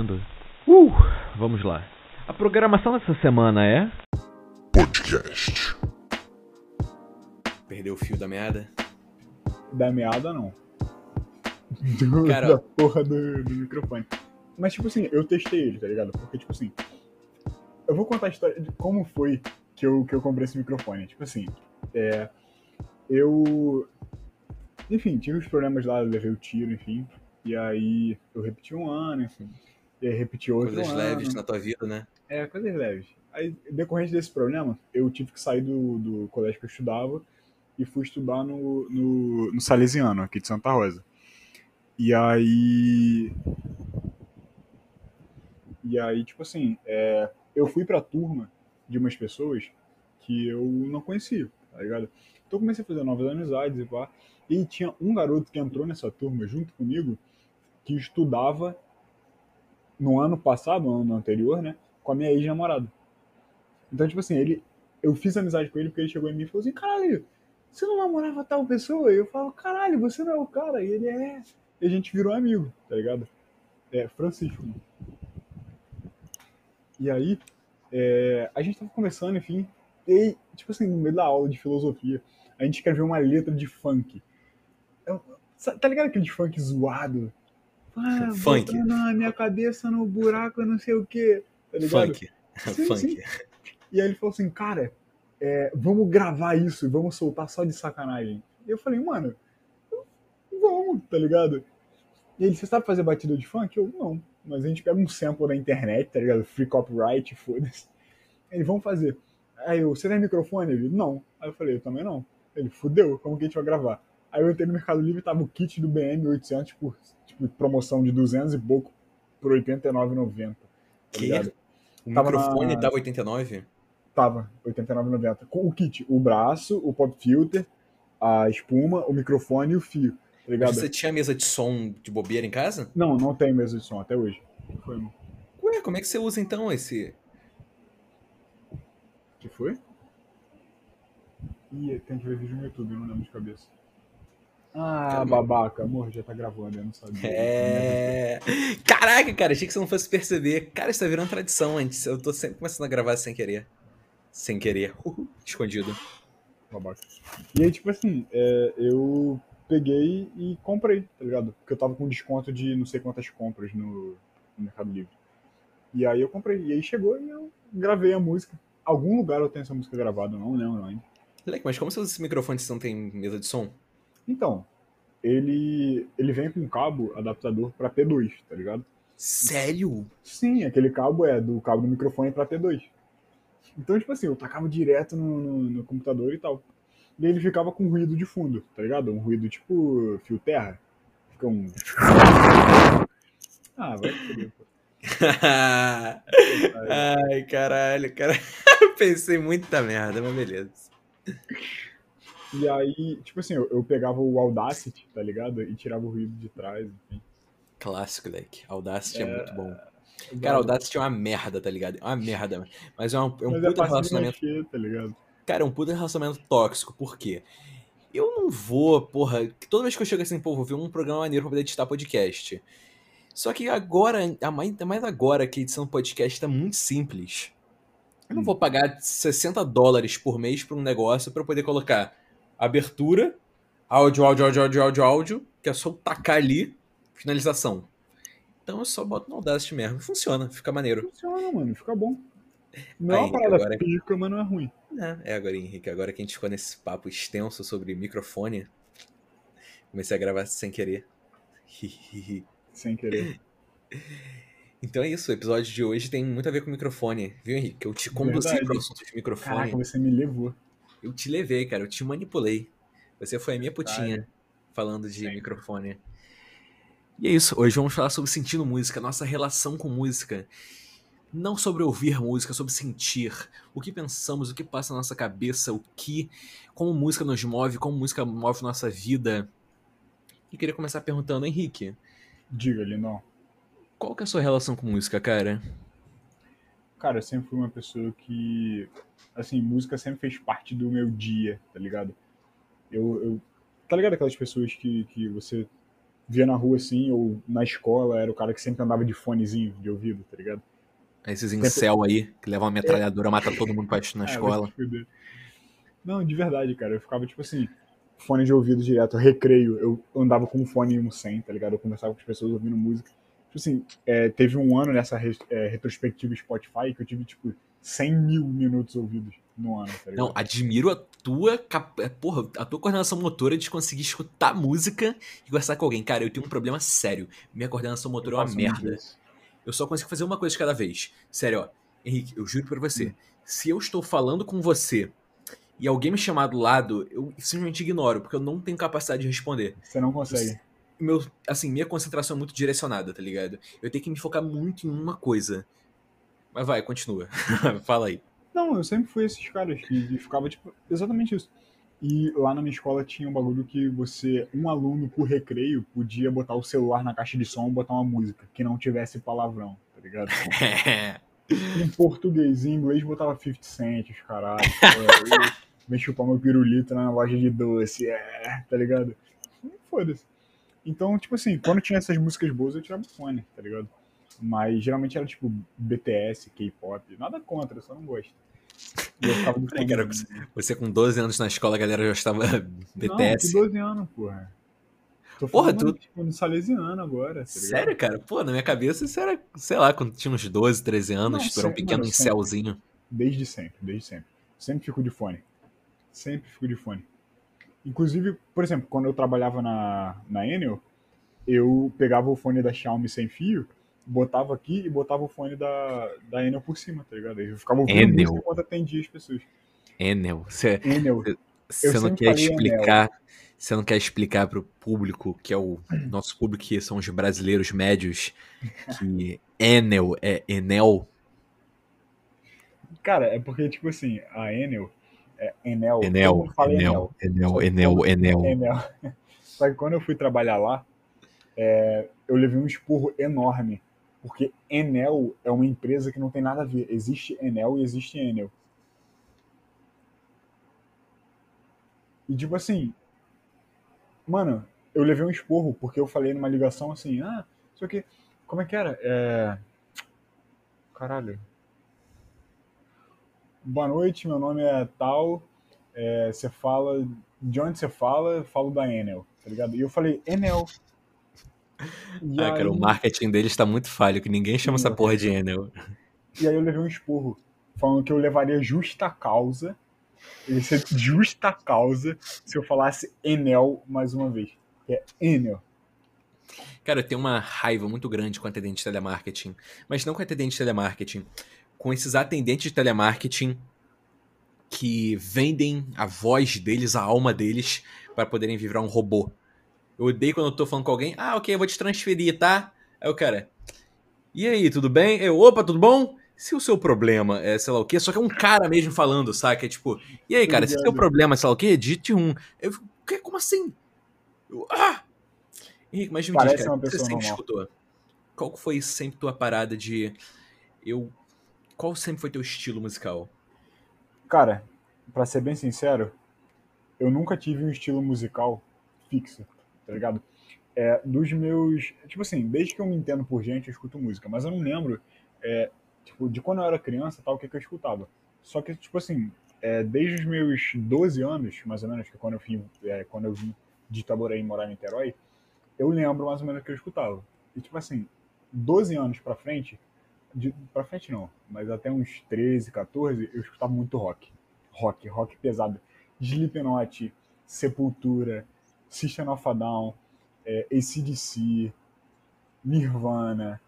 ouvindo? Uh, vamos lá. A programação dessa semana é. Podcast. Perdeu o fio da meada? Da meada, não. Do, Cara- da porra do, do microfone. Mas, tipo assim, eu testei ele, tá ligado? Porque, tipo assim, eu vou contar a história de como foi que eu, que eu comprei esse microfone. Tipo assim, é, eu. Enfim, tive os problemas lá, levei o tiro, enfim. E aí eu repeti um ano, enfim. E aí repeti outro Coisas ano. leves na tua vida, né? É, coisas leves. Aí, decorrente desse problema, eu tive que sair do, do colégio que eu estudava e fui estudar no, no, no Salesiano, aqui de Santa Rosa. E aí. E aí, tipo assim, é, eu fui pra turma de umas pessoas que eu não conhecia, tá ligado? Então eu comecei a fazer novas amizades e pá. E tinha um garoto que entrou nessa turma junto comigo que estudava no ano passado, no ano anterior, né? Com a minha ex-namorada. Então, tipo assim, ele. Eu fiz amizade com ele porque ele chegou em mim e falou assim, caralho, você não namorava tal pessoa? E eu falo, caralho, você não é o cara. E ele é. E a gente virou amigo, tá ligado? É, Francisco. E aí, é, a gente tava conversando, enfim. E, tipo assim, no meio da aula de filosofia, a gente escreveu uma letra de funk. Eu- sa- tá ligado aquele de funk zoado? Ah, Funk. na minha cabeça no buraco, não sei o quê. Tá ligado? Funk. Sim, Funk. sim. E aí ele falou assim, cara, é, vamos gravar isso e vamos soltar só de sacanagem. E eu falei, mano, vamos, tá ligado? E ele, você sabe fazer batida de funk? Eu, não. Mas a gente pega um sample da internet, tá ligado? Free copyright, foda-se. Ele, vamos fazer. Aí eu, você tem microfone? Ele, não. Aí eu falei, eu também não. Ele, fudeu, como que a gente vai gravar? Aí eu entrei no Mercado Livre e tava o kit do BM 800 por tipo, promoção de 200 e pouco por R$ 89,90. Tá Que? ligado? O Tava microfone na- dava 89? Tava, R$ 89,90. Com o kit, o braço, o pop filter, a espuma, o microfone e o fio. Tá ligado? Você tinha mesa de som de bobeira em casa? Não, não tem mesa de som até hoje. Foi. Ué, como é que você usa então esse. que foi? Ih, tem que ver vídeo no YouTube, não lembro de cabeça. Ah, babaca, amor, já tá gravando, eu não sabia. É. Caraca, cara, achei que você não fosse perceber. Cara, isso tá virando tradição antes. Eu tô sempre começando a gravar sem querer. Sem querer. Uhul, escondido. babaca. E aí, tipo assim, é, eu peguei e comprei, tá ligado? Porque eu tava com desconto de não sei quantas compras no, no Mercado Livre. E aí eu comprei. E aí chegou e eu gravei a música. Algum lugar eu tenho essa música gravada, não lembro ainda. Moleque, mas como você usa esse microfone se não tem mesa de som? Então, ele, ele vem com um cabo adaptador pra P2, tá ligado? Sério? Sim, aquele cabo é do cabo do microfone pra P2. Então, tipo assim, eu tacava direto no, no, no computador e tal. E ele ficava com ruído de fundo, tá ligado? Um ruído tipo fio terra. Fica um. Ah, vai foder, pô. Ai, caralho, cara. Pensei muita merda, mas beleza. E aí, tipo assim, eu, eu pegava o Audacity, tá ligado? E tirava o ruído de trás, enfim. Clássico, leque. Audacity é, É, muito bom. Cara, Audacity é uma merda, tá ligado? É uma merda. Mas é um, é um Mas é puta de relacionamento. mexer, tá ligado? Cara, é um puta relacionamento tóxico. Por quê? Eu não vou, porra. Toda vez que eu chego assim, pô, vou ver um programa maneiro pra poder editar podcast. Só que agora, ainda mais agora que a edição do podcast tá muito simples. Eu não Hum. vou pagar 60 dólares por mês por um negócio pra eu poder colocar abertura, áudio, áudio, áudio, áudio, áudio, áudio, que é só tacar ali, finalização. Então eu só boto no Audacity mesmo. Funciona, fica maneiro. Funciona, mano, fica bom. Não é uma parada agora- pica, mas não é ruim. É, é agora, Henrique, agora que a gente ficou nesse papo extenso sobre microfone, comecei a gravar sem querer. Sem querer. então é isso, o episódio de hoje tem muito a ver com microfone, viu, Henrique? Eu te conduzi para o assunto de microfone. Caraca, você me levou. Eu te levei, cara, eu te manipulei. Você foi a minha putinha falando de Sim. microfone. E é isso, hoje vamos falar sobre sentindo música, nossa relação com música. Não sobre ouvir música, sobre sentir. O que pensamos, o que passa na nossa cabeça, o que. Como música nos move, como música move nossa vida. E queria começar perguntando, Henrique, Diga, Lindão. qual que é a sua relação com música, cara? Cara, eu sempre fui uma pessoa que. Assim, música sempre fez parte do meu dia, tá ligado? Eu. eu tá ligado aquelas pessoas que, que você via na rua assim, ou na escola, era o cara que sempre andava de fonezinho de ouvido, tá ligado? Esses incel aí, que levam uma metralhadora, mata todo mundo pra- na É, escola. Não, de verdade, cara. Eu ficava, tipo assim, fone de ouvido direto, recreio. Eu andava com um fone um 100, tá ligado? Eu conversava com as pessoas ouvindo música. Tipo assim, é, teve um ano nessa re- é, retrospectiva Spotify que eu tive, tipo, 100 mil minutos ouvidos no ano, tá? Não, admiro a tua, cap- é, porra, a tua coordenação motora de conseguir escutar música e conversar com alguém. Cara, eu tenho um problema sério. Minha coordenação motora é uma merda. Eu só consigo fazer uma coisa de cada vez. Sério, ó. Henrique, eu juro pra Hum. você. Se eu estou falando com você e alguém me chamar do lado, eu simplesmente ignoro, porque eu não tenho capacidade de responder. Você não consegue. Meu, assim, minha concentração é muito direcionada, tá ligado? Eu tenho que me focar muito em uma coisa. Mas vai, continua. Fala aí. Não, eu sempre fui esses caras que, ficava, tipo, exatamente isso. E lá na minha escola tinha um bagulho que você, um aluno por recreio, podia botar o celular na caixa de som e botar uma música que não tivesse palavrão, tá ligado? Em português e em inglês botava 50 Cent, os caralho. É, Vem chupar meu pirulito na loja de doce, é, tá ligado? Foda-se. Então, tipo assim, quando tinha essas músicas boas, eu tirava o fone, tá ligado? Mas geralmente era tipo BTS, K-pop, nada contra, eu só não gosto. E eu ficava Peraí, cara, Você com 12 anos na escola, a galera já estava Não, BTS. 12 anos, porra. Tô Porra, falando, tu- tipo, no Salesiano agora, tá? Sério, cara? Pô, na minha cabeça isso era, sei lá, quando tinha uns 12, 13 anos, Não, tu era um pequeno mano, incelzinho. Desde sempre, desde sempre. Sempre fico de fone. Sempre fico de fone. Inclusive, por exemplo, quando eu trabalhava na, na Enel, eu pegava o fone da Xiaomi sem fio, botava aqui e botava o fone da, da Enel por cima, tá ligado? Eu ficava ouvindo Enel. enquanto atendia as pessoas. Enel, você, Enel. você não quer explicar, você não quer explicar pro público, que é o nosso público, que são os brasileiros médios, que Enel é Enel? Cara, é porque, tipo assim, a Enel, é Enel, Enel, Enel, Enel, Enel, Enel. Enel. Só que quando eu fui trabalhar lá, é, eu levei um esporro enorme. Porque Enel é uma empresa que não tem nada a ver. Existe Enel e existe Enel. E tipo assim, mano, eu levei um esporro porque eu falei numa ligação assim, ah, só que, como é que era? É... Caralho. Boa noite, meu nome é tal. É, você fala. De onde você fala? Eu falo da Enel, tá ligado? E eu falei, Enel. E, Ah, cara, o aí, marketing deles tá muito falho, que ninguém chama essa porra de Enel. e aí eu levei um esporro, falando que eu levaria justa causa. Ia ser justa causa se eu falasse Enel mais uma vez. É Enel. Cara, eu tenho uma raiva muito grande com atendente de telemarketing. Mas não com atendente de telemarketing. Com esses atendentes de telemarketing que vendem a voz deles, a alma deles, para poderem virar um robô. Eu odeio quando eu tô falando com alguém. Ah, ok, eu vou te transferir, tá? Aí o cara. E aí, tudo bem? Eu, opa, tudo bom? Se o seu problema é, sei lá o quê, só que é um cara mesmo falando, saca? É tipo, e aí, cara, se o seu problema é, sei lá o quê, digite um. Eu fico, "Quê? como assim? Eu, ah! Henrique, mas me Parece diz, cara, uma você pessoa sempre normal. escutou? Qual foi sempre tua parada de. Eu. Qual sempre foi teu estilo musical? Cara, pra ser bem sincero, eu nunca tive um estilo musical fixo, tá ligado? É, dos meus. Tipo assim, desde que eu me entendo por gente, eu escuto música, mas eu não lembro, é, tipo, de quando eu era criança tal, o que, que eu escutava. Só que, tipo assim, é, desde os meus 12 anos, mais ou menos, que quando eu vim, é, quando eu vim de Itaboraí morar em Niterói, eu lembro mais ou menos o que eu escutava. E, tipo assim, 12 anos pra frente, de, pra frente não, mas até uns 13, 14, eu escutava muito rock. Rock, rock pesado. Slipknot, Sepultura, System of a Down, é, ACDC, Nirvana,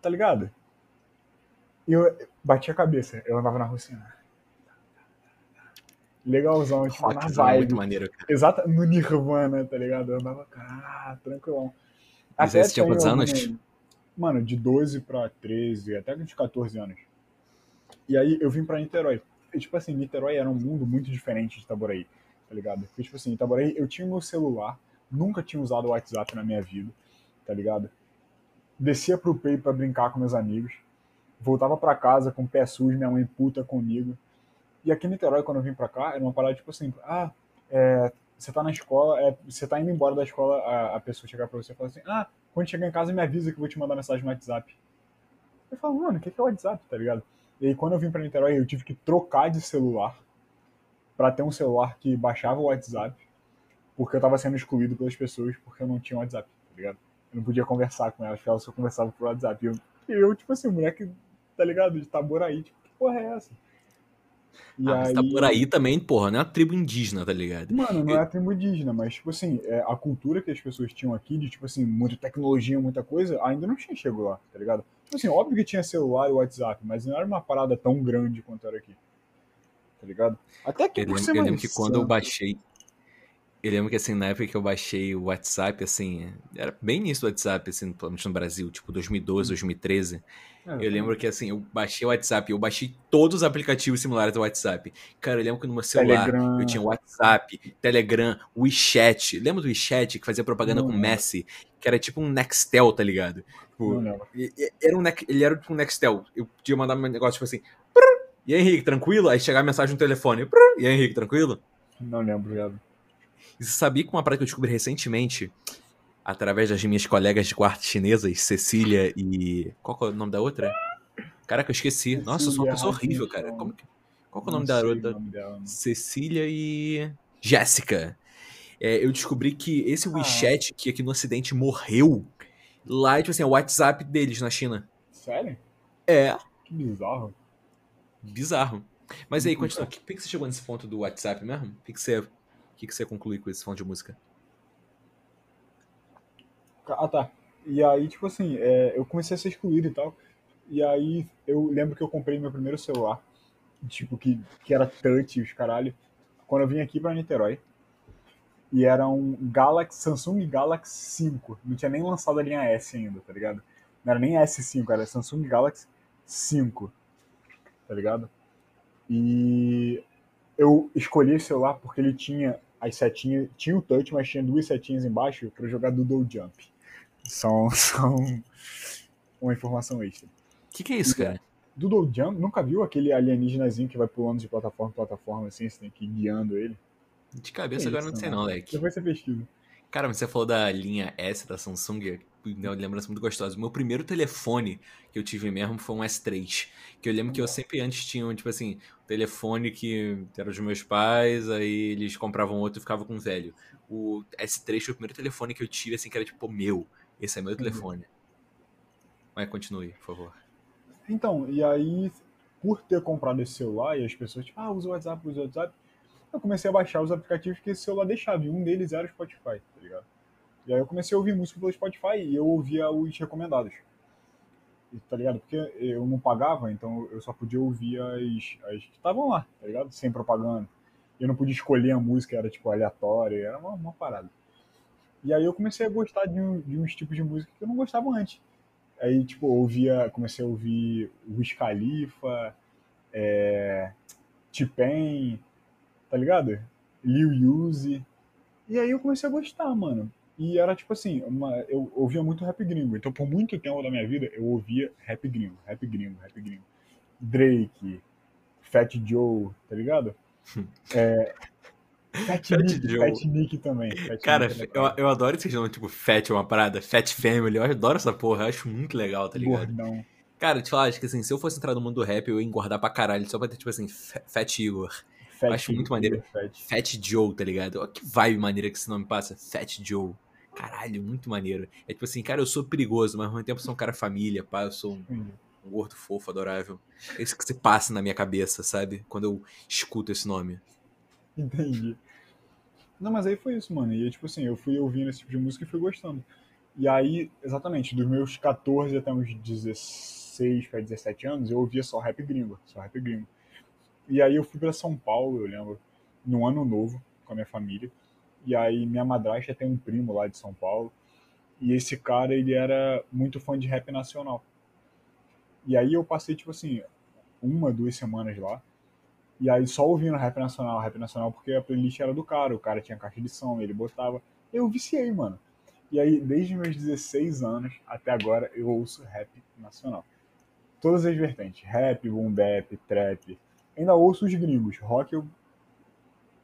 tá ligado? Eu bati a cabeça, eu andava na rua assim, legalzão, tipo, na Rockzão é muito vibe. maneiro, cara. Exato, no Nirvana, tá ligado? Eu andava, ah, tranquilão. Mas aí você tinha quantos anos? Mano, de 12 pra 13, até uns 14 anos. E aí eu vim pra Niterói. E, tipo assim, Niterói era um mundo muito diferente de Itaboraí, tá ligado? Porque, tipo assim, Itaboraí eu tinha meu celular, nunca tinha usado o WhatsApp na minha vida, tá ligado? Descia pro Pay pra brincar com meus amigos, voltava pra casa com o pé sujo, minha mãe puta comigo. E aqui em Niterói, quando eu vim pra cá, era uma parada tipo assim, ah, é, você tá na escola, é, você tá indo embora da escola, a, a pessoa chegar pra você e falar assim, ah, quando chegar em casa me avisa que eu vou te mandar mensagem no WhatsApp. Eu falo, mano, o que é o WhatsApp, tá ligado? E aí quando eu vim pra Niterói, eu tive que trocar de celular pra ter um celular que baixava o WhatsApp, porque eu tava sendo excluído pelas pessoas porque eu não tinha WhatsApp, tá ligado? Eu não podia conversar com elas, porque elas só conversavam por WhatsApp. E eu, eu tipo assim, moleque, tá ligado? De Taboraí, tipo, que porra é essa? E ah, aí... tá por aí também, porra, não é uma tribo indígena, tá ligado? Mano, não é a tribo indígena, mas, tipo assim, é, a cultura que as pessoas tinham aqui, de, tipo assim, muita tecnologia, muita coisa, ainda não tinha chegado lá, tá ligado? Tipo assim, óbvio que tinha celular e WhatsApp, mas não era uma parada tão grande quanto era aqui. Tá ligado? Até que eu lembro, eu lembro que quando eu baixei. Eu lembro que assim, na época que eu baixei o WhatsApp, assim, era bem início do WhatsApp, assim, menos no Brasil, tipo 2012, 2013. É, eu lembro que assim, eu baixei o WhatsApp, eu baixei todos os aplicativos similares ao WhatsApp. Cara, eu lembro que no meu celular Telegram. eu tinha WhatsApp, Telegram, WeChat. Lembra do WeChat que fazia propaganda não, com Messi? Que era tipo um Nextel, tá ligado? Tipo, não, era um, ele era tipo um Nextel. Eu podia mandar um negócio tipo assim. E aí, Henrique, tranquilo? Aí chegava a mensagem no telefone. E aí, Henrique, tranquilo? Não lembro, viado. E você sabia que uma prática que eu descobri recentemente através das minhas colegas de quarto chinesas, Cecília e. Qual é o nome da outra? Caraca, eu esqueci. Cecília, Nossa, eu sou uma pessoa horrível, cara. Como que... Qual é o nome da outra? Cecília e. Jéssica. É, eu descobri que esse ah. WeChat que aqui no Ocidente morreu, lá, tipo assim, é o WhatsApp deles na China. Sério? É. Que bizarro. Bizarro. Mas aí, continua. Por que você chegou nesse ponto do WhatsApp mesmo? O que, que você. Que, que você conclui com esse fonte de música? Ah, tá. E aí, tipo assim, é, eu comecei a ser excluído e tal. E aí, eu lembro que eu comprei meu primeiro celular, tipo, que, que era touch, os caralho, quando eu vim aqui pra Niterói. E era um Galaxy, Samsung Galaxy 5. Não tinha nem lançado a linha S ainda, tá ligado? Não era nem S5, era Samsung Galaxy 5, tá ligado? E eu escolhi esse celular porque ele tinha as setinhas, tinha o touch, mas tinha duas setinhas embaixo para jogar Doodle Jump. São, são uma informação extra. O que, que, é isso, cara? Doodle Jump, nunca viu aquele alienígenazinho que vai pulando de plataforma em plataforma, assim, você tem que ir guiando ele? De cabeça é agora isso, não sei não, Leque. Depois você pesquisa. Cara, você falou da linha S da Samsung, uma lembrança muito gostosa. O meu primeiro telefone que eu tive mesmo foi um S3. Que eu lembro que eu sempre antes tinha, tipo assim, um telefone que era dos meus pais, aí eles compravam outro e ficava com um velho. O S3 foi o primeiro telefone que eu tive, assim, que era tipo, meu, esse é meu uhum. telefone. Mas continue, por favor. Então, e aí, por ter comprado esse celular e as pessoas, tipo, ah, usa o WhatsApp, usa o WhatsApp, eu comecei a baixar os aplicativos que esse celular deixava. E um deles era o Spotify, tá ligado? E aí eu comecei a ouvir música pelo Spotify e eu ouvia os recomendados. Tá ligado? Porque eu não pagava, então eu só podia ouvir as, as que estavam lá, tá ligado? Sem propaganda. Eu não podia escolher a música, era tipo aleatória, era uma, uma parada. E aí eu comecei a gostar de, um, de uns tipos de música que eu não gostava antes. Aí, tipo, ouvia, comecei a ouvir Wiz Khalifa, é, T-Pain, tá ligado? Lil Uzi. E aí eu comecei a gostar, mano. E era tipo assim, uma, eu ouvia muito rap gringo. Então por muito tempo da minha vida eu ouvia rap gringo, rap gringo, rap gringo. Drake, Fat Joe, tá ligado? É, Fat, Fat Nick, Joe. Fat Nick também. Fat Cara, Nick eu, eu adoro esse nome, tipo, Fat é uma parada, Fat Family, eu adoro essa porra, eu acho muito legal, tá ligado? Gordão. Cara, te falar, acho que assim, se eu fosse entrar no mundo do rap, eu ia engordar pra caralho, só pra ter, tipo assim, Fat Igor. Fat acho muito maneiro. Fat. Fat Joe, tá ligado? Olha que vibe maneira que esse nome passa, Fat Joe. Caralho, muito maneiro. É tipo assim, cara, eu sou perigoso, mas ao mesmo tempo eu sou um cara família, pá, eu sou um, um gordo fofo, adorável. É isso que se passa na minha cabeça, sabe? Quando eu escuto esse nome. Entendi. Não, mas aí foi isso, mano. E tipo assim, eu fui ouvindo esse tipo de música e fui gostando. E aí, exatamente, dos meus 14 até uns 16 para 17 anos, eu ouvia só rap gringo, só rap gringo. E aí eu fui para São Paulo, eu lembro, no ano novo, com a minha família. E aí minha madrasta tem um primo lá de São Paulo. E esse cara, ele era muito fã de rap nacional. E aí eu passei, tipo assim, uma, duas semanas lá. E aí só ouvindo rap nacional, rap nacional, porque a playlist era do cara, o cara tinha caixa de som, ele botava. Eu viciei, mano. E aí, desde meus 16 anos até agora, eu ouço rap nacional. Todas as vertentes, rap, boom bap, trap. Ainda ouço os gringos. Rock eu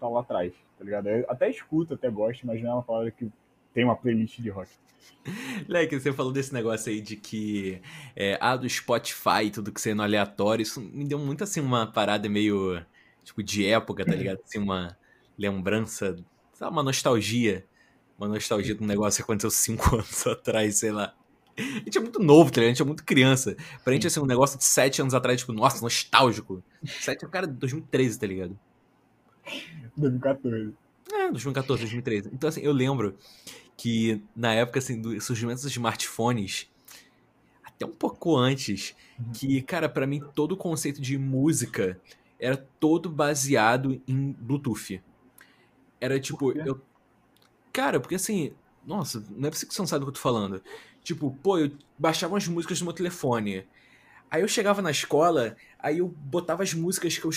tá lá atrás, tá ligado? Eu até escuto, até gosto, mas não é uma palavra que tem uma playlist de rock. Leque, você falou desse negócio aí de que é, ah, do Spotify, tudo que no aleatório, isso me deu muito assim uma parada meio tipo de época, tá ligado? Assim, uma lembrança, sabe, uma nostalgia. Uma nostalgia de um negócio que aconteceu cinco anos atrás, sei lá. A gente é muito novo, tá ligado? A gente é muito criança. Pra gente, assim, um negócio de sete anos atrás, tipo, nossa, nostálgico. Sete, cara, 2013, tá ligado? 2014. É, 2014, 2013. Então, assim, eu lembro que na época, assim, do surgimento dos smartphones, até um pouco antes, que, cara, pra mim, todo o conceito de música era todo baseado em Bluetooth. Era tipo, eu. Cara, porque assim, nossa, não é possível que você não sabe do que eu tô falando. Tipo, pô, eu baixava umas músicas no meu telefone. Aí eu chegava na escola, aí eu botava as músicas que eu,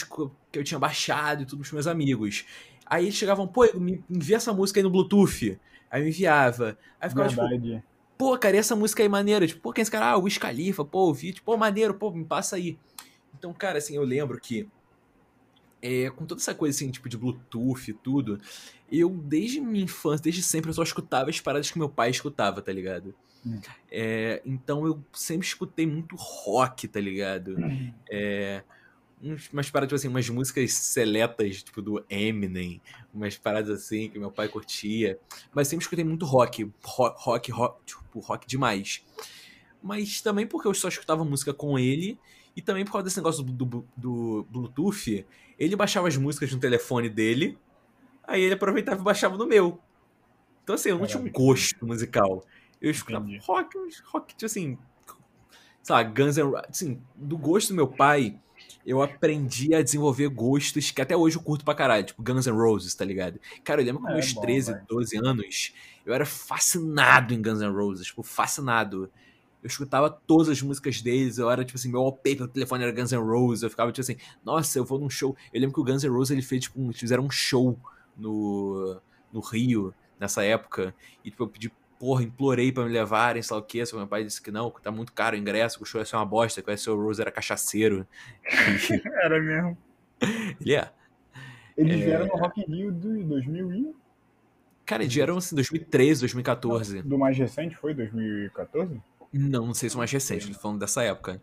que eu tinha baixado e tudo pros meus amigos. Aí eles chegavam, pô, me envia essa música aí no Bluetooth. Aí eu enviava. Aí ficava tipo, Verdade. pô, cara, e essa música aí maneira? Tipo, pô, quem é esse cara? Ah, o Wiz Khalifa, pô, ouvi, tipo, pô, maneiro, pô, me passa aí. Então, cara, assim, eu lembro que é, com toda essa coisa, assim, tipo, de Bluetooth e tudo, eu, desde minha infância, desde sempre, eu só escutava as paradas que meu pai escutava, tá ligado? Hum. É, então eu sempre escutei muito rock, tá ligado? É, uns- umas paradas, tipo assim, umas músicas seletas, tipo, do Eminem, umas paradas assim que meu pai curtia. Mas sempre escutei muito rock, ro- rock, rock, tipo, rock demais. Mas também porque eu só escutava música com ele, e também por causa desse negócio do, do- do Bluetooth, ele baixava as músicas no telefone dele, aí ele aproveitava e baixava no meu. Então assim, eu não tinha um gosto musical. Eu escutava Entendi. rock, rock, tipo assim, sei lá, Guns N' Roses, assim, do gosto do meu pai, eu aprendi a desenvolver gostos que até hoje eu curto pra caralho, tipo Guns N' Roses, tá ligado? Cara, eu lembro com É, meus bom, 13, vai. 12 anos, eu era fascinado em Guns N' Roses, tipo, fascinado. Eu escutava todas as músicas deles, eu era, tipo assim, meu wallpaper no telefone era Guns N' Roses, eu ficava, tipo assim, nossa, eu vou num show. Eu lembro que o Guns N' Roses, ele fez, tipo, um, fizeram um show no, no Rio, nessa época, e, tipo, eu pedi, porra, implorei pra me levarem, sei lá o quê, só meu pai disse que não, que tá muito caro o ingresso, que o show ia ser uma bosta, que o S.O. Rose era cachaceiro. Era mesmo. Ele é. Eles É. vieram no Rock in Rio de 2000 e... Cara, eles vieram assim, 2013, 2014. Do mais recente foi 2014? Não, não sei se é mais recente, tô falando dessa época.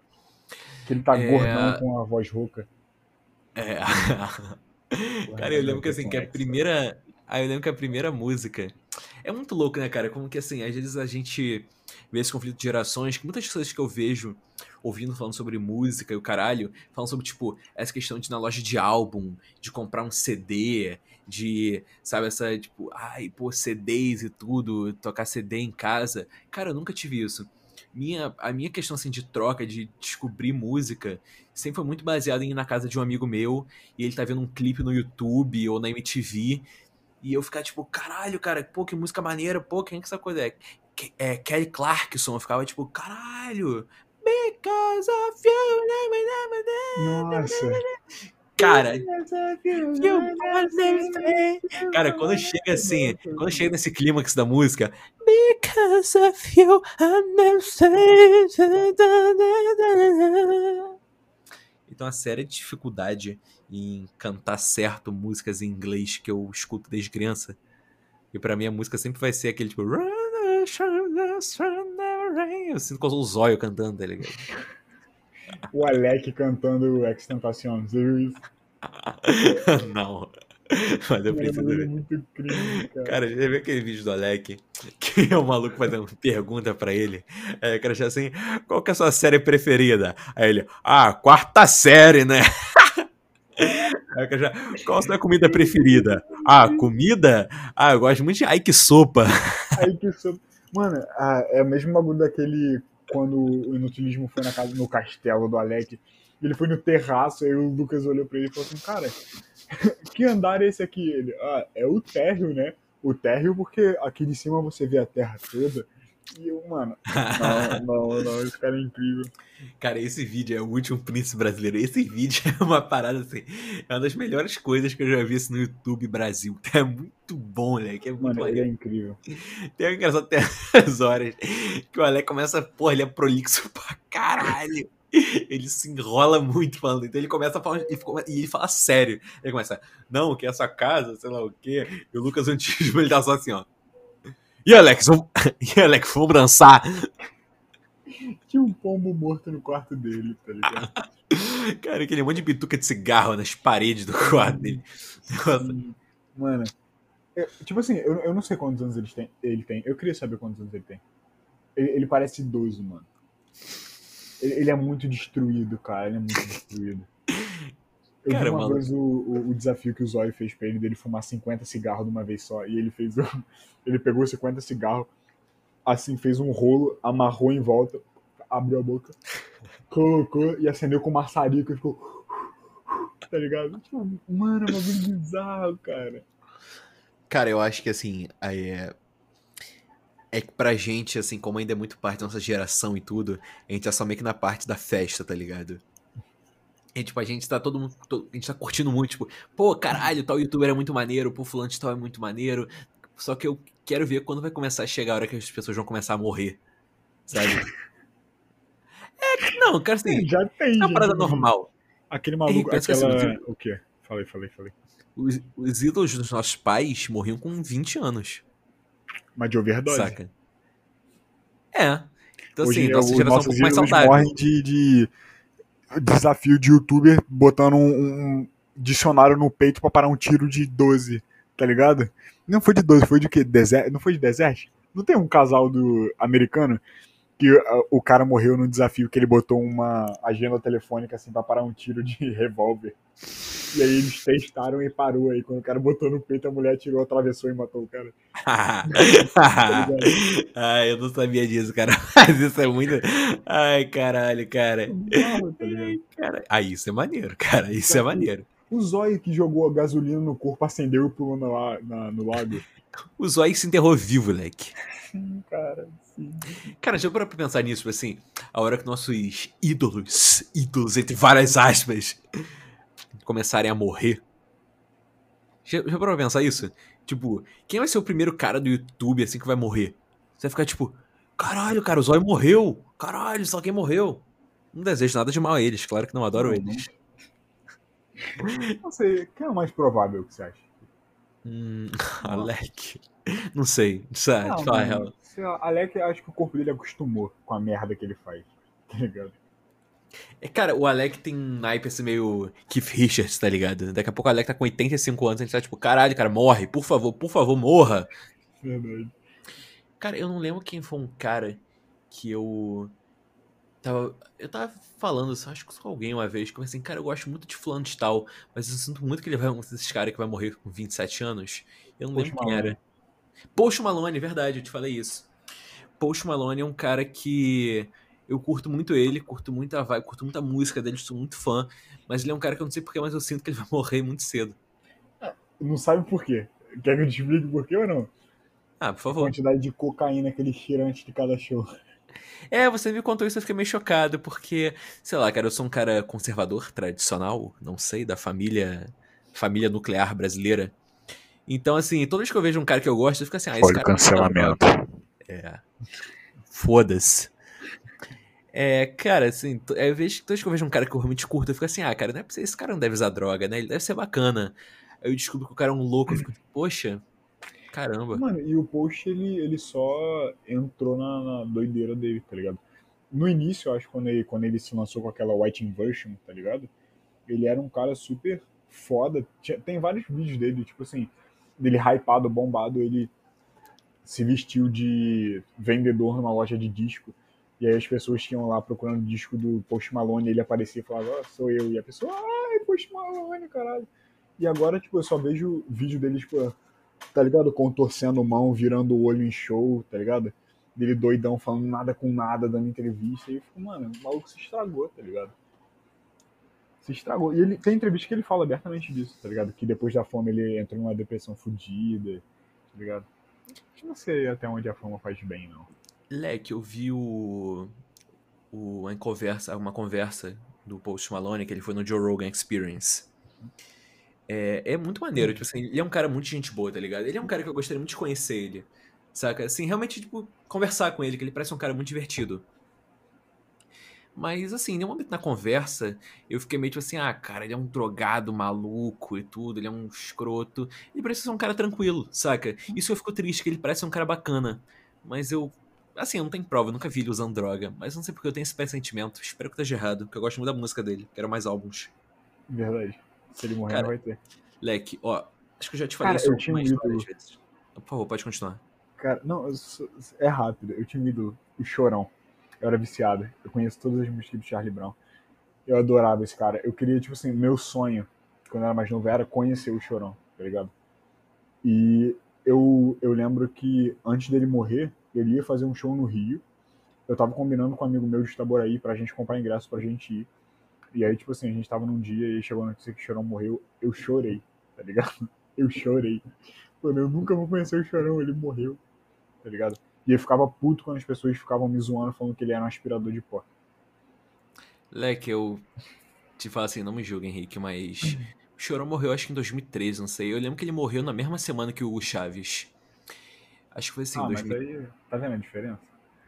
Que ele tá É. gordão com a voz rouca. É. cara, eu lembro que assim, que a primeira. Aí eu lembro que a primeira música. É muito louco, né, cara? Como que assim, às vezes a gente vê esse conflito de gerações, que muitas coisas que eu vejo ouvindo falando sobre música e o caralho, falam sobre, tipo, essa questão de ir na loja de álbum, de comprar um CD, de, sabe, essa, tipo, ai, pô, CDs e tudo, tocar CD em casa. Cara, eu nunca tive isso. Minha, a minha questão, assim, de troca, de descobrir música, sempre foi muito baseada em ir na casa de um amigo meu e ele tá vendo um clipe no YouTube ou na MTV e eu ficar tipo, caralho, cara, pô, que música maneira, pô, quem que essa coisa é? É Kelly Clarkson, eu ficava tipo, caralho, because of you. Nossa. Cara, cara, quando chega assim, quando chega nesse clímax da música, because of you. Então, a séria dificuldade em cantar certo músicas em inglês que eu escuto desde criança. E pra mim a música sempre vai ser aquele tipo. Eu sinto que eu sou o zóio cantando, tá ligado? O Alec cantando o Extentacion. Você viu isso? Não. Mas eu preciso é ver. muito cringe, cara. Cara, já viu aquele vídeo do Alec? Que é o maluco fazendo pergunta pra ele. Aí o cara assim, qual que é a sua série preferida? Aí ele, ah, quarta série, né? Aí o cara já, qual a sua comida preferida? Ah, comida? Ah, eu gosto muito de ai que sopa. Aí que isso... Mano, ah, é o mesmo bagulho daquele. Quando o inutilismo foi na casa, no castelo do Alec. Ele foi no terraço, aí o Lucas olhou pra ele e falou assim: Cara, que andar é esse aqui? Ele, ah, é o térreo, né? O térreo, porque aqui de cima você vê a terra toda. E eu, mano, não, não, não, esse cara é incrível. Cara, esse vídeo é o último príncipe brasileiro. Esse vídeo é uma parada assim. É uma das melhores coisas que eu já vi assim, no YouTube Brasil. É muito bom, né? Que é muito Mano, ele é incrível. Tem um engraçado até as horas que o Alec começa, porra, ele é prolixo pra caralho. ele se enrola muito falando. Então ele começa a falar e, e ele fala sério. Ele começa, não, que essa casa, sei lá o quê. E o Lucas Antigo, ele tá só assim, ó. E Alex, vamos... e Alex, vamos dançar. Tinha um pombo morto no quarto dele, tá ligado? Cara, aquele monte de bituca de cigarro nas paredes do quarto dele. Mano, eu- tipo assim, eu, eu não sei quantos anos ele tem, ele tem. Eu queria saber quantos anos ele tem. Ele, ele parece idoso, mano. Ele, ele é muito destruído, cara. Ele é muito destruído. Eu Cara, vi uma vez o, o, o desafio que o Zóio fez pra ele dele fumar 50 cigarros de uma vez só. E ele fez o, Ele pegou 50 cigarros, assim, fez um rolo, amarrou em volta, abriu a boca, colocou e acendeu com maçarico e ficou. Tá ligado? Tipo, mano, é um bagulho bizarro, cara. Cara, eu acho que assim, aí é. É que pra gente, assim, como ainda é muito parte da nossa geração e tudo, a gente é só meio que na parte da festa, tá ligado? E, tipo, a gente tá todo mundo. to- A gente tá curtindo muito, tipo, pô, caralho, tal youtuber é muito maneiro, pô, fulano de tal é muito maneiro. Só que eu quero ver quando vai começar a chegar a hora que as pessoas vão começar a morrer. Sabe? É, não, cara, assim, Já tem. é uma parada normal. Aquele maluco, assim, aquela. tipo- O quê? Falei, falei, falei. Os, os ídolos dos nossos pais morriam com 20 anos. Mas de overdose. Saca? É. Então, Hoje assim, nossa os geração é um pouco mais saudável. morrem de, de desafio de youtuber botando um, um dicionário no peito pra parar um tiro de 12, tá ligado? Não foi de 12, foi de quê? Desert? Não foi de Desert? Não tem um casal do americano que ah, o cara morreu num desafio que ele botou uma agenda telefônica assim pra parar um tiro de revólver. E aí eles testaram e parou aí. Quando o cara botou no peito, a mulher tirou, atravessou e matou o cara. Ai, eu não sabia disso, cara. Mas isso é muito. Ai, caralho, cara. Bizarro, tá ligado? cara. Ah, isso é maneiro, cara. Isso é maneiro. O Zóio que jogou a gasolina no corpo acendeu e pulou no, la- na- no lago. O Zóio se enterrou vivo, moleque. Sim, cara. Cara, já parou pra pensar nisso, tipo assim, a hora que nossos ídolos, ídolos entre várias aspas, começarem a morrer. Já, já parou pra pensar isso? Tipo, quem vai ser o primeiro cara do YouTube assim que vai morrer? Você vai ficar tipo, caralho, cara, o Zóio morreu. Caralho, só quem morreu. Não desejo nada de mal a eles, claro que não adoro Não, eles. Não sei, quem é o mais provável que você acha? Hum, Alec. Não sei, sabe? Não, Te falar a mano, real. Sei lá, Alec, acho que o corpo dele acostumou com a merda que ele faz. Tá ligado? É, cara, o Alec tem um naipe assim meio Keith Richards, tá ligado? Daqui a pouco o Alec tá com 85 anos, a gente tá tipo, caralho, cara, morre, por favor, por favor, morra. Verdade. Cara, eu não lembro quem foi um cara que eu tava. Eu tava falando, acho que com alguém uma vez, que eu falei assim, cara, eu gosto muito de fulano de tal, mas eu sinto muito que ele vai um desses caras que vai morrer com 27 anos. Eu não Post lembro quem era. Post Malone, verdade, eu te falei isso. Post Malone é um cara que eu curto muito ele, curto muito a vibe, curto muito a música dele, sou muito fã, mas ele é um cara que eu não sei porquê, mas eu sinto que ele vai morrer muito cedo. Não sabe por quê. Quer que eu te explique por quê ou não? Ah, por A favor. quantidade de cocaína que ele cheira antes de cada show. É, você me contou isso, eu fiquei meio chocado, porque, sei lá, cara, eu sou um cara conservador, tradicional, não sei, da família família nuclear brasileira. Então, assim, toda vez que eu vejo um cara que eu gosto, eu fico assim, ah, esse Olha cara é cancelamento. É. Foda-se. É, cara, assim, é, eu vejo, toda vez que eu vejo um cara que eu realmente curto, eu fico assim, ah, cara, não é esse cara não deve usar droga, né? Ele deve ser bacana. Aí eu descubro que o cara é um louco, eu fico, poxa, caramba. Mano, e o Post, ele, ele só entrou na, na doideira dele, tá ligado? No início, eu acho, quando ele, quando ele se lançou com aquela White Inversion, tá ligado? Ele era um cara super foda. Tinha- tem vários vídeos dele, tipo assim, dele hypado, bombado, ele se vestiu de vendedor numa loja de disco. E aí as pessoas tinham lá procurando disco do Post Malone, e ele aparecia e falava, ó, sou eu. E a pessoa, ai, Post Malone, caralho. E agora, tipo, eu só vejo vídeo dele, tipo, tá ligado? Contorcendo mão, virando o olho em show, tá ligado? Dele doidão, falando nada com nada, dando entrevista. E eu fico, mano, o maluco se estragou, tá ligado? Se estragou. E ele tem entrevista que ele fala abertamente disso, tá ligado? Que depois da fama ele entrou numa depressão fodida, tá ligado? Não sei até onde a fama faz bem, não. Leque, eu vi o, o uma conversa, uma conversa do Post Malone, que ele foi no Joe Rogan Experience. É, é muito maneiro, tipo assim, ele é um cara muito gente boa, tá ligado? Ele é um cara que eu gostaria muito de conhecer ele, saca? Assim, realmente, tipo, conversar com ele, que ele parece um cara muito divertido. Mas, assim, em nenhum momento na conversa, eu fiquei meio tipo assim, ah, cara, ele é um drogado maluco e tudo, ele é um escroto. Ele parece ser um cara tranquilo, saca? Isso eu fico triste, que ele parece ser um cara bacana. Mas eu. Assim, eu não tenho prova, eu nunca vi ele usando droga. Mas não sei porque eu tenho esse pressentimento. Espero que esteja errado, porque eu gosto muito da música dele. Quero mais álbuns. Verdade. Se ele morrer, Cara, não vai ter. Leque, ó, acho que eu já te falei Cara, isso ídolo. várias vezes. Por favor, pode continuar. Cara, não, é rápido. Eu tinha ido o Chorão. Eu era viciado. Eu conheço todas as músicas do Charlie Brown. Eu adorava esse cara. Eu queria, tipo assim, meu sonho, quando eu era mais novo, era conhecer o Chorão, tá ligado? E eu, eu lembro que antes dele morrer, ele ia fazer um show no Rio. Eu tava combinando com um amigo meu de Itaboraí pra gente comprar ingresso pra gente ir. E aí, tipo assim, a gente tava num dia e chegou a notícia que o Chorão morreu. Eu chorei, tá ligado? Eu chorei. Mano, eu nunca vou conhecer o Chorão, ele morreu, tá ligado? E eu ficava puto quando as pessoas ficavam me zoando falando que ele era um aspirador de pó. Leque, eu te falo assim, não me julga, Henrique, mas o Chorão morreu acho que em 2013, não sei. Eu lembro que ele morreu na mesma semana que o Chaves. Acho que foi assim, ah, mas 2000. aí, tá vendo a diferença?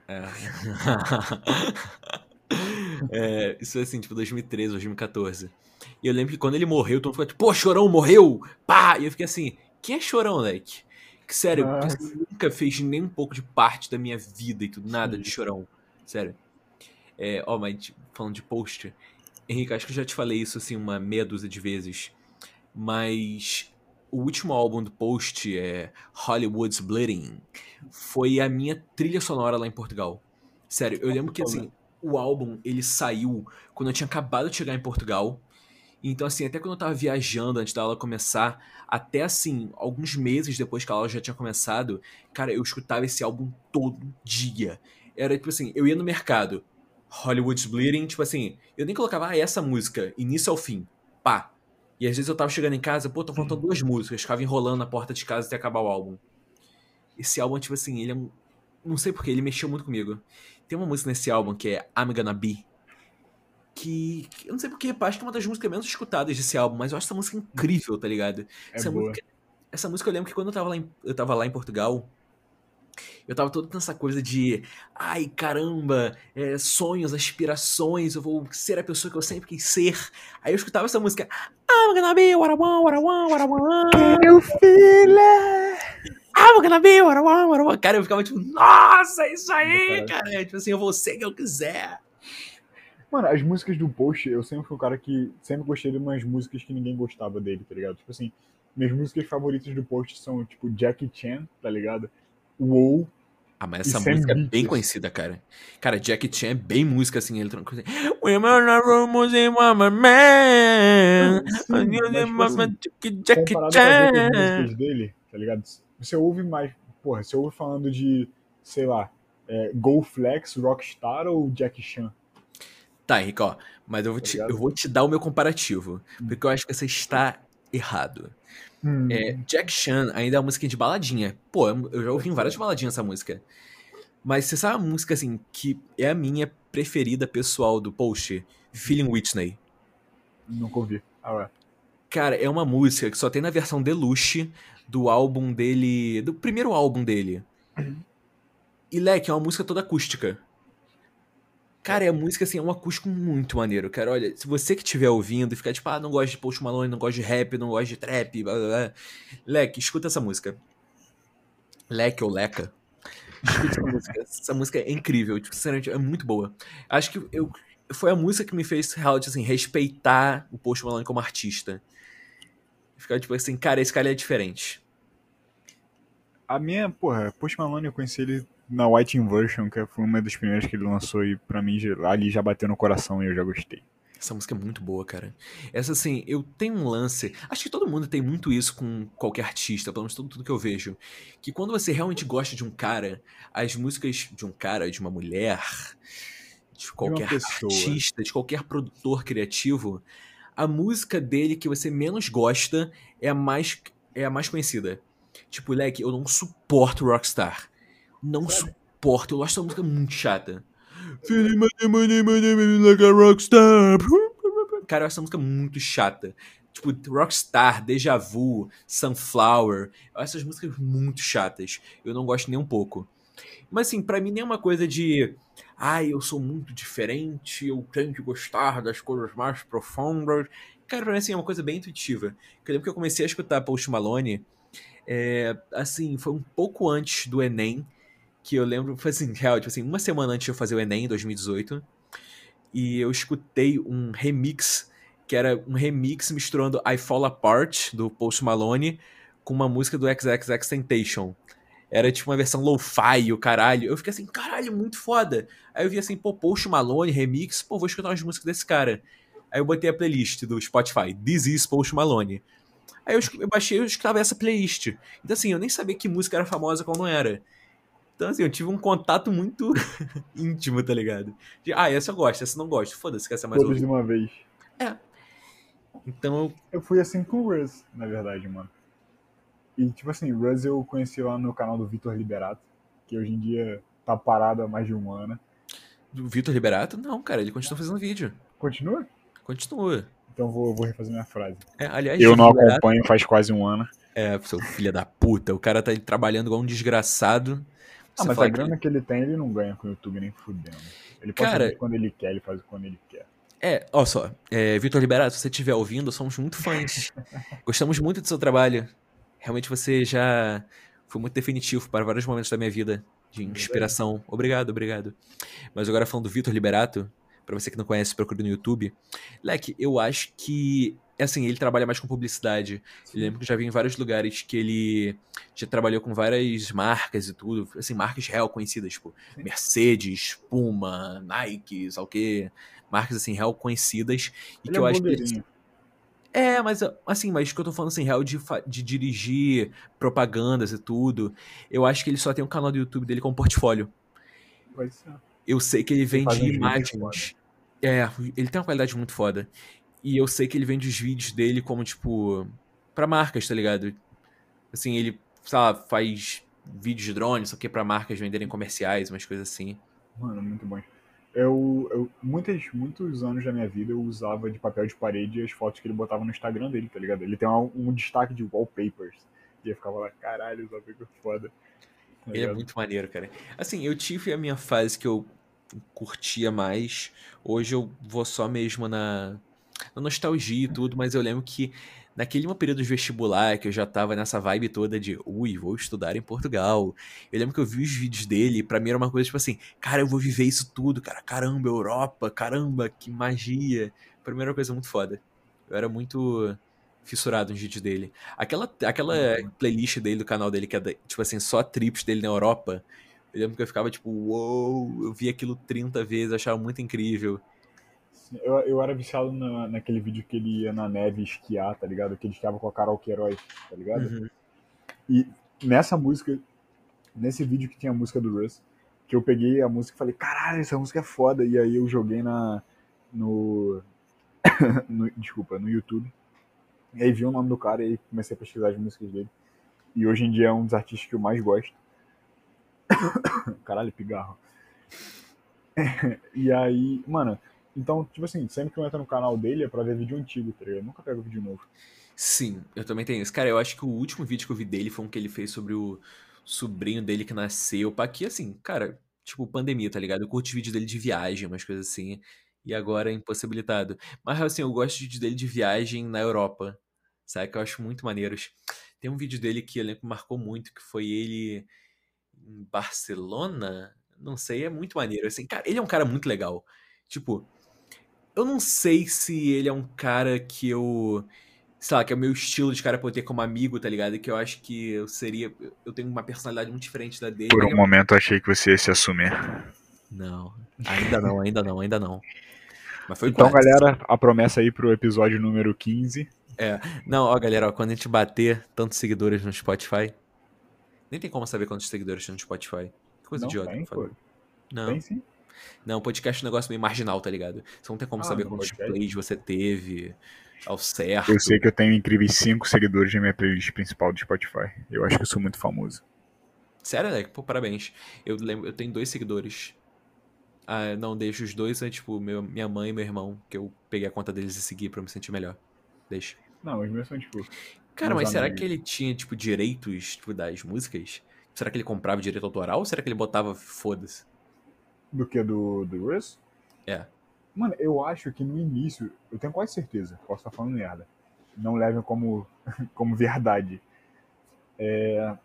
É. É, isso é assim, tipo 2013, 2014. E eu lembro que quando ele morreu, todo mundo ficou tipo, pô, Chorão morreu! Pá! E eu fiquei assim, quem é Chorão, leque? Que sério, Ah. nunca fez nem um pouco de parte da minha vida e tudo, nada Sim. de Chorão. Sério. É, ó, mas tipo, falando de post, Henrique, acho que eu já te falei isso assim uma meia dúzia de vezes. Mas o último álbum do Post, é Hollywood's Bleeding, foi a minha trilha sonora lá em Portugal. Sério, eu lembro que assim, o álbum ele saiu quando eu tinha acabado de chegar em Portugal. Então, assim, até quando eu tava viajando antes da aula começar, até assim, alguns meses depois que a aula já tinha começado, cara, eu escutava esse álbum todo dia. Era tipo assim, eu ia no mercado, Hollywood's Bleeding, tipo assim, eu nem colocava, ah, essa música, início ao fim, pá. E às vezes eu tava chegando em casa, pô, tô faltando duas músicas, ficava enrolando na porta de casa até acabar o álbum. Esse álbum, tipo assim, ele é um. Não sei porquê, ele mexeu muito comigo. Tem uma música nesse álbum que é I'm Gonna Be. Que, que eu não sei porquê, acho que é uma das músicas menos escutadas desse álbum, mas eu acho essa música incrível, tá ligado? É essa, boa. música, essa música eu lembro que quando eu tava lá em, eu tava lá em Portugal, eu tava todo nessa coisa de ai caramba, é, sonhos, aspirações, eu vou ser a pessoa que eu sempre quis ser. Aí eu escutava essa música, I'm gonna be what I want, what I want, what I want. Eu filha! I'm gonna be what I want, what I want. Cara, eu ficava tipo, nossa, é isso aí, Cara. cara. Tipo assim, eu vou ser o que eu quiser. Mano, as músicas do Post, eu sempre fui um cara que sempre gostei de umas músicas que ninguém gostava dele, tá ligado? Tipo assim, minhas músicas favoritas do Post são, tipo, Jackie Chan, tá ligado? Wow. Ah, mas essa música é bem conhecida, cara. Cara, Jackie Chan é bem música assim, eletrônica. Assim, Women are rumors in my man. Tipo assim, Jackie com as Chan. músicas dele, tá ligado? Você ouve mais, porra, você ouve falando de, sei lá, é, Go Flex, Rockstar ou Jackie Chan? Tá, Henrique, ó. Mas eu vou, Tá te, eu vou te dar o meu comparativo. Porque eu acho que você está errado. Hum, É, Jack Chan ainda é uma música de baladinha. Pô, eu já ouvi em várias baladinhas essa música. Mas você sabe a música, assim, que é a minha preferida pessoal do post? Feeling Whitney. Nunca ouvi. Ah. Cara, é uma música que só tem na versão deluxe do álbum dele. Do primeiro álbum dele. E Leque, é uma música toda acústica. Cara, é música assim, é um acústico muito maneiro, cara. Olha, se você que estiver ouvindo e ficar tipo, ah, não gosto de Post Malone, não gosto de rap, não gosto de trap, blá blá blá. Leque, escuta essa música. Leque ou Leca. Escuta essa música. Essa música é incrível, tipo, sinceramente, é muito boa. Acho que eu, foi a música que me fez realmente assim, respeitar o Post Malone como artista. Ficar tipo assim, cara, esse cara é diferente. A minha, porra, Post Malone eu conheci ele na White Inversion, que foi uma das primeiras que ele lançou e pra mim ali já bateu no coração e eu já gostei. Essa música é muito boa, cara. Essa, assim, eu tenho um lance. Acho que todo mundo tem muito isso com qualquer artista, pelo menos tudo, tudo que eu vejo. Que quando você realmente gosta de um cara, as músicas de um cara, de uma mulher, de qualquer pessoa. artista, de qualquer produtor criativo, a música dele que você menos gosta é a mais, é a mais conhecida. Tipo, Leque, eu não suporto Rockstar. Não suporto. Eu acho essa música muito chata. Cara, eu acho essa música muito chata. Tipo, Rockstar, Deja Vu, Sunflower. Eu acho essas músicas muito chatas. Eu não gosto nem um pouco. Mas assim, pra mim nem é uma coisa de. Ai, eu sou muito diferente, eu tenho que gostar das coisas mais profundas. Cara, pra mim assim, é uma coisa bem intuitiva. Eu lembro que eu comecei a escutar Post Malone. É, assim, foi um pouco antes do Enem. Que eu lembro, foi assim, real, tipo assim, uma semana antes de eu fazer o Enem, em 2018. E eu escutei um remix, que era um remix misturando I Fall Apart, do Post Malone, com uma música do XXX Temptation. Era tipo uma versão lo-fi, o caralho. Eu fiquei assim, caralho, muito foda. Aí eu vi assim, pô, Post Malone, remix, pô, vou escutar umas músicas desse cara. Aí eu botei a playlist do Spotify, This is Post Malone. Aí eu, eu baixei e escutava essa playlist. Então assim, eu nem sabia que música era famosa qual não era. Então assim, eu tive um contato muito íntimo, tá ligado? De, ah, essa eu gosto, essa eu não gosto. Foda-se, que essa é mais Todos de uma vez. Então eu Eu fui assim com o Ruz, na verdade, mano. E, tipo assim, o Ruz eu conheci lá no canal do Vitor Liberato, que hoje em dia tá parado há mais de um ano. O Vitor Liberato? Não, cara, ele continua fazendo vídeo. Continua? Continua. Então vou, vou refazer minha frase. É, aliás, Eu não Liberato- acompanho faz quase um ano. É, seu filho da puta. O cara tá trabalhando igual um desgraçado. Ah, mas a que- grana que ele tem, ele não ganha com o YouTube nem fudendo. Ele pode Cara- fazer quando ele quer, ele faz quando ele quer. É, ó só. É, Vitor Liberato, se você estiver ouvindo, somos muito fãs. Gostamos muito do seu trabalho. Realmente você já foi muito definitivo para vários momentos da minha vida de inspiração. Obrigado, obrigado. Mas agora falando do Vitor Liberato, pra você que não conhece, procure no YouTube. Leque, eu acho que assim, ele trabalha mais com publicidade. Eu lembro que eu já vi em vários lugares que ele já trabalhou com várias marcas e tudo, assim, marcas real conhecidas, tipo Sim. Mercedes, Puma, Nike, sei o quê. Marcas assim, real conhecidas. E Ele que é eu um acho que é, mas assim, mas que eu tô falando assim, real de, de dirigir propagandas e tudo. Eu acho que ele só tem um canal do YouTube dele com portfólio. Pode ser. Eu sei que ele vende imagens. É, ele tem uma qualidade muito foda. E eu sei que ele vende os vídeos dele como, tipo, pra marcas, tá ligado? Assim, ele, sei lá, faz vídeos de drone, só que pra marcas venderem comerciais, umas coisas assim. Mano, muito bom. Eu, eu, muitos, muitos anos da minha vida eu usava de papel de parede as fotos que ele botava no Instagram dele, tá ligado? Ele tem um, um destaque de wallpapers. E eu ficava lá, caralho, só fica foda. Tá Ele é muito maneiro, cara. Assim, eu tive a minha fase que eu curtia mais. Hoje eu vou só mesmo na, na nostalgia e tudo, mas eu lembro que naquele meu período de vestibular, que eu já tava nessa vibe toda de, ui, vou estudar em Portugal. Eu lembro que eu vi os vídeos dele, e pra mim era uma coisa tipo assim, cara, eu vou viver isso tudo, cara. Caramba, Europa, caramba, que magia. Pra mim era uma coisa muito foda. Eu era muito fissurado nos vídeos dele. Aquela, aquela playlist dele do canal dele, que é, tipo assim, só trips dele na Europa. Eu lembro que eu ficava tipo, uou, eu vi aquilo 30 vezes, achava muito incrível. Sim, Eu, eu era viciado na, naquele vídeo que ele ia na neve esquiar, tá ligado? Que ele esquiava com a Carol Queiroz, tá ligado? Uhum. E nessa música, nesse vídeo que tinha a música do Russ, que eu peguei a música e falei, caralho, essa música é foda. E aí eu joguei na. no. no- desculpa, no YouTube. E aí vi o nome do cara e comecei a pesquisar as músicas dele. E hoje em dia é um dos artistas que eu mais gosto. Caralho, pigarro. e aí, mano, então, tipo assim, sempre que eu entro no canal dele é pra ver vídeo antigo, tá ligado? Eu nunca pego vídeo novo. Sim, eu também tenho isso. Cara, eu acho que o último vídeo que eu vi dele foi um que ele fez sobre o sobrinho dele que nasceu. Pá, que assim, cara, tipo, pandemia, tá ligado? Eu curto os vídeos dele de viagem, umas coisas assim. E agora é impossibilitado. Mas assim, eu gosto de vídeos dele de viagem na Europa. Sabe? Que eu acho muito maneiros. Tem um vídeo dele que eu lembro que marcou muito, que foi ele em Barcelona. Não sei, é muito maneiro. Assim, cara, ele é um cara muito legal. Tipo, eu não sei se ele é um cara que eu. Sei lá, que é o meu estilo de cara pra eu ter como amigo, tá ligado? Que eu acho que eu seria. Eu tenho uma personalidade muito diferente da dele. Por um é momento eu achei que você ia se assumir. Não, ainda não, ainda não, ainda não. Mas foi Então, quase. galera, a promessa aí pro episódio número 15. Não, ó, galera, ó, quando a gente bater tantos seguidores no Spotify. Nem tem como saber quantos seguidores tem no Spotify. Que coisa Não idiota. tem. Não, Tem sim. Não, podcast é um negócio meio marginal, tá ligado? Você não tem como Ah, saber quantos podcast? plays você teve ao certo. Eu sei que eu tenho incríveis 5 seguidores na minha playlist principal do Spotify. Eu acho que eu sou muito famoso. Sério, Alec? Pô, parabéns. Eu lembro, eu tenho dois seguidores. Ah, não, deixa os dois, é tipo, meu, minha mãe e meu irmão, que eu peguei a conta deles e segui pra eu me sentir melhor. Deixa. Não, os meus são tipo. Cara, mas será amigos. que ele tinha, tipo, direitos, tipo, das músicas? Será que ele comprava direito autoral ou será que ele botava foda-se? Do que? Do, do Russ? É. Mano, eu acho que no início, eu tenho quase certeza, posso estar falando merda. Não levem como, como verdade. É,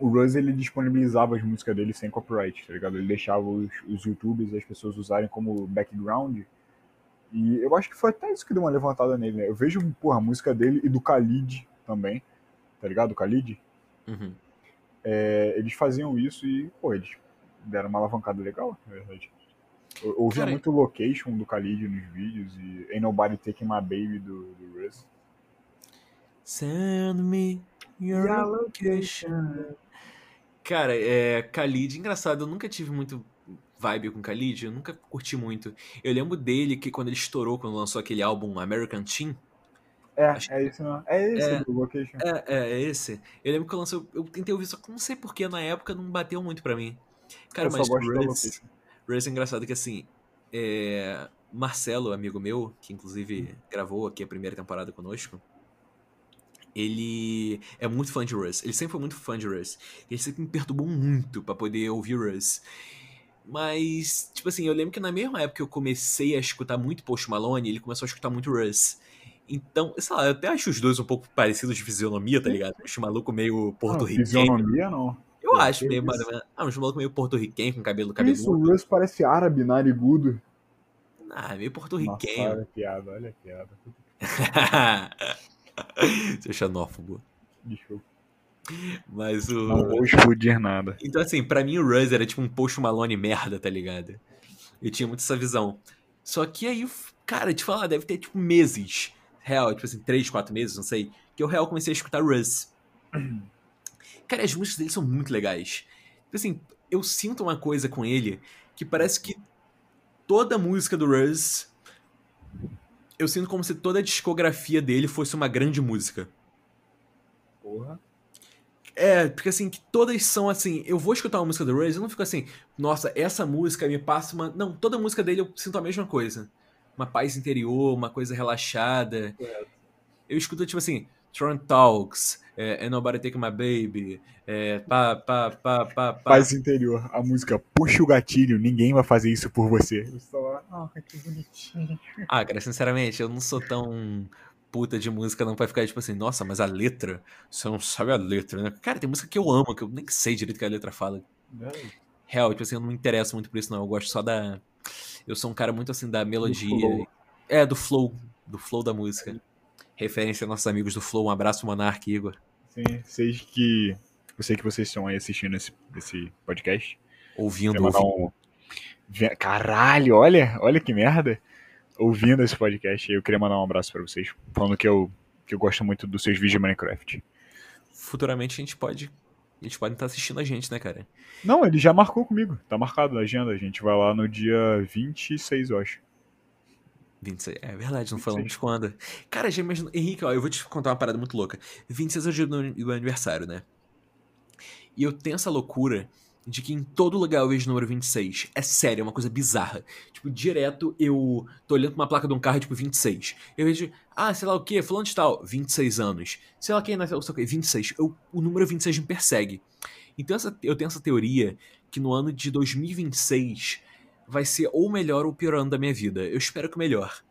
o Russ ele disponibilizava as músicas dele sem copyright, tá ligado? Ele deixava os, os youtubers e as pessoas usarem como background. E eu acho que foi até isso que deu uma levantada nele, né? Eu vejo, porra, a música dele e do Khalid também, tá ligado? O Khalid. Uhum. É, eles faziam isso e, pô, eles deram uma alavancada legal, na verdade. Eu ouvia muito Location do Khalid nos vídeos e Ain't Nobody Taking My Baby do, do Russ. Send me your location. Cara, é. Khalid, engraçado, eu nunca tive muito vibe com Khalid, eu nunca curti muito. Eu lembro dele que quando ele estourou, quando lançou aquele álbum American Teen. É, Acho é isso mesmo. É esse É. do Location. É, é, é esse. Eu lembro que eu lancei, eu tentei ouvir, só que não sei porquê, na época não bateu muito pra mim. Cara, eu mas Russ. Russ é engraçado que assim, é, Marcelo, amigo meu, que inclusive gravou aqui a primeira temporada conosco, ele é muito fã de Russ. Ele sempre foi muito fã de Russ. Ele sempre me perturbou muito pra poder ouvir Russ. Mas, tipo assim, eu lembro que na mesma época que eu comecei a escutar muito Post Malone, ele começou a escutar muito Russ. Então, sei lá, eu até acho os dois um pouco parecidos de fisionomia, tá ligado? Esse maluco meio Não, porto-riquenho. fisionomia não. Eu acho meio menos. Ah, uns maluco meio porto-riquenho com cabelo Que Isso, o cabeludo. Russ parece árabe, narigudo. Ah, meio porto-riquenho. olha a piada, olha a piada. Seu xenófobo. Desculpa. Mas o. Não vou explodir nada. Então, assim, pra mim o Russ era tipo um Post Malone merda, tá ligado? Eu tinha muito essa visão. Só que aí, cara, te falar, deve ter tipo meses, real, tipo assim, três, quatro meses, não sei, que eu real comecei a escutar Russ. Cara, as músicas dele são muito legais. Tipo assim, eu sinto uma coisa com ele que parece que toda música do Russ. Eu sinto como se toda a discografia dele fosse uma grande música. Porra. É, porque assim, que todas são assim, eu vou escutar uma música do Russ, eu não fico assim, nossa, essa música me passa uma. Não, toda música dele eu sinto a mesma coisa. Uma paz interior, uma coisa relaxada. Correto. Eu escuto, tipo assim, Tron Talks, é, Ain't Nobody Take My Baby, é, pá, pá, pá, pá, pá. Paz interior. A música Puxa o Gatilho, ninguém vai fazer isso por você. Eu só lá, ah, que bonitinho. Ah, cara, sinceramente, eu não sou tão puta de música não vai ficar tipo assim, nossa, mas a letra, você não sabe a letra, né? Cara, tem música que eu amo, que eu nem sei direito o que a letra fala. Real, tipo assim, eu não me interesso muito por isso, não. Eu gosto só da. Eu sou um cara muito assim da melodia. flow. É, do flow. Do flow da música. Referência a nossos amigos do Flow. Um abraço, Monark Igor. Sim, sei que. Eu sei que vocês estão aí assistindo esse, esse podcast. Ouvindo, ouvindo. um. Caralho, olha, olha que merda. Ouvindo esse podcast, eu queria mandar um abraço pra vocês. Falando que eu, que eu gosto muito dos seus vídeos de Minecraft. Futuramente a gente pode. A gente pode estar assistindo a gente, né, cara? Não, ele já marcou comigo. Tá marcado na agenda. A gente vai lá no dia 26, eu acho. 26. É verdade, não 26. falamos quando. Cara, já imagino. Henrique, ó, eu vou te contar uma parada muito louca. 26 é o dia do meu aniversário, né? E eu tenho essa loucura de que em todo lugar eu vejo o número 26. É sério, é uma coisa bizarra. Tipo, direto eu tô olhando pra uma placa de um carro, tipo, 26. Eu vejo, ah, sei lá o quê, fulano de tal, 26 anos. Sei lá quem nasceu, sei lá o quê, 26. Eu, o número 26 me persegue. Então essa- eu tenho essa teoria que no ano de 2026 vai ser ou melhor ou pior ano da minha vida. Eu espero que melhor.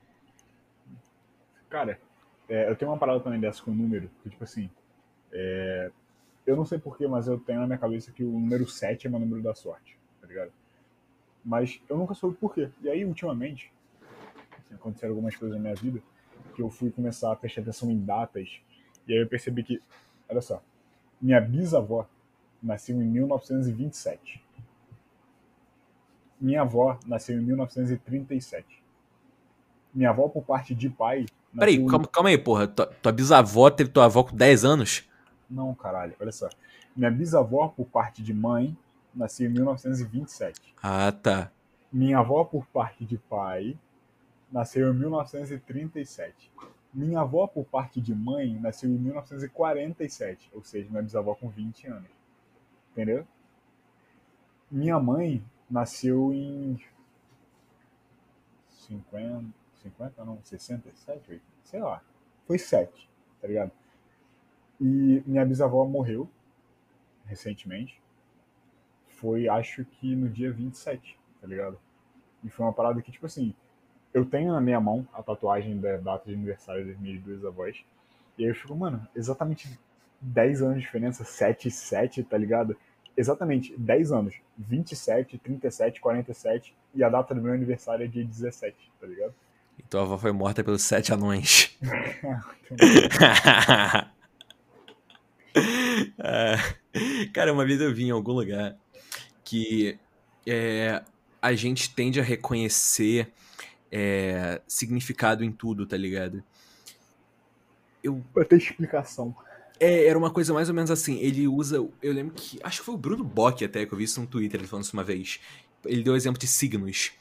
Cara, é, eu tenho uma parada também dessa com o número, que tipo assim, é, eu não sei porquê, mas eu tenho na minha cabeça que o número 7 é meu número da sorte, tá ligado? Mas eu nunca soube porquê. E aí, ultimamente, assim, aconteceram algumas coisas na minha vida que eu fui começar a prestar atenção em datas, e aí eu percebi que, olha só, minha bisavó nasceu em 1927. Minha avó nasceu em 1937. Minha avó, por parte de pai. Peraí, em- calma, calma aí, porra. Tua, tua bisavó teve tua avó com 10 anos? Não, caralho, olha só. Minha bisavó, por parte de mãe, nasceu em 1927. Ah, tá. Minha avó, por parte de pai, nasceu em 1937. Minha avó, por parte de mãe, nasceu em 1947. Ou seja, minha bisavó com 20 anos. Entendeu? Minha mãe nasceu em 50, 50 não, 67, 80, sei lá. Foi 7, tá ligado? E minha bisavó morreu recentemente foi, acho que no dia 27, tá ligado? E foi uma parada que, tipo assim, eu tenho na minha mão a tatuagem da data de aniversário das minhas duas avós. E aí eu fico, mano, exatamente 10 anos de diferença, 7 e 7, tá ligado? Exatamente 10 anos, 27, 37, 47 e a data do meu aniversário é dia 17, tá ligado? E tua avó foi morta pelos sete anões. É, cara, uma vez eu vi em algum lugar que é, a gente tende a reconhecer é, significado em tudo, tá ligado? Eu Pra ter explicação. É, era uma coisa mais ou menos assim. Ele usa. Eu lembro que. Acho que foi o Bruno Bock até que eu vi isso no Twitter, ele falando isso uma vez. Ele deu exemplo de signos.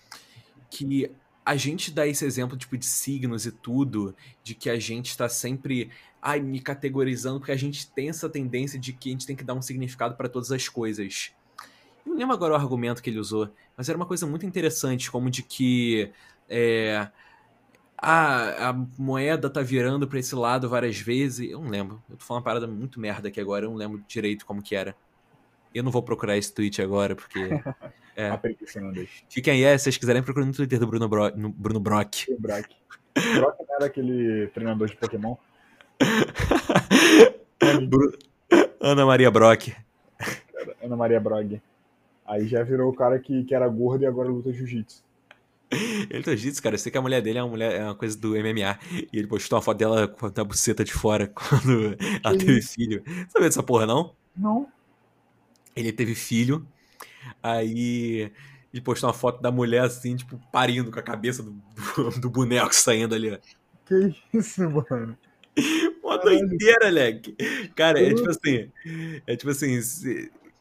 Que a gente dá esse exemplo, tipo, de signos e tudo, de que a gente tá sempre. Ai, me categorizando, porque a gente tem essa tendência de que a gente tem que dar um significado pra todas as coisas. Eu não lembro agora o argumento que ele usou, mas era uma coisa muito interessante, como de que. É, a, a moeda tá virando pra esse lado várias vezes. Eu não lembro. Eu tô falando uma parada muito merda aqui agora. Eu não lembro direito como que era. Eu não vou procurar esse tweet agora, porque. É. Fiquem aí, é, se vocês quiserem, procurem no Twitter do Bruno, Bro, no Bruno Brock. Brock. Brock não era aquele treinador de Pokémon? Ana Maria Brock. Ana Maria Brog. Aí já virou o cara que, que era gordo e agora luta jiu-jitsu. Ele tá dito, cara. Eu sei que a mulher dele é uma, mulher, é uma coisa do MMA. E ele postou uma foto dela com a buceta de fora quando ela teve filho. Sabe dessa porra, não? Não. Ele teve filho. Aí ele postou uma foto da mulher assim, tipo, parindo com a cabeça do, do, do boneco saindo ali, ó. Que isso, mano? Uma Caralho. doideira. Cara, é tipo assim. É tipo assim.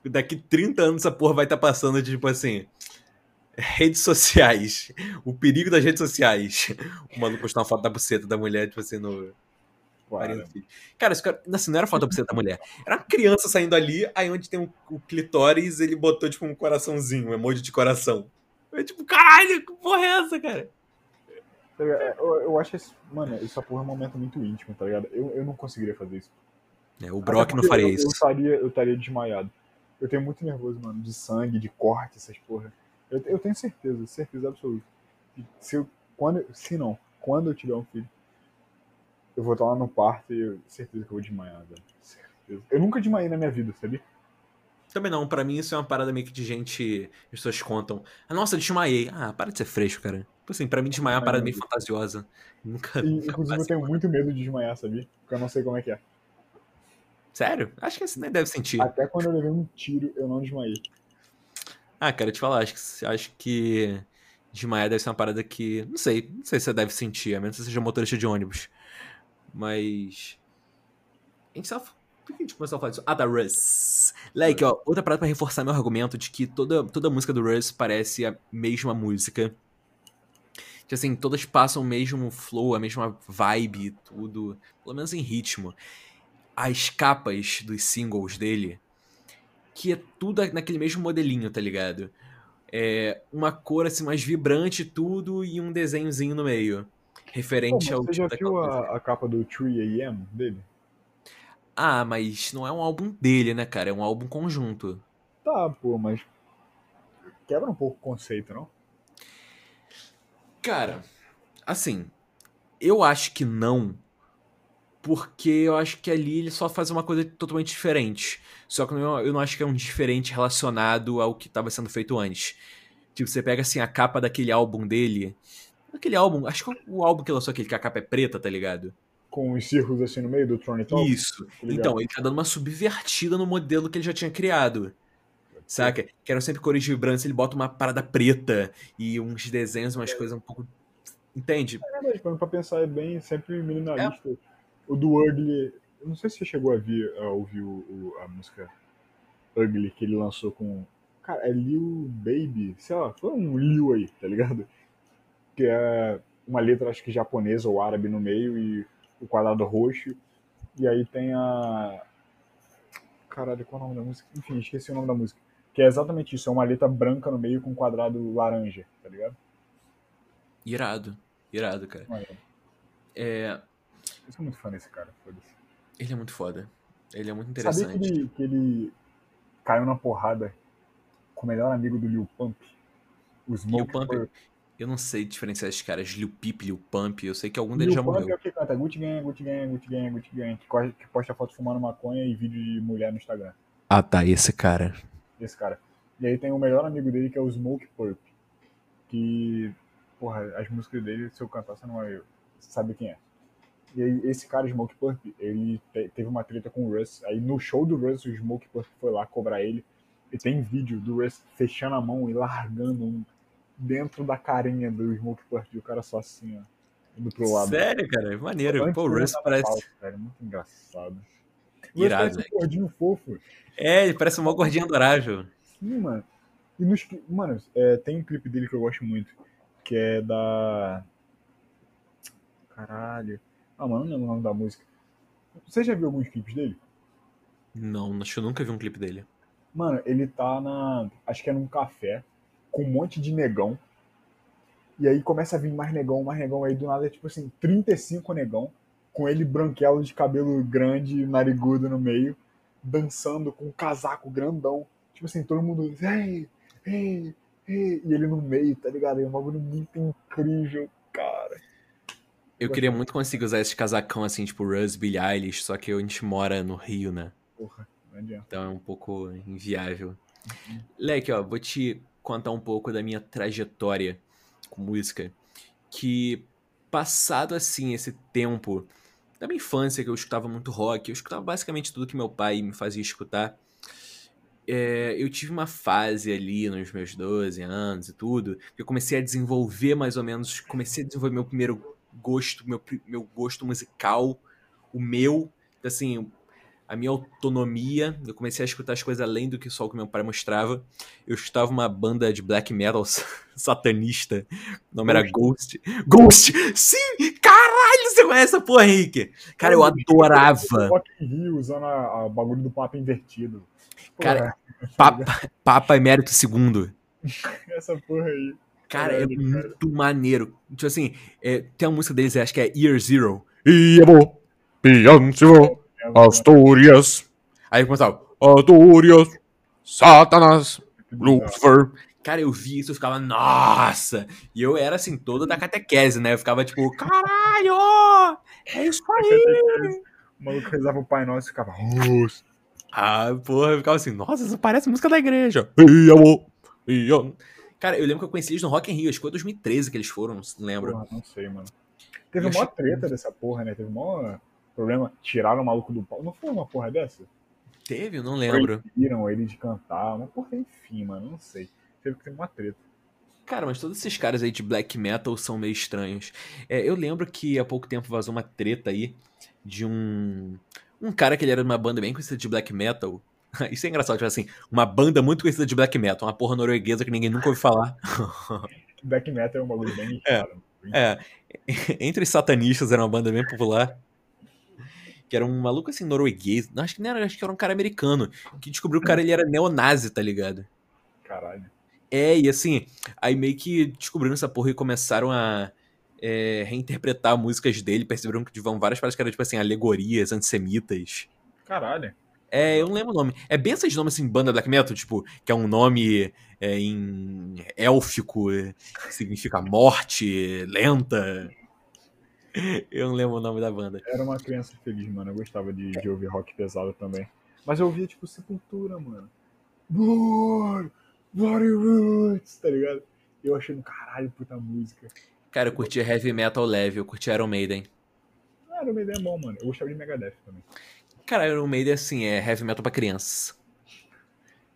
daqui 30 anos essa porra vai estar passando de tipo assim. Redes sociais. O perigo das redes sociais. O maluco postou uma foto da buceta da mulher, tipo assim, no. Cara, isso cara, assim, não era foto da buceta da mulher. Era uma criança saindo ali, aí onde tem o, o clitóris, ele botou, tipo, um coraçãozinho, um emoji de coração. Eu, tipo, caralho, que porra é essa, cara? tá ligado? eu, eu acho esse, mano, essa porra é um momento muito íntimo, tá ligado? Eu, eu não conseguiria fazer isso. É, o Brock não faria eu, isso. Eu estaria, eu estaria desmaiado. Eu tenho muito nervoso, mano, de sangue, de corte, essas porra. Eu, eu tenho certeza, certeza absoluta. Se, eu, quando, se não, quando eu tiver um filho, eu vou estar lá no parto e eu, certeza que eu vou desmaiar, velho. Certeza. Eu nunca desmaiei na minha vida, sabia? Também não, pra mim isso é uma parada meio que de gente. As pessoas contam. Ah, nossa, desmaiei. Ah, para de ser fresco, cara. Tipo assim, pra mim desmaiar é uma parada meio fantasiosa. Nunca. E, nunca inclusive, eu tenho muito medo de desmaiar, sabia? Porque eu não sei como é que é. Sério? Acho que assim nem deve sentir. Até quando eu levei um tiro, eu não desmaiei. Ah, cara, te falar, acho que, acho que desmaiar deve ser uma parada que. Não sei, não sei se você deve sentir, a menos que você seja motorista de ônibus. Mas. A gente tava. Por que a gente começou a falar disso? Ah, da Russ. Like, ó, outra parada pra reforçar meu argumento de que toda, toda música do Russ parece a mesma música. Que assim, todas passam o mesmo flow, a mesma vibe e tudo. Pelo menos em ritmo. As capas dos singles dele que é tudo naquele mesmo modelinho, tá ligado? É uma cor assim mais vibrante tudo e um desenhozinho no meio. Referente Pô, ao você já tipo viu a, a capa do 3AM dele? Ah, mas não é um álbum dele, né, cara? É um álbum conjunto. Tá, pô, mas quebra um pouco o conceito, não? Cara, assim, eu acho que não, porque eu acho que ali ele só faz uma coisa totalmente diferente. Só que eu, não acho que é um diferente relacionado ao que estava sendo feito antes. Tipo, você pega assim a capa daquele álbum dele. Aquele álbum, acho que é o álbum que lançou aquele que a capa é preta, tá ligado? Com os círculos assim no meio do Throne Talk. Isso. Tá? Então, ele tá dando uma subvertida no modelo que ele já tinha criado. Saca? Que eram sempre cores vibrantes, ele bota uma parada preta e uns desenhos, umas coisas um pouco. Entende? É verdade, pra, pensar, é bem sempre minimalista. O do Ugly, eu não sei se você chegou a, a ouvir o, o- a música Ugly que ele lançou com. Cara, é Lil Baby, sei lá, foi um Lil aí, tá ligado? Que é uma letra, acho que japonesa ou árabe no meio e o quadrado roxo. E aí tem a. Caralho, qual é o nome da música? Enfim, esqueci o nome da música. Que é exatamente isso, é uma letra branca no meio com um quadrado laranja, tá ligado? Irado. Irado, cara. É, eu sou muito fã desse cara, foda-se. ele é muito foda. Ele é muito Sabia interessante. que ele, que ele caiu na porrada com o melhor amigo do Lil Pump. O Lil Smoke Pump, Purp. eu não sei diferenciar esses caras. Lil Peep, Lil Pump, eu sei que algum Lil deles já Pump é morreu. o que canta Gucci ganha, Gucci ganha, Gucci ganha, Gucci ganha, que, corre- que posta foto fumando maconha e vídeo de mulher no Instagram. Ah, tá, esse cara. Esse cara. E aí tem o melhor amigo dele que é o Smoke Purp. Que, porra, as músicas dele, se eu cantar, você não vai você sabe quem é. E aí, esse cara, Smoke Purp, ele te- teve uma treta com o Russ. Aí no show do Russ, o Smoke Purp foi lá cobrar ele. E tem vídeo do Russ fechando a mão e largando um dentro da carinha do Smoke Purp. E o cara só assim, ó, indo pro lado. Sério, cara, maneiro. Antes Pô, o Russ parece. falso, cara, muito engraçado. O Irado, parece um gordinho fofo. É, ele parece um mó gordinho adorável. Sim, mano. E nos, mano, é, tem um clipe dele que eu gosto muito, que é da. Caralho. Ah, mano, não lembro o nome da música. Você já viu alguns clipes dele? Não, acho que eu nunca vi um clipe dele. Mano, ele tá na. Acho que é num café, com um monte de negão. E aí começa a vir mais negão, mais negão. Aí do nada é tipo assim, 35 negão, com ele branquelo de cabelo grande, narigudo no meio, dançando com um casaco grandão. Tipo assim, todo mundo. Ei, ei, ei. E ele no meio, tá ligado? É um bagulho muito incrível, cara. Eu queria muito conseguir usar esse casacão assim, tipo Russ, Billie Eilish, só que a gente mora no Rio, né? Porra, não adianta. Então é um pouco inviável. Leque, ó, vou te contar um pouco da minha trajetória com música. Que passado assim esse tempo da minha infância, que eu escutava muito rock, eu escutava basicamente tudo que meu pai me fazia escutar. É, eu tive uma fase ali nos meus 12 anos e tudo, que eu comecei a desenvolver mais ou menos, comecei a desenvolver meu primeiro gosto, meu, meu gosto musical, o meu, assim, a minha autonomia. Eu comecei a escutar as coisas além do que só o que meu pai mostrava. Eu escutava uma banda de black metal satanista. O nome era Ghost. Ghost! Sim! Caralho, você conhece essa porra, Henrique? Cara, eu adorava. Rock in Rio usando a, a bagulho do papo invertido. Cara, Papa, Papa Emérito II. essa porra aí. Cara, é cara. muito maneiro. Tipo assim, é, tem uma música deles, acho que é Year Zero. Iamo, Piancio, Asturias, Aí começava, Asturias, Satanás, Lucifer. Cara, eu vi isso, eu ficava, nossa! E eu era assim, todo da catequese, né? Eu ficava tipo, caralho! É isso aí! O maluco rezava o Pai Nosso e ficava. "Nossa". Ah, porra, eu ficava assim, nossa, isso parece música da igreja. Iamo, Pian. Cara, eu lembro que eu conheci eles no Rock in Rio, acho que foi 2013 que eles foram, não lembro. Porra, não sei, mano. Teve Eu uma achei- treta dessa porra, né? Teve mó problema. Tiraram o maluco do pau. Não foi uma porra dessa? Teve? Não lembro. Proibiram ele de cantar. Uma porra, enfim, mano. Não sei. Teve que ter uma treta. Cara, mas todos esses caras aí de black metal são meio estranhos. É, eu lembro que há pouco tempo vazou uma treta aí de um. Um cara que ele era de uma banda bem conhecida de black metal. Isso é engraçado, tipo assim, uma banda muito conhecida de black metal, uma porra norueguesa que ninguém nunca ouviu falar. Black Metal é um bagulho bem nichado. É, entre os satanistas era uma banda bem popular. Que era um maluco assim, norueguês. Não, acho que nem era, acho que era um cara americano. Que descobriu que o cara ele era neonazi, tá ligado? Caralho. É, e assim, aí meio que descobriram essa porra e começaram a é, reinterpretar músicas dele, perceberam que vão várias paradas que eram, tipo assim, alegorias antissemitas. Caralho. É, eu não lembro o nome. É bem esses nomes assim, banda black metal, tipo, que é um nome é, em élfico, é, que significa morte, lenta. Eu não lembro o nome da banda. Era uma criança feliz, mano. Eu gostava de, de ouvir rock pesado também. Mas eu ouvia, tipo, Sepultura, mano. Blood! Bloody Roots, tá ligado? Eu achei do caralho puta música. Cara, eu curtia heavy metal leve, eu curtia Iron Maiden. Ah, Iron Maiden é bom, mano. Eu gostava de Megadeth também. Cara, Iron Maiden, assim, é heavy metal pra criança.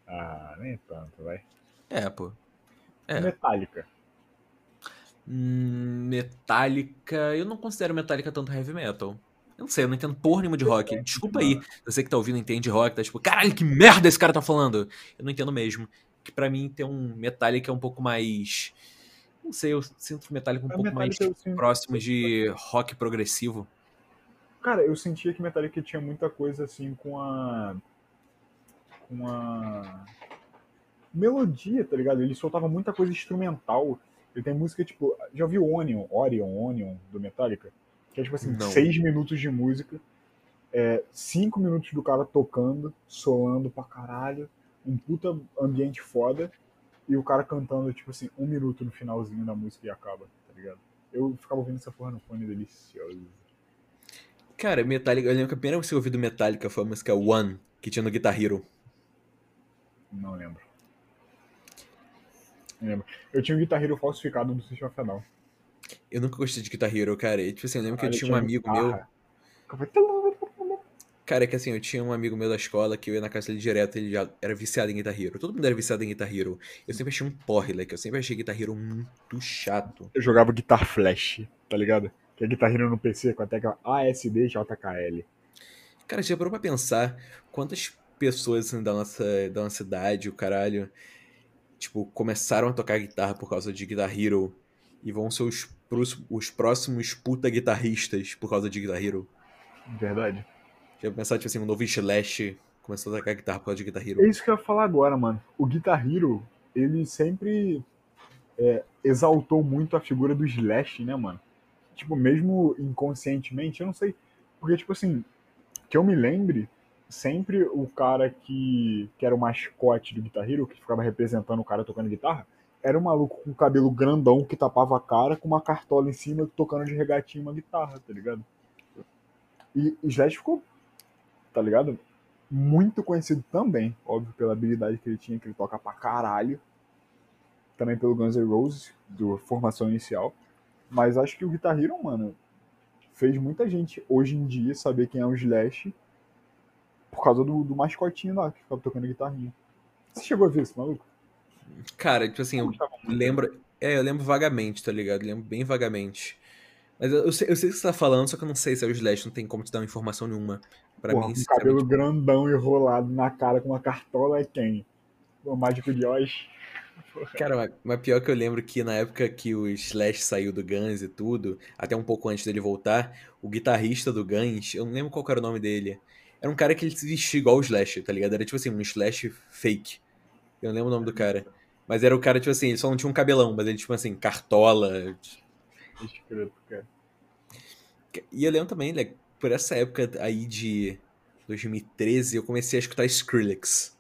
Ah, nem tanto, vai. É, pô. É. Metallica. Hum, Metallica. Eu não considero Metallica tanto heavy metal. Eu não sei, eu não entendo porra nenhuma de rock. Desculpa aí. Você que tá ouvindo entende rock, tá tipo, caralho, que merda esse cara tá falando. Eu não entendo mesmo. Que pra mim tem um Metallica um pouco mais. Não sei, eu sinto Metallica um A pouco Metallica mais próximo de rock progressivo. Cara, eu sentia que Metallica tinha muita coisa assim com a. com a. melodia, tá ligado? Ele soltava muita coisa instrumental. Ele tem música tipo. Já ouviu Onion, Orion, Onion do Metallica? Que é tipo assim, Não. seis minutos de música, é, cinco minutos do cara tocando, solando pra caralho, um puta ambiente foda e o cara cantando, tipo assim, um minuto no finalzinho da música e acaba, tá ligado? Eu ficava ouvindo essa porra no fone delicioso. Cara, Metallica, eu lembro que a primeira vez que eu ouvi do Metallica foi a música One, que tinha no Guitar Hero. Não lembro. Não lembro. Eu tinha um Guitar Hero falsificado do System of a Down. Eu nunca gostei de Guitar Hero, cara. E, tipo assim, eu lembro que eu Cara, tinha um amigo meu. guitarra. Que eu falei, Cara, é que assim, eu tinha um amigo meu da escola que eu ia na casa dele direto, ele já era viciado em Guitar Hero. Todo mundo era viciado em Guitar Hero. Eu sempre achei um porre, like, eu sempre achei Guitar Hero muito chato. Eu jogava Guitar Flash, tá ligado? Que é Guitar Hero no PC com a tecla ASD JKL. Cara, já parou pra pensar quantas pessoas assim, da, nossa, da nossa idade, o caralho, tipo, começaram a tocar guitarra por causa de Guitar Hero e vão ser os, os próximos puta guitarristas por causa de Guitar Hero. Verdade. Já pensar, tipo assim, um novo Slash começou a tocar guitarra por causa de Guitar É Hero. isso que eu ia falar agora, mano. O Guitar Hero, ele sempre é, exaltou muito a figura do Slash, né, mano? Tipo, mesmo inconscientemente, eu não sei. Porque, tipo assim, que eu me lembre, sempre o cara que, que era o mascote do Guitar Hero, que ficava representando o cara tocando guitarra, era um maluco com cabelo grandão que tapava a cara com uma cartola em cima tocando de regatinho uma guitarra, tá ligado? E Slash ficou, tá ligado? Muito conhecido também, óbvio, pela habilidade que ele tinha, que ele toca pra caralho. Também pelo Guns N' Roses, do formação inicial. Mas acho que o Guitar Hero, mano, fez muita gente hoje em dia saber quem é o Slash por causa do, do mascotinho lá, que ficava tocando guitarrinha. Você chegou a ver esse maluco? Cara, tipo assim, eu muito. lembro. É, eu lembro vagamente, tá ligado? Eu lembro bem vagamente. Mas eu, eu sei, eu sei o que você tá falando, só que eu não sei se é o Slash, não tem como te dar uma informação nenhuma. Pra Porra, mim, um cabelo grandão enrolado na cara com uma cartola é quem? O Mágico de Oz. Cara, mas, pior que eu lembro que na época que o Slash saiu do Guns e tudo, até um pouco antes dele voltar, o guitarrista do Guns, eu não lembro qual era o nome dele. Era um cara que ele se vestia igual o Slash, tá ligado? Era tipo assim, um Slash fake. Eu não lembro o nome do cara. Mas era o cara, tipo assim, ele só não tinha um cabelão, mas ele, tipo assim, cartola. Escroto, cara. E eu lembro também, né, por essa época aí de 2013, eu comecei a escutar Skrillex.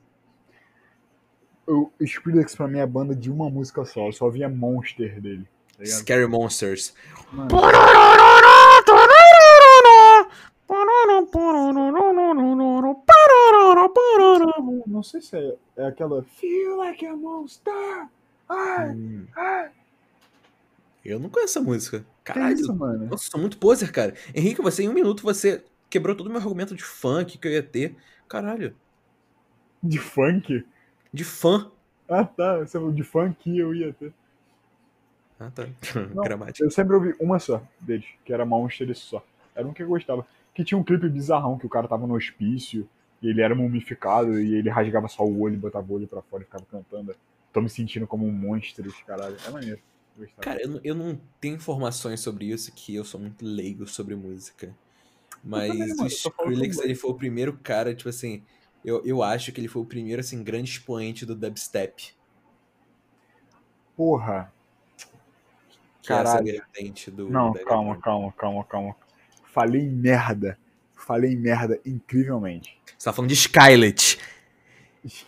O Skrillex pra mim é banda de uma música só, eu só via Monster dele. Tá? Scary Monsters. Mano, não, sei se é, é aquela Feel like a monster. Ai, Hum, ai, eu não conheço essa música. que Caralho, isso, mano? Nossa, sou muito poser, cara. Henrique, você em um minuto você quebrou todo o meu argumento de funk que eu ia ter. Caralho. De funk? De fã. Ah, tá. Você falou de funk eu ia ter. Ah, tá. Não, Gramática. Eu sempre ouvi uma só deles, que era Monster e só. Era um que eu gostava. Que tinha um clipe bizarrão, que o cara tava no hospício, e ele era mumificado, e ele rasgava só o olho, botava o olho pra fora e ficava cantando. Tô me sentindo como um monstro, esse caralho. É maneiro. Eu gostava. Cara, eu, não- eu não tenho informações sobre isso, que eu sou muito leigo sobre música. Mas também, mano, o Skrillex, ele foi o primeiro cara, tipo assim... Eu, eu acho que ele foi o primeiro, assim, grande expoente do dubstep. Porra. É Caralho. vertente do... Não, calma, calma, calma, calma. Falei merda. Falei merda incrivelmente. Você tá falando de Skylet.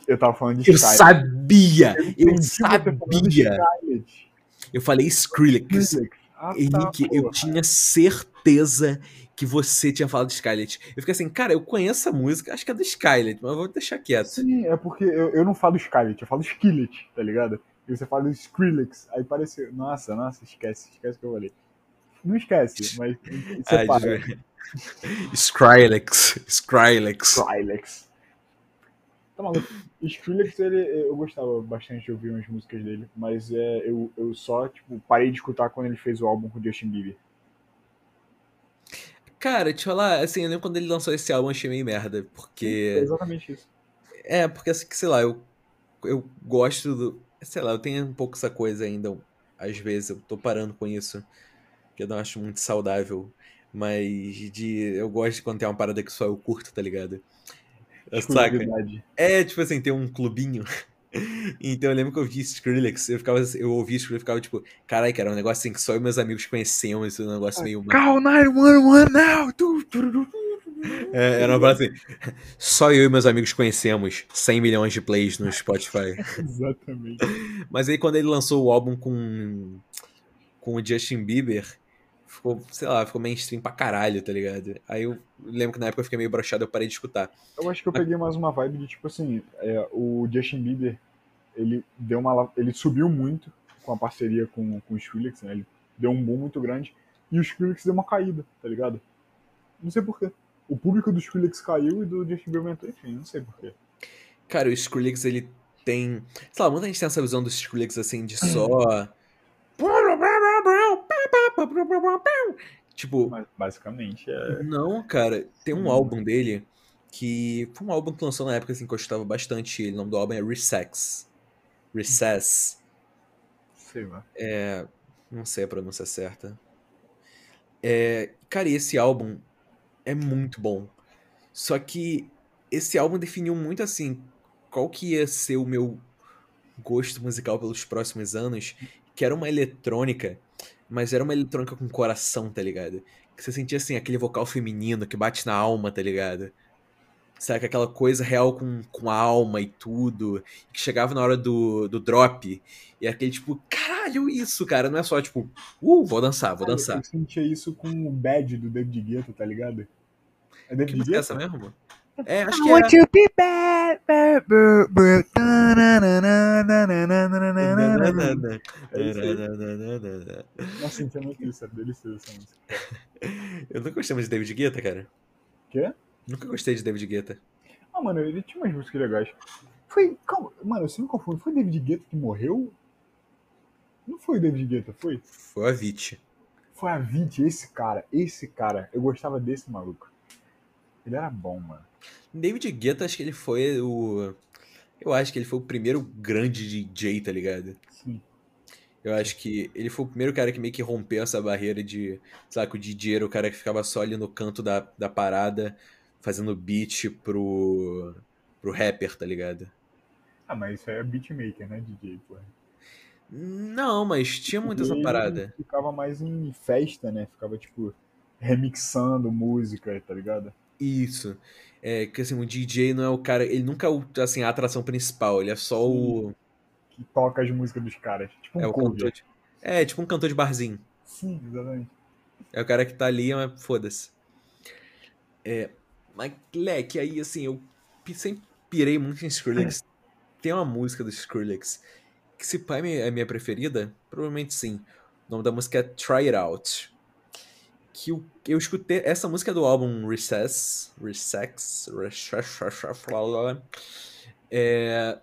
Eu tava falando de Eu Sky. sabia! Eu de sabia! Skylet. Eu falei Skrillex. Skrillex. Ah, tá, Henrique, eu tinha certeza que você tinha falado de Skylet. Eu fiquei assim, cara, eu conheço a música, acho que é do Skylet, mas vou deixar quieto. Sim, é porque eu, eu não falo Skylet, eu falo Skillet, tá ligado? E você fala Skrillex, aí parece. Nossa, nossa, esquece, esquece o que eu falei. Não esquece, mas separa. desculpa. Skrillex. Skrillex. Skrillex. Tá maluco. Skrillex, ele, eu gostava bastante de ouvir umas músicas dele, mas é, eu, eu só, tipo, parei de escutar quando ele fez o álbum com o Justin Bieber. Cara, deixa eu falar, assim, eu lembro quando ele lançou esse álbum, eu achei meio merda, É porque... exatamente isso. É, porque, assim, sei lá, eu, eu gosto do... Sei lá, eu tenho um pouco essa coisa ainda, às vezes, eu tô parando com isso, que eu não acho muito saudável, mas de... Eu gosto de quando tem uma parada que só eu curto, tá ligado? Exclusividade. É, tipo assim, tem um clubinho. Então eu lembro que eu vi Skrillex, eu ficava, eu ouvi Skrillex e ficava tipo, carai, cara, é um negócio assim que só eu e meus amigos conheciam, esse negócio meio. Call 911 now! É, era uma parada assim. Só eu e meus amigos conhecemos 100 milhões de plays no Spotify. Exatamente. Mas aí quando ele lançou o álbum com, com o Justin Bieber, ficou, sei lá, ficou mainstream pra caralho, tá ligado? Aí eu lembro que na época eu fiquei meio broxado, eu parei de escutar. Eu acho que eu peguei mais uma vibe de tipo assim, é, o Justin Bieber, ele deu uma ele subiu muito com a parceria com, com o Skrillex, né? Ele deu um boom muito grande e o Skrillex deu uma caída, tá ligado? Não sei porquê. O público do Skrillex caiu e do Justin Bieber aumentou, enfim, não sei porquê. Cara, o Skrillex, ele tem... Sei lá, muita gente tem essa visão do Skrillex, assim, de só... Tipo, basicamente é. Não, cara, tem um Hum. álbum dele que foi um álbum que lançou na época assim que eu escutava bastante ele. O nome do álbum é Resex. Recess. Sei lá. É, não sei a pronúncia certa. É, cara, e esse álbum é muito bom. Só que esse álbum definiu muito assim qual que ia ser o meu gosto musical pelos próximos anos, que era uma eletrônica, mas era uma eletrônica com coração, tá ligado? Que você sentia assim aquele vocal feminino que bate na alma, tá ligado? Sabe, aquela coisa real com, com alma e tudo, que chegava na hora do, do drop, e aquele tipo, caralho, isso, cara, não é só tipo, uh, vou dançar, vou dançar. Eu sentia isso com o Bad do David Guetta, tá ligado? É Que David é Guetta? essa mesmo? É, acho que era... be bad, bad, bad, bad. Nossa, isso é muito isso, é delicioso essa música. Eu nunca gostei mais de David Guetta, cara. Quê? Nunca gostei de David Guetta. Ah, mano, ele tinha umas músicas legais. Foi, calma, mano, você nunca confundo. Foi David Guetta que morreu? Não foi o David Guetta, foi? Foi a Vit. Foi a Vit, esse cara, esse cara. Eu gostava desse maluco. Ele era bom, mano. David Guetta, acho que ele foi o. Eu acho que ele foi o primeiro grande DJ, tá ligado? Sim. Eu acho que ele foi o primeiro cara que meio que rompeu essa barreira de. Sabe, que o DJ era o cara que ficava só ali no canto da, da parada, fazendo beat pro. pro rapper, tá ligado? Ah, mas isso aí é beatmaker, né, DJ, porra. Não, mas tinha muito essa Ele parada. Ficava mais em festa, né? Ficava, tipo, remixando música, tá ligado? Isso. É que assim, o DJ não é o cara. Ele nunca é o, assim, a atração principal, ele é só o. Que toca as músicas dos caras. Tipo um É o cover. cantor de, É, tipo um cantor de barzinho. Sim, exatamente. É o cara que tá ali, mas foda-se. É, mas, leque, aí assim, eu sempre pirei muito em Skrillex. Tem uma música do Skrillex que se pai é minha preferida, provavelmente sim. O nome da música é Try It Out. Que eu, eu escutei, essa música do álbum Recess, Recess, Recess, é,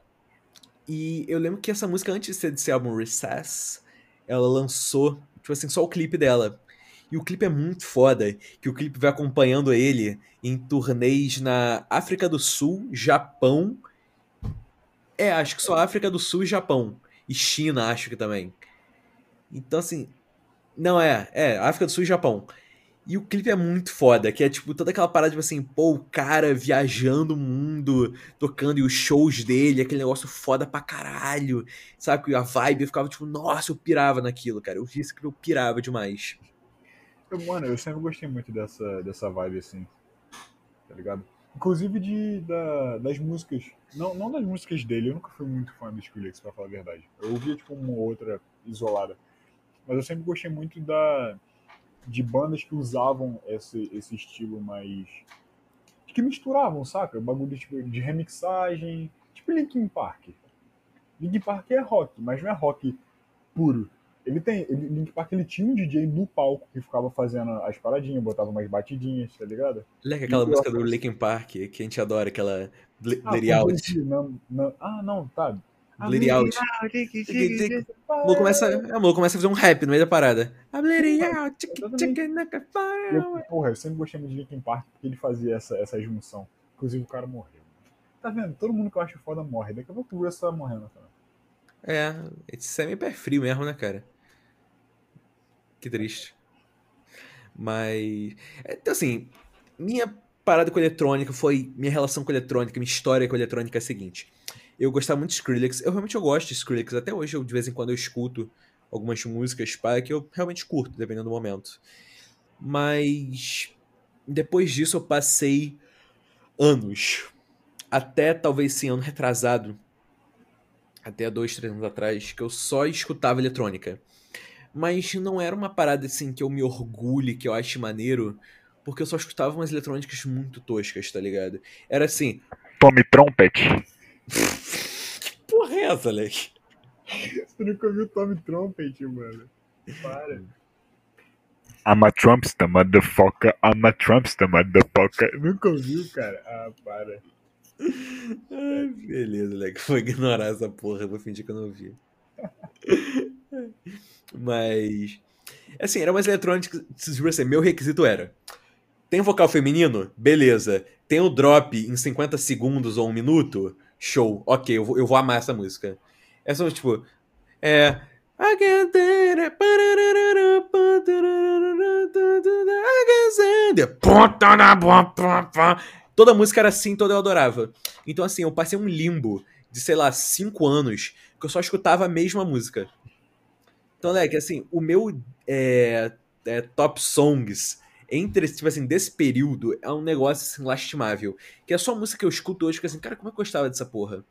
e eu lembro que essa música, antes de ser desse álbum Recess, ela lançou, tipo assim, só o clipe dela. E o clipe é muito foda, que o clipe vai acompanhando ele em turnês na África do Sul, Japão. É, acho que só África do Sul e Japão. E China, acho que também. Então, assim. Não, é, é, África do Sul e Japão. E o clipe é muito foda, que é tipo toda aquela parada, tipo assim, pô, o cara viajando o mundo, tocando e os shows dele, aquele negócio foda pra caralho, sabe? E a vibe, eu ficava tipo, nossa, eu pirava naquilo, cara. Eu vi isso que eu pirava demais. Eu, mano, eu sempre gostei muito dessa, dessa vibe, assim. Tá ligado? Inclusive de, da, das músicas. Não, não das músicas dele, eu nunca fui muito fã do Skrillex, pra falar a verdade. Eu ouvia, tipo, uma ou outra isolada. Mas eu sempre gostei muito da de bandas que usavam esse, esse estilo mais. que misturavam, saca? Bagulho tipo, de remixagem. Tipo Linkin Park. Linkin Park é rock, mas não é rock puro. Ele tem. Ele, Linkin Park ele tinha um DJ no palco que ficava fazendo as paradinhas, botava umas batidinhas, tá ligado? Leque aquela música do Linkin Park, que a gente adora, aquela Bl Ah, Out. Não, não, ah, não, tá. Blurry Out. O maluco começa, maluco começa a fazer um rap no meio da parada. A Out. Eu, porra, eu sempre gostei muito de Linkin Park porque ele fazia essa, essa junção. Inclusive o cara morreu. Tá vendo? Todo mundo que eu acho foda morre. Daqui a pouco o Russ tá morrendo também. É, esse é meio pé frio mesmo, né, cara? Que triste. Mas. é, Então, assim, minha parada com eletrônica foi. Minha relação com eletrônica, minha história com eletrônica é a seguinte. Eu gostava muito de Skrillex. Eu realmente eu gosto de Skrillex. Até hoje, eu, de vez em quando, eu escuto algumas músicas pá, que eu realmente curto, dependendo do momento. Mas. depois disso eu passei anos, até talvez sim, ano retrasado, até dois, três anos atrás, que eu só escutava eletrônica. Mas não era uma parada assim que eu me orgulhe, que eu ache maneiro, porque eu só escutava umas eletrônicas muito toscas, tá ligado? Era assim, Tommy Trumpet. Que porra é essa, Leque? Você nunca ouviu Tommy Trumpet, mano? Para. I'm a Trumpster, motherfucker. I'm a Trumpster, motherfucker. Nunca ouviu, cara? Ah, para. Ai, beleza, Leque. Vou ignorar essa porra, vou fingir que eu não ouvi. Mas. Assim, era umas eletrônicas. tipo Assim, meu requisito era. Tem vocal feminino? Beleza. Tem o drop em 50 segundos ou um minuto? Show. Ok, eu vou, eu vou amar essa música. É só tipo. É. Pá, pá. Toda música era assim, toda eu adorava. Então, assim, eu passei um limbo de, sei lá, cinco anos que eu só escutava a mesma música. Então, Leque, assim, o meu é, é, top songs entre, tipo assim, desse período é um negócio, assim, lastimável. Que é só música que eu escuto hoje, que assim, cara, como é que eu gostava dessa porra?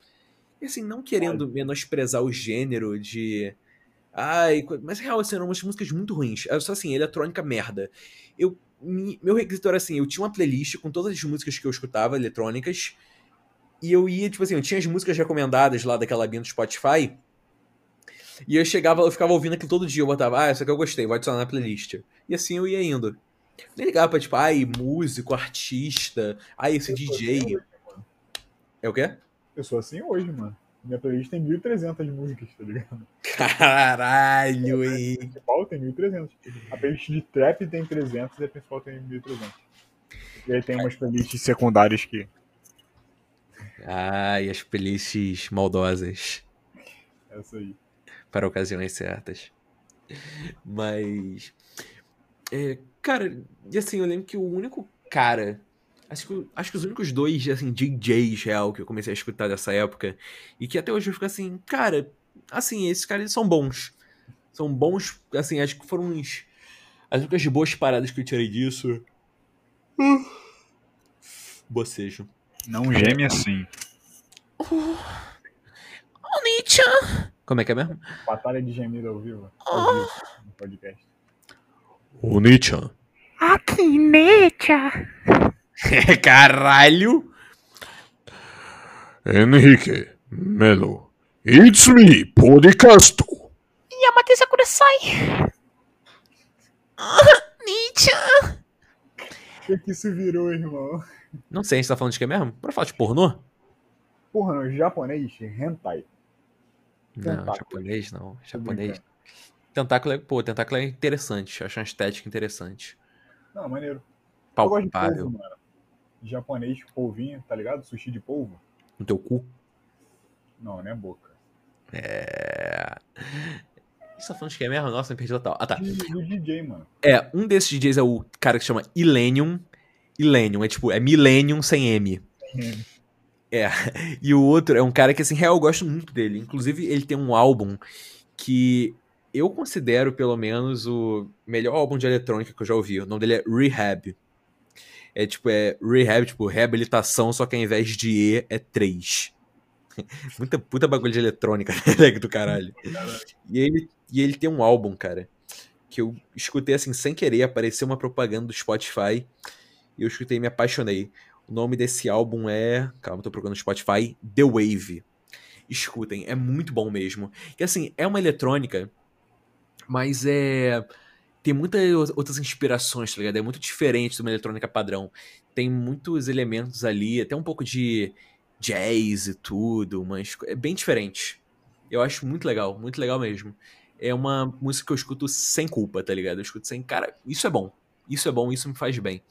E assim, não querendo menosprezar o gênero de... Ai, mas real, assim, eram umas músicas muito ruins. Era só assim, eletrônica merda. Eu, meu requisito era assim, eu tinha uma playlist com todas as músicas que eu escutava, eletrônicas, e eu ia, tipo assim, eu tinha as músicas recomendadas lá daquela abinha do Spotify, e eu chegava, eu ficava ouvindo aquilo todo dia, eu botava, ah, essa aqui eu gostei, vou adicionar na playlist. E assim eu ia indo. Nem ligava pra, tipo, ai, músico, artista, ai, esse Eu DJ. assim hoje. É o quê? Eu sou assim hoje, mano. Minha playlist tem 1.300 músicas, tá ligado? Caralho, A hein? principal tem 1.300. A playlist de trap tem 300 e a principal tem 1.300. E aí tem umas playlists secundárias que... Ai, as playlists maldosas. Essa aí. para ocasiões certas. Mas. é, cara, e assim, eu lembro que o único cara. Acho que, acho que os únicos dois, assim, DJs real que eu comecei a escutar dessa época. E que até hoje eu fico assim, cara, assim, esses caras eles são bons. São bons, assim, acho que foram uns. As únicas boas paradas que eu tirei disso. Bocejo. Não geme assim. Nietzsche! Como é que é mesmo? Batalha de gemido ao vivo. Ao vivo no podcast. O Nietzsche. Aqui, Nietzsche. Caralho! Henrique Melo. It's me, podcast. Yamate Sakurasai. Nietzsche. O que, que isso virou, irmão? Não sei, a gente tá falando de quê mesmo? Pra falar de pornô? Porra, no japonês, hentai. Não, Tentáculo. japonês não. Japonês. Tentáculo é, pô, tentáculo é interessante. Acho uma estética interessante. Não, maneiro. Eu gosto de Palpável. polvo, mano. Japonês, polvinho, tá ligado? Sushi de polvo. No teu cu. Não, não é boca. É. Isso tá falando de quê mesmo? Nossa, me perdi total. Ah, tá. Do DJ, mano. É, um desses DJs é o cara que se chama Illenium. Illenium, é tipo, é Millennium sem M. É. E o outro é um cara que, assim, real, eu gosto muito dele. Inclusive, ele tem um álbum que eu considero, pelo menos, o melhor álbum de eletrônica que eu já ouvi. O nome dele é Rehab. É tipo, é Rehab, tipo, reabilitação, só que ao invés de E é 3. Muita puta bagulho de eletrônica, né, do caralho. E ele, e ele tem um álbum, cara, que eu escutei assim sem querer, apareceu uma propaganda do Spotify e eu escutei e me apaixonei. O nome desse álbum é. Calma, tô procurando no Spotify. The Wave. Escutem, é muito bom mesmo. E assim, é uma eletrônica, mas é. Tem muitas outras inspirações, tá ligado? É muito diferente de uma eletrônica padrão. Tem muitos elementos ali, até um pouco de jazz e tudo, mas é bem diferente. Eu acho muito legal, muito legal mesmo. É uma música que eu escuto sem culpa, tá ligado? Eu escuto sem, cara, isso é bom. Isso é bom, isso me faz bem.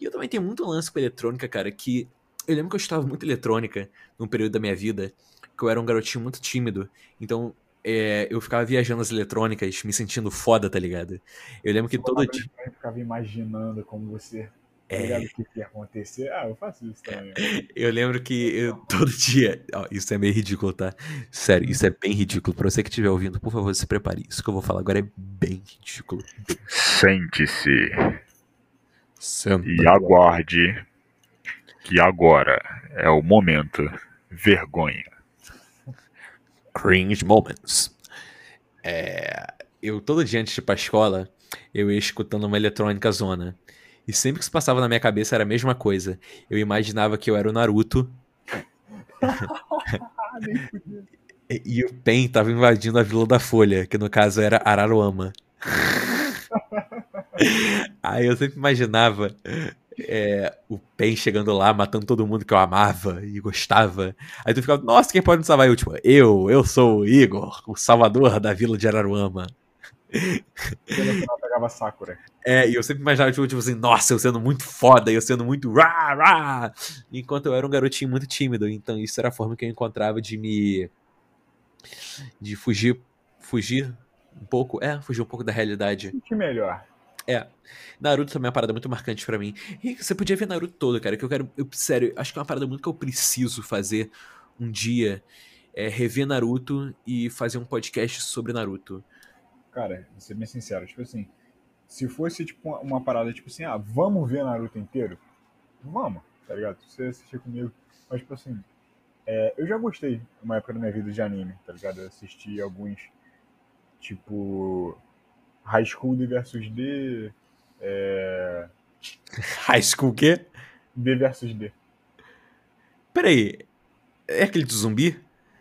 E eu também tenho muito lance com eletrônica, cara, que eu lembro que eu estava muito eletrônica num período da minha vida, que eu era um garotinho muito tímido. Então, é, eu ficava viajando as eletrônicas, me sentindo foda, tá ligado? Eu lembro que todo dia. Eu ficava imaginando como você. Tá É. ligado? O que ia acontecer. Ah, eu faço isso também. mano. Eu lembro que eu, todo dia. Ó, isso é meio ridículo, tá? Sério, isso é bem ridículo. Pra você que estiver ouvindo, por favor, se prepare. Isso que eu vou falar agora é bem ridículo. Sente-se. Senta. E aguarde que agora é o momento vergonha. Cringe Moments. É, eu todo dia antes de ir pra escola, eu ia escutando uma eletrônica zona. E sempre que isso passava na minha cabeça era a mesma coisa. Eu imaginava que eu era o Naruto e, e o Pen tava invadindo a Vila da Folha, que no caso era Araruama. Aí eu sempre imaginava é, o Pen chegando lá, matando todo mundo que eu amava e gostava. Aí tu ficava, nossa, quem pode me salvar? Eu, tipo, eu, eu sou o Igor, o salvador da Vila de Araruama. E pegava Sakura. É, e eu sempre imaginava, tipo, tipo assim, nossa, eu sendo muito foda, eu sendo muito rá, rá, enquanto eu era um garotinho muito tímido, então isso era a forma que eu encontrava de me. de fugir, fugir um pouco, é, fugir um pouco da realidade. Que melhor. É. Naruto também é uma parada muito marcante pra mim. E você podia ver Naruto todo, cara, que eu quero, eu, sério, acho que é uma parada muito que eu preciso fazer um dia, é rever Naruto e fazer um podcast sobre Naruto. Cara, vou ser bem sincero, tipo assim, se fosse tipo uma, uma parada tipo assim, ah, vamos ver Naruto inteiro? Vamos, tá ligado? Você assistir comigo. Mas tipo assim, é, eu já gostei uma época da minha vida de anime, tá ligado? Eu assisti alguns, tipo, High School D versus D, é, High School o quê? D versus D. Peraí, é aquele de zumbi?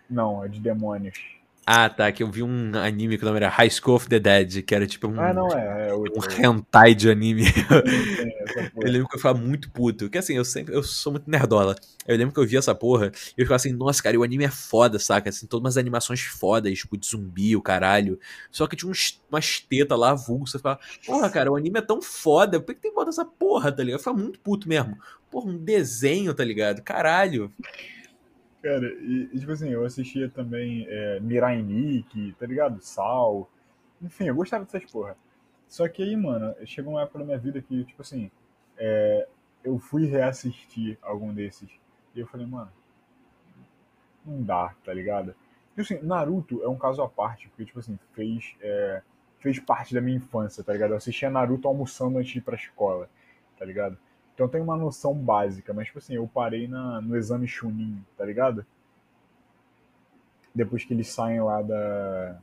Não, é de demônios. Ah, tá, que eu vi um anime que o nome era High School of the Dead, que era tipo um, Ah, não, é, é um outro. hentai de anime. É, Eu lembro que eu ficava muito puto. Que assim, eu sempre. Eu sou muito nerdola. Eu lembro que eu vi essa porra e eu ficava assim, nossa, cara, o anime é foda, saca? Assim, todas umas animações fodas, tipo, de zumbi, o caralho. Só que tinha uns, umas tetas lá avulsas. Eu ficava, porra, cara, o anime é tão foda. Por que tem que botar essa porra, tá ligado? Eu ficava muito puto mesmo. Porra, um desenho, tá ligado? Caralho. Cara, e, e, tipo assim, eu assistia também é, Mirai Nikki, tá ligado? Sal. Enfim, eu gostava dessas porra. Só que aí, mano, chegou uma época da minha vida que, tipo assim, é, eu fui reassistir algum desses. E eu falei, mano, não dá, tá ligado? Tipo assim, Naruto é um caso à parte, porque, tipo assim, fez, é, fez parte da minha infância, tá ligado? Eu assistia Naruto almoçando antes de ir pra escola, tá ligado? Então tenho uma noção básica, mas, tipo assim, eu parei na, no exame Chunin, tá ligado? Depois que eles saem lá da.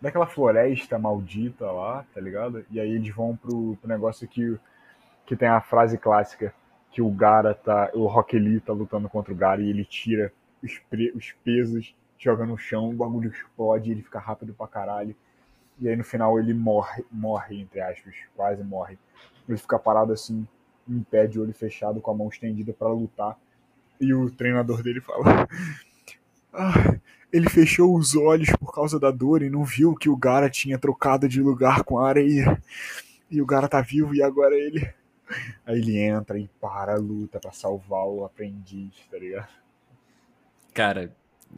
daquela floresta maldita lá, tá ligado? E aí eles vão pro, pro negócio que, que tem a frase clássica que o Gara tá. O Rock Lee tá lutando contra o Gara e ele tira os, pre- os pesos, joga no chão, o bagulho explode, ele fica rápido pra caralho. E aí no final ele morre, morre, entre aspas, quase morre. Ele fica parado assim, em pé de olho fechado, com a mão estendida pra lutar. E o treinador dele fala: "Ah, ele fechou os olhos por causa da dor e não viu que o Gara tinha trocado de lugar com a areia. E o Gara tá vivo e agora ele. Aí ele entra e para a luta pra salvar o aprendiz, tá ligado? Cara,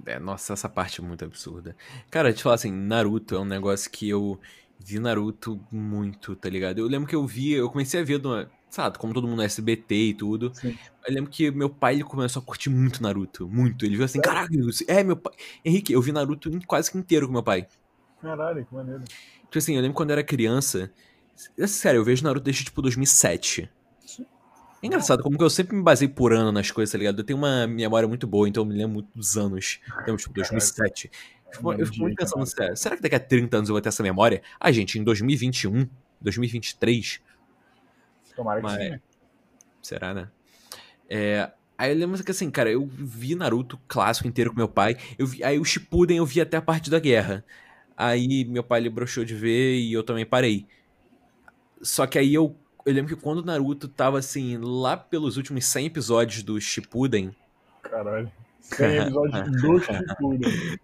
é, nossa, essa parte é muito absurda. Cara, te falar assim, Naruto é um negócio que eu vi Naruto muito, tá ligado? Eu lembro que eu vi, eu comecei a ver, do, sabe, como todo mundo no SBT e tudo. Sim. Eu lembro que meu pai ele começou a curtir muito Naruto, muito. Ele viu assim, caraca, é meu pai. Henrique, eu vi Naruto quase que inteiro com meu pai. Caralho, que maneiro. Tipo assim, eu lembro quando eu era criança. é Sério, eu vejo Naruto desde tipo 2007. É engraçado, como que eu sempre me basei por ano nas coisas, tá ligado? Eu tenho uma memória muito boa, então eu me lembro muito dos anos. Então, tipo, 2007. Eu fico, eu fico muito pensando, sério, será que daqui a 30 anos eu vou ter essa memória? Ah, gente, em 2021, 2023, Tomara que Mas- sim. será, né? É, aí eu lembro que assim, cara, eu vi Naruto clássico inteiro com meu pai. Eu vi, aí o Shippuden eu vi até a parte da guerra. Aí meu pai ele broxou de ver e eu também parei. Só que aí eu, eu lembro que quando o Naruto tava assim, lá pelos últimos 100 episódios do Shippuden, Caralho. 100 episódios do Shippuden.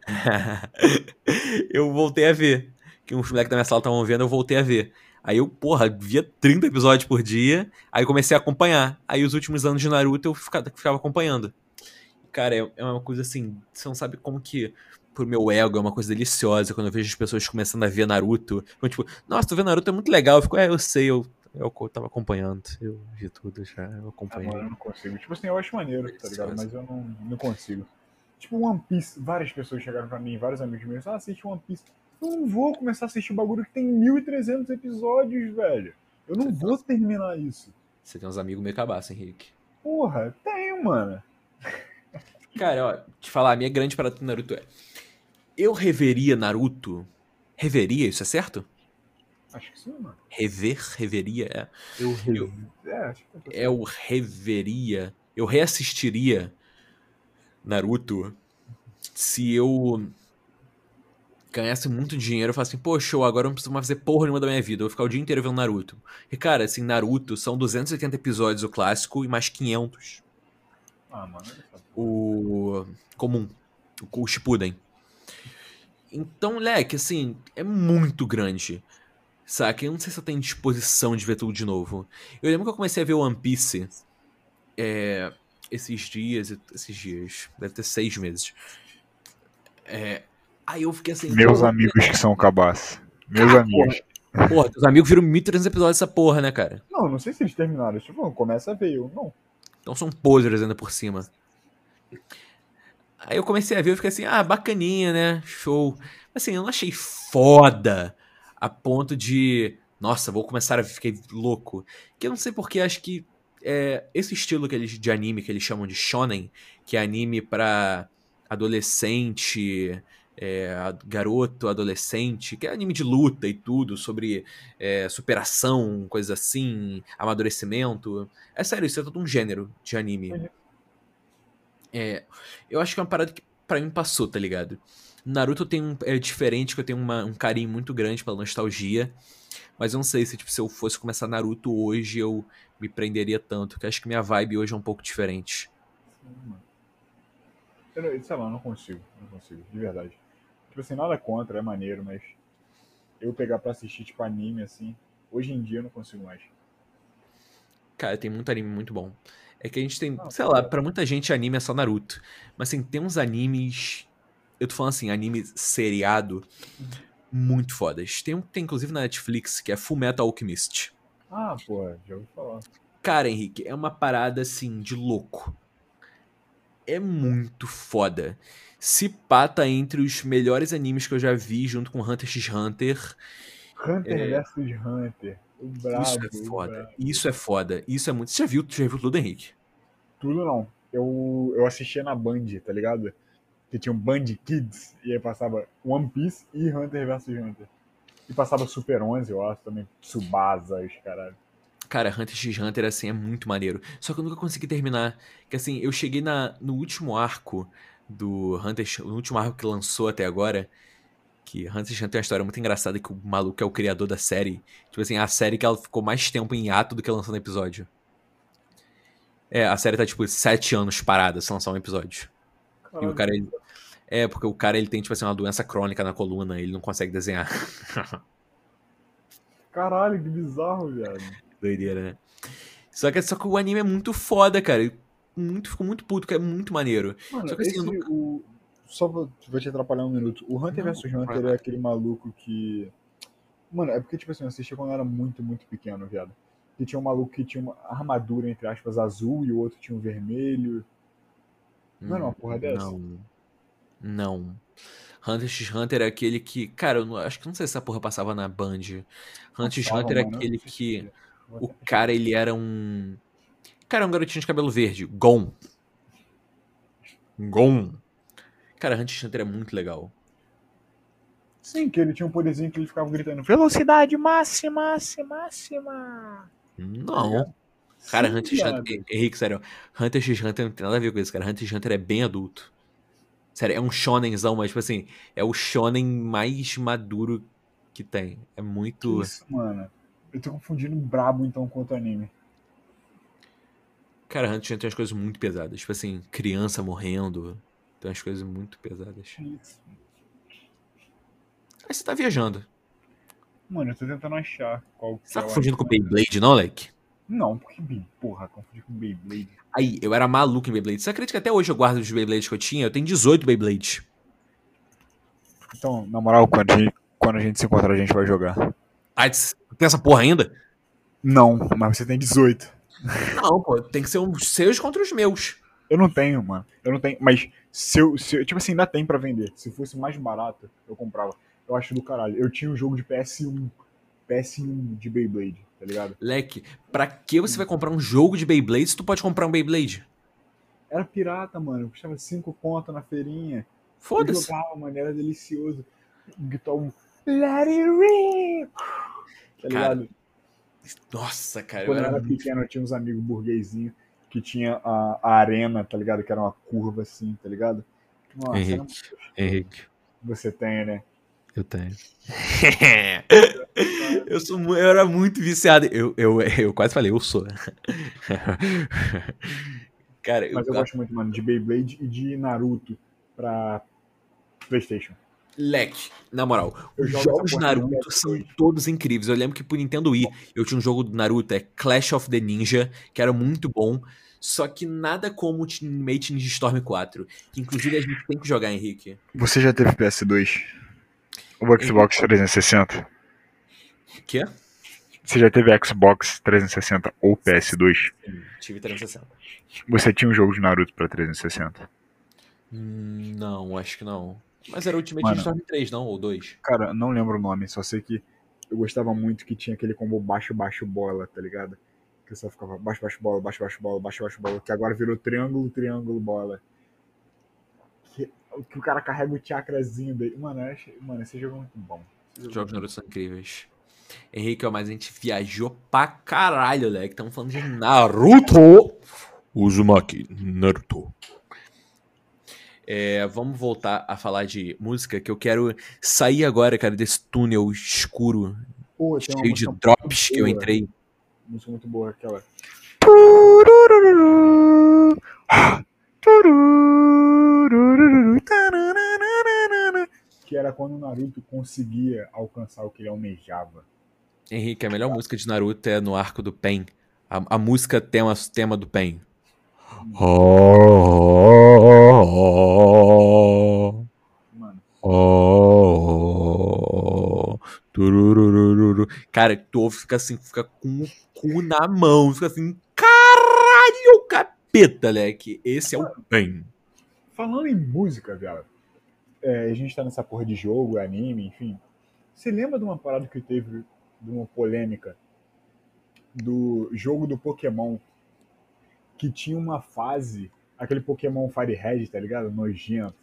eu voltei a ver. Que uns moleques da minha sala estavam vendo, eu voltei a ver. Aí eu, porra, via 30 episódios por dia, aí comecei a acompanhar. Aí os últimos anos de Naruto eu ficava, ficava acompanhando. Cara, é, é uma coisa assim, você não sabe como que pro meu ego é uma coisa deliciosa quando eu vejo as pessoas começando a ver Naruto. Então, tipo, nossa, tu vê Naruto é muito legal. Eu fico, é, eu sei, eu, eu tava acompanhando. Eu vi tudo já, eu Ah, acompanhei. mano, eu não consigo. Tipo assim, eu acho maneiro, tá ligado? Mas eu não, não consigo. Tipo, One Piece, várias pessoas chegaram pra mim, vários amigos meus, ah, assiste One Piece. Eu não vou começar a assistir um bagulho que tem 1.300 episódios, velho. Eu não vou terminar isso. Você tem uns amigos meio cabaço, Henrique. Porra, tenho, mano. Cara, ó, te falar, a minha grande parada com Naruto é. Eu reveria Naruto. Reveria, isso é certo? Acho que sim, mano. Rever, reveria, é. Eu, Eu- É, acho que tá Eu reveria. Eu reassistiria Naruto se eu ganhasse muito dinheiro. Eu falasse assim, pô, show, agora eu não preciso mais fazer porra nenhuma da minha vida. Eu vou ficar o dia inteiro vendo Naruto. E, cara, assim, Naruto são 280 episódios o clássico e mais 500 Ah, mano. o comum, o, o Shippuden. Então, leque, assim, é muito grande. Saca? Eu não sei se eu tenho disposição de ver tudo de novo. Eu lembro que eu comecei a ver One Piece é, esses dias, esses dias, deve ter seis meses. É, aí eu fiquei assim. Meus amigos que são cabaço. Meus amigos. Porra, teus amigos viram 1.300 episódios dessa porra, né, cara? Não, não sei se eles terminaram. Tipo, começa a ver. Eu não. Então são posers ainda por cima. Aí eu comecei a ver e fiquei assim, ah, bacaninha, né? Show. Mas assim, eu não achei foda a ponto de. Nossa, vou começar a fiquei louco. Que eu não sei porque acho que é, esse estilo que eles, de anime que eles chamam de shonen, que é anime pra adolescente, é, garoto, adolescente, que é anime de luta e tudo, sobre é, superação, coisas assim, amadurecimento. É sério, isso é todo um gênero de anime. Uhum. É, eu acho que é uma parada que pra mim passou, tá ligado? Naruto tem um, é diferente, que eu tenho uma- um carinho muito grande pela nostalgia. Mas eu não sei se, tipo, se eu fosse começar Naruto hoje, eu me prenderia tanto. Porque eu acho que minha vibe hoje é um pouco diferente. Eu, sei lá, eu não consigo. Não consigo, de verdade. Tipo assim, nada contra, é maneiro, mas eu pegar pra assistir, tipo, anime assim, hoje em dia eu não consigo mais. Cara, tem muito anime muito bom. É que a gente tem, Não, sei lá, pra muita gente anime é só Naruto. Mas assim, tem uns animes. Eu tô falando assim, anime seriado muito fodas. Tem um que tem inclusive na Netflix, que é Full Metal Alchemist. Ah, porra, já ouvi falar. Cara, Henrique, é uma parada assim de louco. É muito foda. Se pata entre os melhores animes que eu já vi, junto com Hunter x Hunter. Hunter É. vs Hunter. O brabo. Isso é foda. Isso é foda. Isso é muito. Você já viu, já viu tudo, Henrique? Tudo não. Eu, eu assistia na Band, tá ligado? Que tinha um Band Kids, e aí passava One Piece e Hunter vs Hunter. E passava Super 11, eu acho, também. Tsubasa, os caralho. Cara, Hunter x Hunter, assim, é muito maneiro. Só que eu nunca consegui terminar. Que assim, eu cheguei na, no último arco do Hunter x- no último arco que lançou até agora. Que Hunter x Hunter tem uma história muito engraçada que o maluco é o criador da série. Tipo assim, a série que ela ficou mais tempo em ato do que lançando episódio. É, a série tá tipo sete anos parada se lançar um episódio. E o cara, ele... É, porque o cara ele tem, tipo assim, uma doença crônica na coluna, ele não consegue desenhar. Caralho, que bizarro, viado. Doideira, né? Só que, só que o anime é muito foda, cara. Muito, ficou muito puto, que é muito maneiro. Mano, Só que assim, esse, nunca- o... Só vou, vou te atrapalhar um minuto. O Hunter Não, vs Hunter é aquele maluco que. Mano, é porque, tipo assim, eu assisti quando eu era muito, muito pequeno, viado. Que tinha um maluco que tinha uma armadura, entre aspas, azul e o outro tinha um vermelho. Não era uma porra dessa? Não. Não. Hunter x Hunter é aquele que. Cara, eu não- acho que não sei se essa porra passava na Band. Hunter x Hunter é aquele que. O cara, ele era um. Cara, um garotinho de cabelo verde. Gon. Gon. Cara, Hunter x Hunter é muito legal. Sim, que ele tinha um poderzinho que ele ficava gritando. Velocidade máxima, máxima, máxima. Não. Cara, Sim, Hunter x. Hunter. Henrique, sério. Hunter x Hunter não tem nada a ver com isso, cara. Hunter x Hunter é bem adulto. Sério, é um shonenzão, mas, tipo assim, é o shonen mais maduro que tem. É muito. Isso, mano. Eu tô confundindo brabo então com outro anime. Cara, Hunter x Hunter tem umas coisas muito pesadas. Tipo assim, criança morrendo. Tem umas coisas muito pesadas. Isso. Aí você tá viajando. Mano, eu tô tentando achar qual que Você tá é confundindo com. Beyblade, não, Leque? Não, porque, porra, confundi com Beyblade. Aí, eu era maluco em Beyblade. Você acredita que até hoje eu guardo os Beyblades que eu tinha? Eu tenho 18 Beyblades. Então, Na moral, quando a, gente, quando a gente se encontrar, a gente vai jogar. Tss, tem essa porra ainda? não, mas você tem 18. Não, pô, tem que ser os seus contra os meus. Eu não tenho, mano. Eu não tenho. Mas se eu, se eu- Tipo assim, ainda tem pra vender. Se fosse mais barato, eu comprava. Eu acho do caralho. Eu tinha um jogo de PS1. PS1 de Beyblade. Tá ligado? Leque, pra que você vai comprar um jogo de Beyblade se tu pode comprar um Beyblade? Era pirata, mano. Custava 5 conto na feirinha. Foda-se. jogava, mano. Era delicioso. Gritar um Let it rip! Tá Cara, ligado? Nossa, cara, Quando eu era era pequeno, eu tinha uns amigos burguesinhos que tinha a, a arena, tá ligado? Que era uma curva assim, tá ligado? Nossa, Henrique, Henrique, Você tem, né? Eu tenho. eu, sou, eu era muito viciado. Eu, eu, eu quase falei, eu sou. Cara, eu, Mas eu gosto muito, mano, de Beyblade e de Naruto pra PlayStation. Leque, na moral, Eu os jogo jogos porra Naruto PS2. são todos incríveis. Eu lembro que pro Nintendo Wii eu tinha um jogo do Naruto, é Clash of the Ninja, que era muito bom. Só que nada como o Ultimate Ninja Storm 4. Que inclusive a gente tem que jogar, Henrique. Você já teve PS2? Ou Xbox 360? Quê? Você já teve Xbox 360 ou PS2? Sim, tive 360. Você tinha um jogo de Naruto pra 360? Hum, Não, acho que não. Mas era Ultimate Mano. Storm 3, não? Ou 2? Cara, não lembro o nome, só sei que eu gostava muito que tinha aquele combo baixo, baixo, bola, tá ligado? Que só ficava baixo, baixo, bola, baixo, baixo, bola, baixo, baixo, bola, que agora virou triângulo, triângulo, bola. Que, o cara carrega o chakrazinho daí. Mano, eu achei- mano, esse jogo é muito bom. Esse Os jogo jogos Naruto são incríveis. Henrique, ó, mas a gente viajou pra caralho, Leque. Estamos falando de Naruto. Uzumaki Naruto. É, vamos voltar a falar de música, que eu quero sair agora, cara, desse túnel escuro, Pô, cheio de drops que eu entrei. música muito boa, aquela. Que era quando o Naruto conseguia alcançar o que ele almejava. Henrique, a melhor música de Naruto é no arco do Pen. A, a música tema, tema do Pen. Mano, Tururururu. Cara, tu ouve, fica assim, fica com o cu na mão, fica assim, caralho, capeta, leque. Esse é o Pen. falando em música, viado, é, a gente tá nessa porra de jogo, anime, enfim. Você lembra de uma parada que teve, de uma polêmica, do jogo do Pokémon, que tinha uma fase, aquele Pokémon Fire Red, tá ligado? Nojento.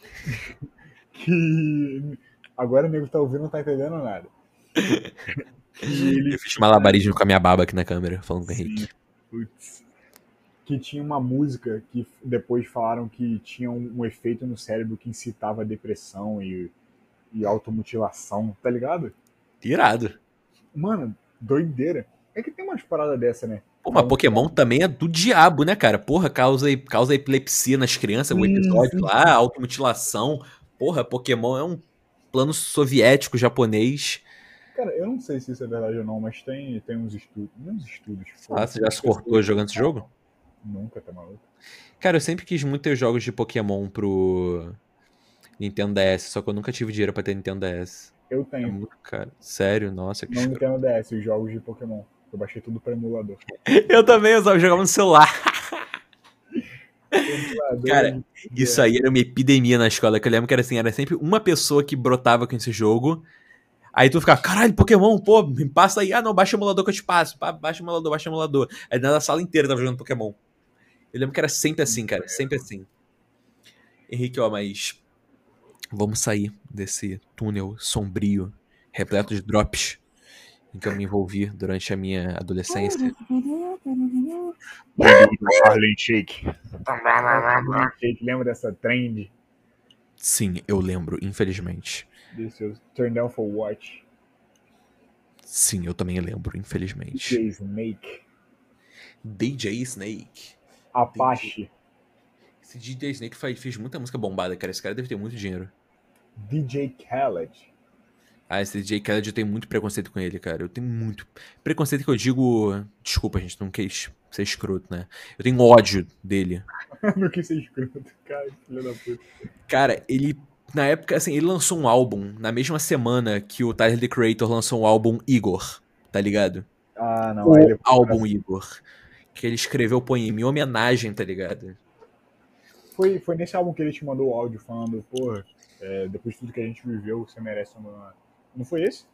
que agora o nego tá ouvindo não tá entendendo nada. ele Eu fiz malabarismo com a minha baba aqui na câmera, falando com o Henrique. Putz. Que tinha uma música que depois falaram que tinha um, um efeito no cérebro que incitava depressão e, e automutilação, tá ligado? Irado. Mano, doideira. É que tem umas paradas dessa, né? Pô, mas Pokémon também é do diabo, né, cara? Porra, causa, causa epilepsia nas crianças, o episódio sim. lá, automutilação. Porra, Pokémon é um plano soviético japonês. Cara, eu não sei se isso é verdade ou não, mas tem, tem uns estudos. Uns estudos. Ah, você já se cortou jogando esse jogo? Nunca, tá maluco? Cara, eu sempre quis muito ter jogos de Pokémon pro Nintendo DS, só que eu nunca tive dinheiro pra ter Nintendo DS. Eu É tenho. muito caro. Sério? Nossa, que Não. Nintendo DS, os jogos de Pokémon. Eu baixei tudo pra emulador. Eu também, eu só jogava no celular. Cara, Isso aí era uma epidemia na escola, que eu lembro que era assim, era sempre uma pessoa que brotava com esse jogo. Aí tu ficava, caralho, Pokémon, pô, me passa aí. Ah, não, baixa o emulador que eu te passo. Baixa o emulador, baixa o emulador. Aí na sala inteira tava jogando Pokémon. Eu lembro que era sempre assim, cara, sempre assim. Henrique, ó, mas vamos sair desse túnel sombrio, repleto de drops em que eu me envolvi durante a minha adolescência. Harlem Shake. Shake, Lembra dessa trend? Sim, eu lembro, infelizmente. Desse Turn Down for Watch. Sim, eu também lembro, infelizmente. DJ Snake. DJ Snake. Apache. Esse DJ Snake faz, fez muita música bombada, cara. Esse cara deve ter muito dinheiro. DJ Khaled. Ah, esse DJ Khaled eu tenho muito preconceito com ele, cara. Eu tenho muito. Preconceito que eu digo. Desculpa, gente, não quis ser escroto, né? Eu tenho ódio dele. não quis ser escroto, cara, filho da puta. Cara, ele. Na época, assim, ele lançou um álbum na mesma semana que o Tyler The Creator lançou um álbum Igor, tá ligado? Ah, não. O ele- álbum Igor. Que ele escreveu poema em homenagem, tá ligado? Foi, foi nesse álbum que ele te mandou o áudio falando, porra, é, depois de tudo que a gente viveu, você merece uma. Não foi esse?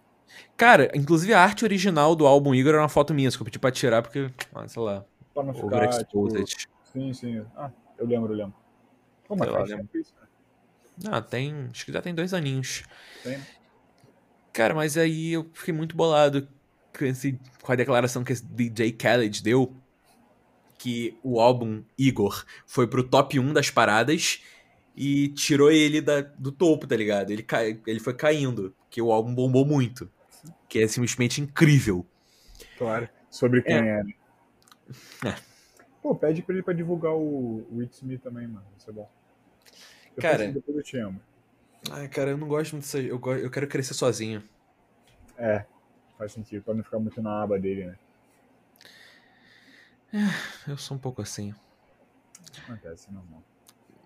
Cara, inclusive a arte original do álbum Igor era uma foto minha, que eu pedi pra tirar porque, ah, sei lá, Pra não ficar, tipo, sim, sim. Ah, eu lembro, eu lembro. Como Sei lá, faz lembro. tempo isso, né? Ah, tem. Acho que já tem dois aninhos. Tem. Cara, mas aí eu fiquei muito bolado com, esse, com a declaração que esse DJ Khaled deu. Que o álbum Igor foi pro top 1 das paradas e tirou ele da- do topo, tá ligado? Ele, cai, ele foi caindo, porque o álbum bombou muito. Que é simplesmente incrível. Claro. Sobre quem é? É. Pô, pede pra ele pra divulgar o, o It's Me também, mano. Isso é bom. Depois, Cara- Depois eu te amo. Ai, cara, eu não gosto muito disso. Eu, eu quero crescer sozinho. É, faz sentido. Pra não ficar muito na aba dele, né? Eu sou um pouco assim. Acontece, normal.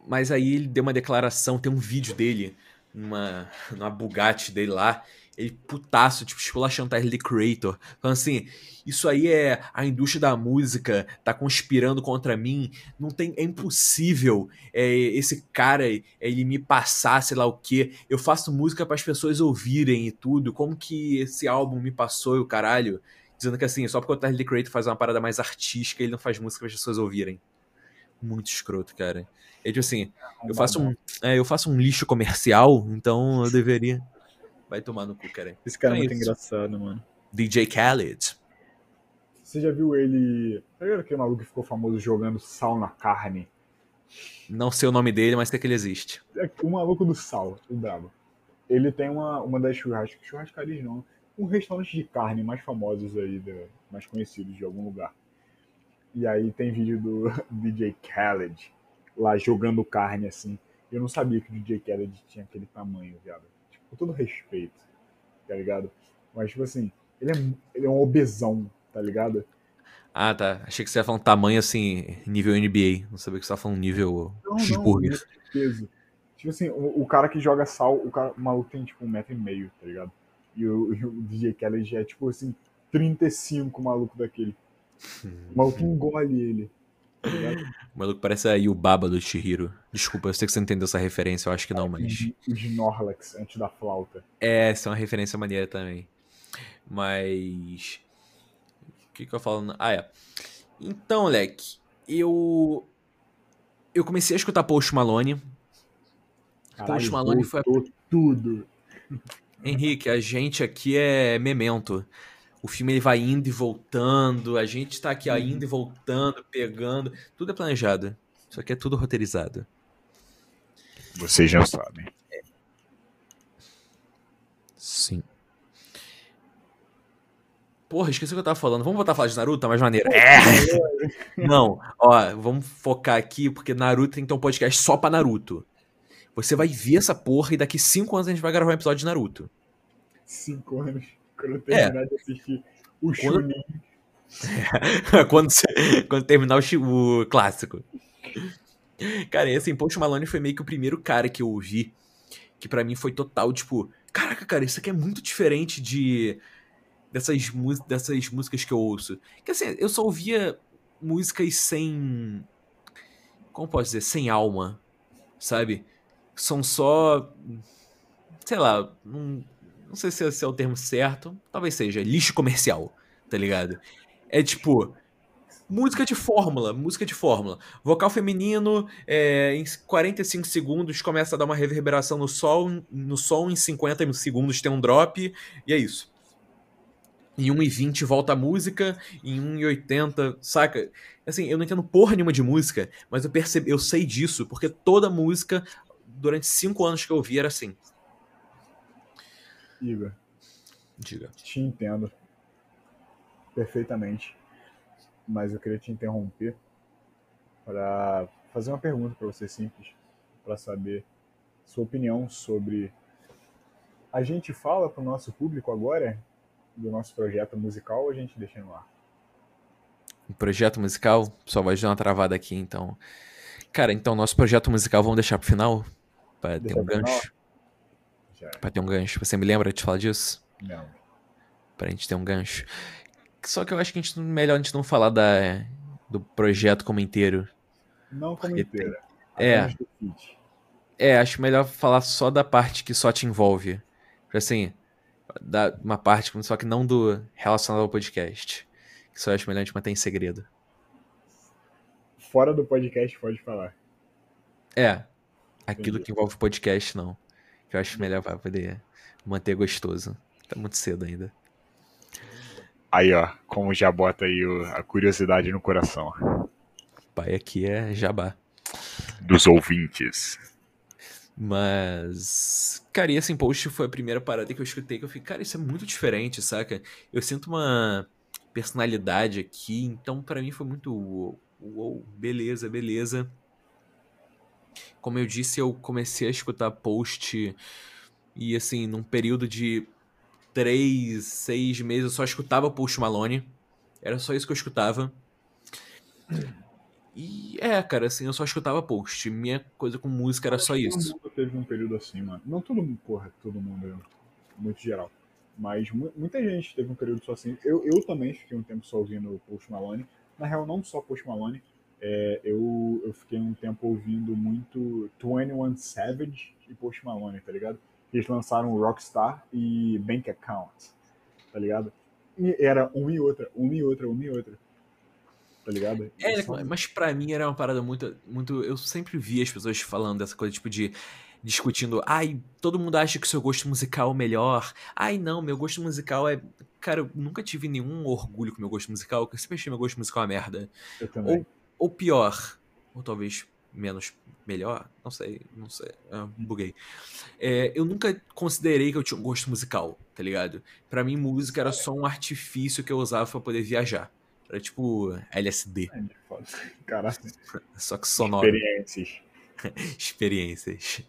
Mas aí ele deu uma declaração, tem um vídeo dele, numa, numa Bugatti dele lá, ele putaço, tipo, esculachando Tyler The Creator, falando assim, isso aí é a indústria da música, tá conspirando contra mim, não tem, é impossível é, esse cara, ele me passar, sei lá o que, eu faço música para as pessoas ouvirem e tudo, como que esse álbum me passou e o caralho, dizendo que assim, só porque o Tyler The Creator faz uma parada mais artística, ele não faz música para as pessoas ouvirem. Muito escroto, cara. É tipo assim, eu faço um, é, eu faço um lixo comercial, então eu deveria. Vai tomar no cu, cara. Esse cara é Então é muito isso. engraçado, mano. DJ Khaled. Você já viu ele. Ligado aquele maluco que ficou famoso jogando sal na carne? Não sei o nome dele, mas sei que ele existe. É o maluco do sal, o brabo. Ele tem uma, uma das churras, churrascarias não, um restaurante de carne mais famosos aí, da- mais conhecidos de algum lugar. E aí tem vídeo do DJ Khaled lá jogando carne assim. Eu não sabia que o DJ Khaled tinha aquele tamanho, viado. Tipo, com todo respeito, tá ligado? Mas, tipo assim, ele é, ele é um obesão, tá ligado? Ah, tá. Achei que você ia falar um tamanho assim, nível NBA. Não sabia que você ia falando nível Não, não, cheeseburger. muito peso. Tipo assim, o, o cara que joga sal, o, cara, o maluco tem tipo um metro e meio, tá ligado? E o, e o DJ Khaled já é tipo assim, 35 maluco daquele. O maluco engole ele. Tá? O maluco parece aí o Baba do Chihiro. Desculpa, eu sei que você não entendeu essa referência, eu acho que não, mas. O Snorlax antes da flauta. É, essa é uma referência maneira também. Mas. O que, que eu falo? Ah, é. Então, moleque, eu. Eu comecei a escutar Post Malone. Post Malone foi a- tudo. Henrique, a gente aqui é memento. O filme ele vai indo e voltando, a gente tá aqui ó, indo e voltando, pegando. Tudo é planejado. Isso aqui é tudo roteirizado. Vocês já sabem. Sim. Porra, esqueci o que eu tava falando. Vamos voltar a falar de Naruto, tá mais maneiro. É! Não, ó, vamos focar aqui, porque Naruto tem que ter um podcast só pra Naruto. Você vai ver essa porra e daqui cinco anos a gente vai gravar um episódio de Naruto. Cinco anos. Quando eu É. terminar de assistir o Quando- Chunin. quando, você- quando terminar o, o clássico. Cara, e assim, Post Malone foi meio que o primeiro cara que eu ouvi que pra mim foi total, tipo, caraca, cara, isso aqui é muito diferente de dessas, dessas músicas que eu ouço. Que assim, eu só ouvia músicas sem como posso dizer, sem alma, sabe? São só sei lá, não, não sei se esse é o termo certo, talvez seja lixo comercial, tá ligado? É tipo música de fórmula, música de fórmula. Vocal feminino, é, em 45 segundos começa a dar uma reverberação no som, no som em 50 segundos tem um drop, e é isso. Em 1,20 volta a música, em 1,80, saca? Assim, eu não entendo porra nenhuma de música, mas eu percebi, eu sei disso, porque toda música, durante 5 anos que eu ouvi, era assim. Igor, Diga. te entendo perfeitamente, mas eu queria te interromper para fazer uma pergunta para você simples, para saber sua opinião sobre. A gente fala para o nosso público agora do nosso projeto musical ou a gente deixa no ar? Um projeto musical, só vai dar uma travada aqui, então. Cara, então, nosso projeto musical vamos deixar pro final? Pra ter um gancho? Já, Pra ter um gancho. Você me lembra de falar disso? não. Pra gente ter um gancho. Só que eu acho que a gente, melhor a gente não falar da, do projeto como inteiro. Não como inteira. É. feat. É, acho melhor falar só da parte que só te envolve. Porque, Assim, da uma parte, só que não do relacionado ao podcast. Que só acho melhor a gente manter em segredo. Fora do podcast, pode falar. É. Aquilo Entendi. que envolve podcast, não. Que eu acho melhor pra poder manter gostoso. Tá muito cedo ainda. Aí, ó, como já bota aí o- a curiosidade no coração Pai aqui é jabá. dos ouvintes. Mas. Cara, e esse post foi a primeira parada que eu escutei que eu fiquei, cara, isso é muito diferente, saca? Eu sinto uma personalidade aqui, então pra mim foi muito. Uou, uou, beleza, beleza. Como eu disse, eu comecei a escutar post e assim, num período de três, seis meses, eu só escutava Post Malone. Era só isso que eu escutava. E é, cara, assim, eu só escutava post. Minha coisa com música era só Todo isso. mundo teve um período assim, mano. Não todo mundo, porra, todo mundo, muito geral. Mas mu- muita gente teve um período só assim. Eu, eu também fiquei um tempo só ouvindo Post Malone. Na real, não só Post Malone. É, eu, eu fiquei um tempo ouvindo muito 21 Savage e Post Malone, tá ligado? Eles lançaram Rockstar e Bank Account, tá ligado? E era uma e outra, uma e outra, uma e outra. Tá ligado? É, mas pra mim era uma parada muito, muito. Eu sempre vi as pessoas falando dessa coisa, tipo, de. discutindo. Ai, todo mundo acha que o seu gosto musical é o melhor. Ai, não, meu gosto musical é. Cara, eu nunca tive nenhum orgulho com meu gosto musical, porque eu sempre achei meu gosto musical uma merda. Eu também. Ou pior, ou talvez menos melhor, não sei, não sei, ah, buguei. É, eu nunca considerei que eu tinha um gosto musical, tá ligado? Pra mim, música era só um artifício que eu usava pra poder viajar. Era tipo LSD, É, foda. Caralho, só que sonoro. Experiências. Experiências.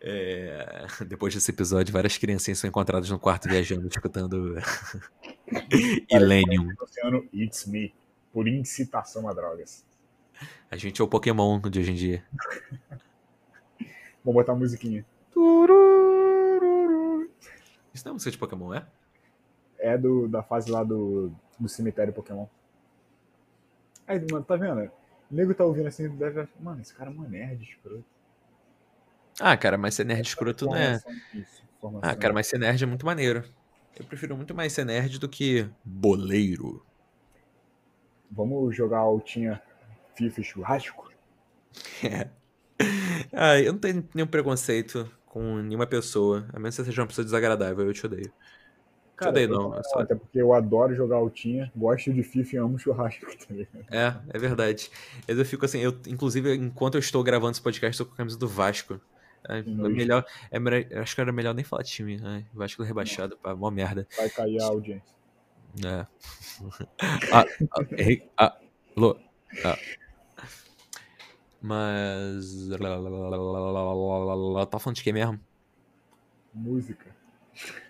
É, depois desse episódio, várias criancinhas são encontradas no quarto viajando, escutando Illenium. Luciano, it's me. Por incitação a drogas. A gente é o Pokémon de hoje em dia. Vou botar a musiquinha. Isso não é música de Pokémon, é? É do, da fase lá do, do cemitério Pokémon. Aí, mano, tá vendo? O nego tá ouvindo assim, deve mano, esse cara é uma nerd, escroto. Ah, cara, mas ser nerd escroto não é. Isso. Ah, cara, mas ser nerd é muito maneiro. Eu prefiro muito mais ser nerd do que boleiro. Vamos jogar altinha FIFA e churrasco? É. Ah, eu não tenho nenhum preconceito com nenhuma pessoa, a menos que você seja uma pessoa desagradável, eu te odeio. Te odeio não, é só- Até porque eu adoro jogar altinha, gosto de FIFA e amo churrasco, tá? É, é verdade. Eu fico assim, eu, inclusive, enquanto eu estou gravando esse podcast, eu tô com a camisa do Vasco. É, é melhor, é, acho que era melhor nem falar time, né? Vasco rebaixado, pá, mó merda. Vai cair a audiência. É. ah, ah. Ah. Ah. Mas. Tá falando de quem mesmo? Música.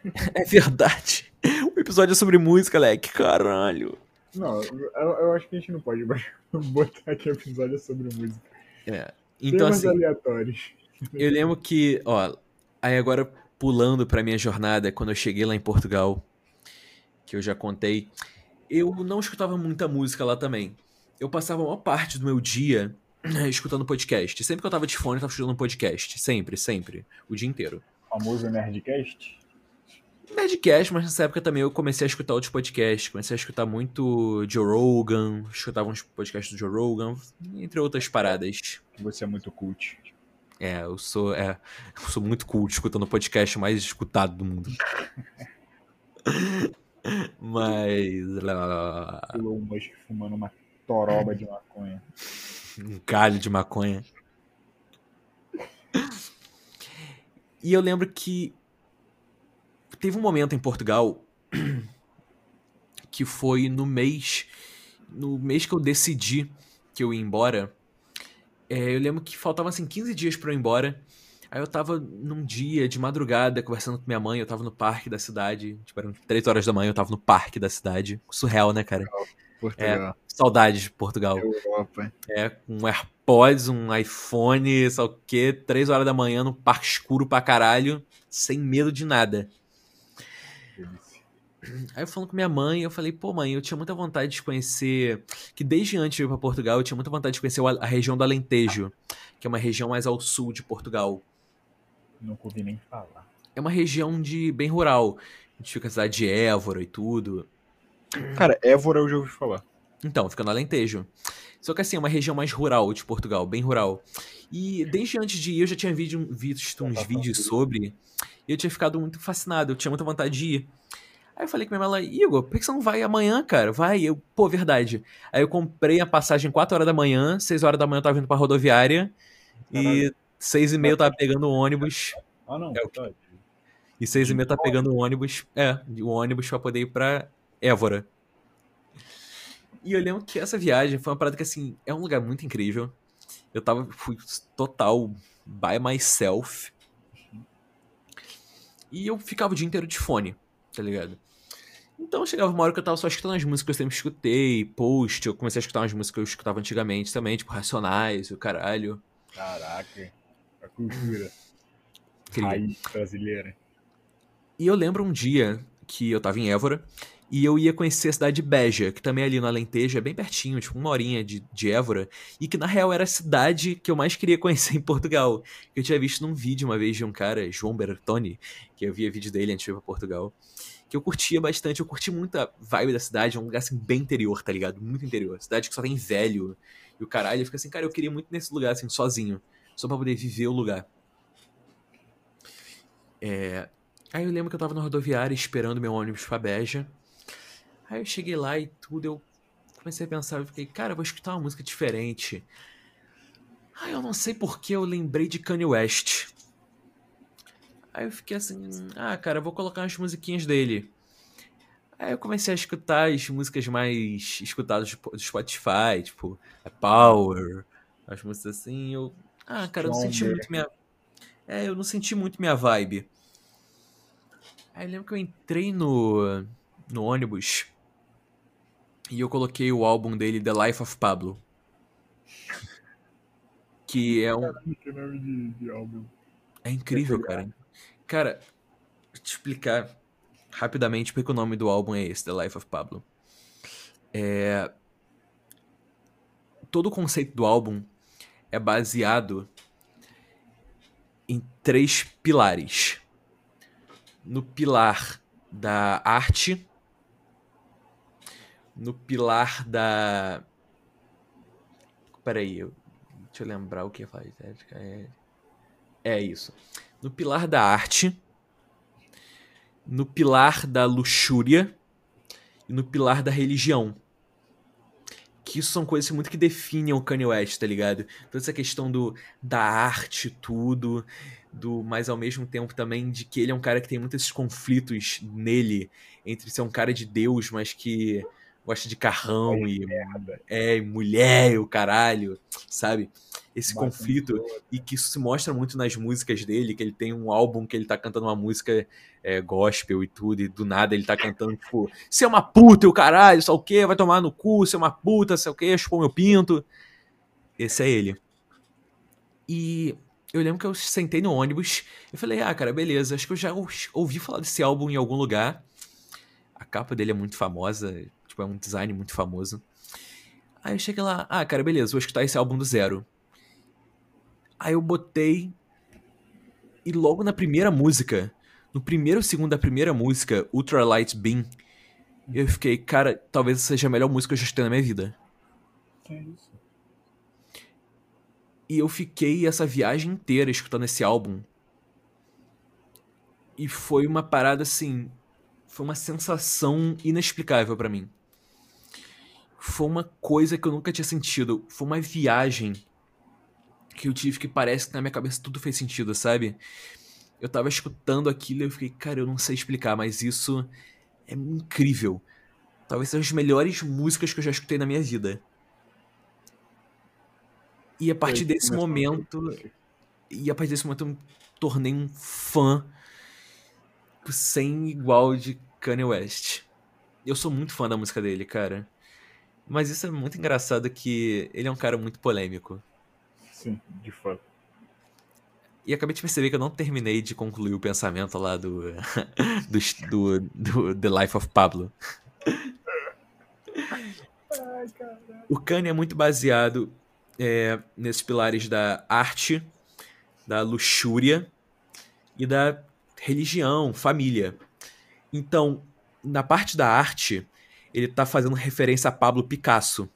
É verdade. O episódio é sobre música, Leque. Caralho. Não, eu, eu acho que a gente não pode botar aqui episódio sobre música. É. Então, Temas assim, aleatórios. eu lembro que, ó, aí agora pulando pra minha jornada, quando eu cheguei lá em Portugal, que eu já contei, eu não escutava muita música lá também. Eu passava a maior parte do meu dia escutando podcast. Sempre que eu tava de fone, eu tava escutando podcast. Sempre, sempre. O dia inteiro. famoso Nerdcast. Nerdcast, mas nessa época também eu comecei a escutar outros podcasts. Comecei a escutar muito Joe Rogan, escutava uns podcasts do Joe Rogan, entre outras paradas. Você é muito cult. É, eu sou, é, eu sou muito cool escutando o podcast mais escutado do mundo. Mas. Elon Musk fumando uma toroba de maconha. Um galho de maconha. E eu lembro que teve um momento em Portugal que foi no mês no mês que eu decidi que eu ia embora. é, eu lembro que faltavam assim 15 dias pra eu ir embora. Aí eu tava num dia de madrugada conversando com minha mãe, eu tava no parque da cidade, tipo, eram 3 horas da manhã, eu tava no parque da cidade. Surreal, né, cara? Portugal. Saudades de Portugal. Europa. É, com um AirPods, um iPhone, sei o quê, 3 horas da manhã no parque escuro pra caralho, sem medo de nada. Aí eu falando com minha mãe, eu falei, pô, mãe, eu tinha muita vontade de conhecer. Que desde antes de ir pra Portugal, eu tinha muita vontade de conhecer a região do Alentejo, que é uma região mais ao sul de Portugal. Não ouvi nem falar. é uma região de bem rural. A gente fica na cidade de Évora e tudo. Cara, Évora eu já ouvi falar. Então, fica no Alentejo. Só que assim, é uma região mais rural de Portugal, bem rural. E desde antes de ir, eu já tinha vídeo, visto uns vídeos sobre. E eu tinha ficado muito fascinado, eu tinha muita vontade de ir. Aí eu falei com minha mãe, Igor, por que você não vai amanhã, cara? Vai, eu, pô, verdade. Aí eu comprei a passagem 4 horas da manhã, 6 horas da manhã eu tava vindo pra rodoviária. E 6 e meia eu tava pegando o ônibus. Ah, não, É o tá. E 6 e meia eu tava pegando o ônibus. É, o ônibus pra poder ir pra Évora. E eu lembro que essa viagem foi uma parada que, assim, é um lugar muito incrível. Eu tava, fui total by myself. E eu ficava o dia inteiro de fone, tá ligado? Então chegava uma hora que eu tava só escutando as músicas que eu sempre escutei, post, eu comecei a escutar umas músicas que eu escutava antigamente também, tipo Racionais, o caralho. Caraca. A cultura raiz brasileira. E eu lembro um dia que eu tava em Évora e eu ia conhecer a cidade de Beja, que também é ali no Alentejo, é bem pertinho, tipo uma horinha de, de Évora, e que na real era a cidade que eu mais queria conhecer em Portugal. Que eu tinha visto num vídeo uma vez de um cara, João Bertoni, que eu via vídeo dele antes de ir pra Portugal, que eu curtia bastante, eu curti muito a vibe da cidade, é um lugar assim bem interior, tá ligado? Muito interior. Cidade que só tem velho e o caralho, eu fico assim, cara, eu queria muito nesse lugar, assim, sozinho, só pra poder viver o lugar. É, Aí eu lembro que eu tava na rodoviária esperando meu ônibus pra Beja. Aí eu cheguei lá e tudo, eu comecei a pensar, eu fiquei, cara, eu vou escutar uma música diferente. Aí eu não sei por que eu lembrei de Kanye West. Aí eu fiquei assim, ah, cara, eu vou colocar umas musiquinhas dele. Aí eu comecei a escutar as músicas mais escutadas do Spotify, tipo, a Power, as músicas assim, eu. Ah, cara, eu não senti muito minha. É, eu não senti muito minha vibe. Aí eu lembro que eu entrei no, no ônibus e eu coloquei o álbum dele, The Life of Pablo. Que é um. É incrível, cara. Cara, vou te explicar rapidamente porque o nome do álbum é esse, The Life of Pablo. É... Todo o conceito do álbum é baseado em três pilares. No pilar da arte, no pilar da. Peraí, eu... deixa eu lembrar o que faz. É... é isso. No pilar da arte, no pilar da luxúria e no pilar da religião. Que isso são coisas muito que definem o Kanye West, tá ligado? Toda essa questão do, da arte, tudo, do mas ao mesmo tempo também de que ele é um cara que tem muitos conflitos nele, entre ser um cara de Deus, mas que gosta de carrão e é, e mulher e o caralho, sabe? Esse Bate conflito e que isso se mostra muito nas músicas dele, que ele tem um álbum que ele tá cantando uma música é, gospel e tudo, e do nada ele tá cantando, tipo, você é uma puta e o caralho, sei o quê, vai tomar no cu, você é uma puta, sei o quê, chupou meu pinto. Esse é ele. E eu lembro que eu sentei no ônibus e falei, ah, cara, beleza, acho que eu já ou- ouvi falar desse álbum em algum lugar. A capa dele é muito famosa, tipo, é um design muito famoso. Aí eu cheguei lá, ah, cara, beleza, vou escutar esse álbum do zero. Aí eu botei. E logo na primeira música, no primeiro segundo da primeira música, Ultralight Beam, eu fiquei, cara, talvez essa seja a melhor música que eu já escutei na minha vida. Que é isso? E eu fiquei essa viagem inteira escutando esse álbum. E foi uma parada assim. Foi uma sensação inexplicável pra mim. Foi uma coisa que eu nunca tinha sentido. Foi uma viagem que eu tive que parece que na minha cabeça tudo fez sentido, sabe? Eu tava escutando aquilo e eu fiquei, cara, eu não sei explicar, mas isso é incrível. Talvez seja as melhores músicas que eu já escutei na minha vida. E a partir desse momento, e a partir desse momento eu me tornei um fã sem igual de Kanye West. Eu sou muito fã da música dele, cara. Mas isso é muito engraçado que ele é um cara muito polêmico. Sim, de fato. E acabei de perceber que eu não terminei de concluir o pensamento lá do, do, do, do The Life of Pablo. O Kanye é muito baseado é, nesses pilares da arte, da luxúria e da religião, família. Então, na parte da arte, ele tá fazendo referência a Pablo Picasso.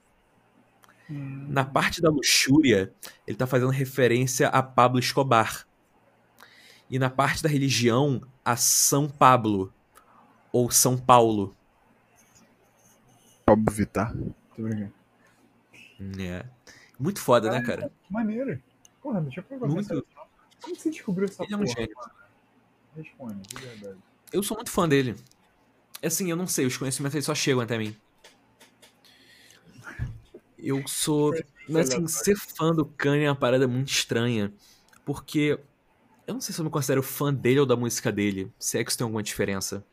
Na parte da luxúria, ele tá fazendo referência a Pablo Escobar. E na parte da religião, a São Pablo ou São Paulo. Tô brincando. É. Muito foda, né, cara? Maneiro. Porra, deixa eu perguntar. Muito. Como você descobriu essa Ele é um porra? gênio. Responde, de verdade. Eu sou muito fã dele. Assim, eu não sei, os conhecimentos só chegam até mim. Eu sou. Mas assim, ser fã do Kanye é uma parada muito estranha. Porque. Eu não sei se eu me considero fã dele ou da música dele. Se é que isso tem alguma diferença.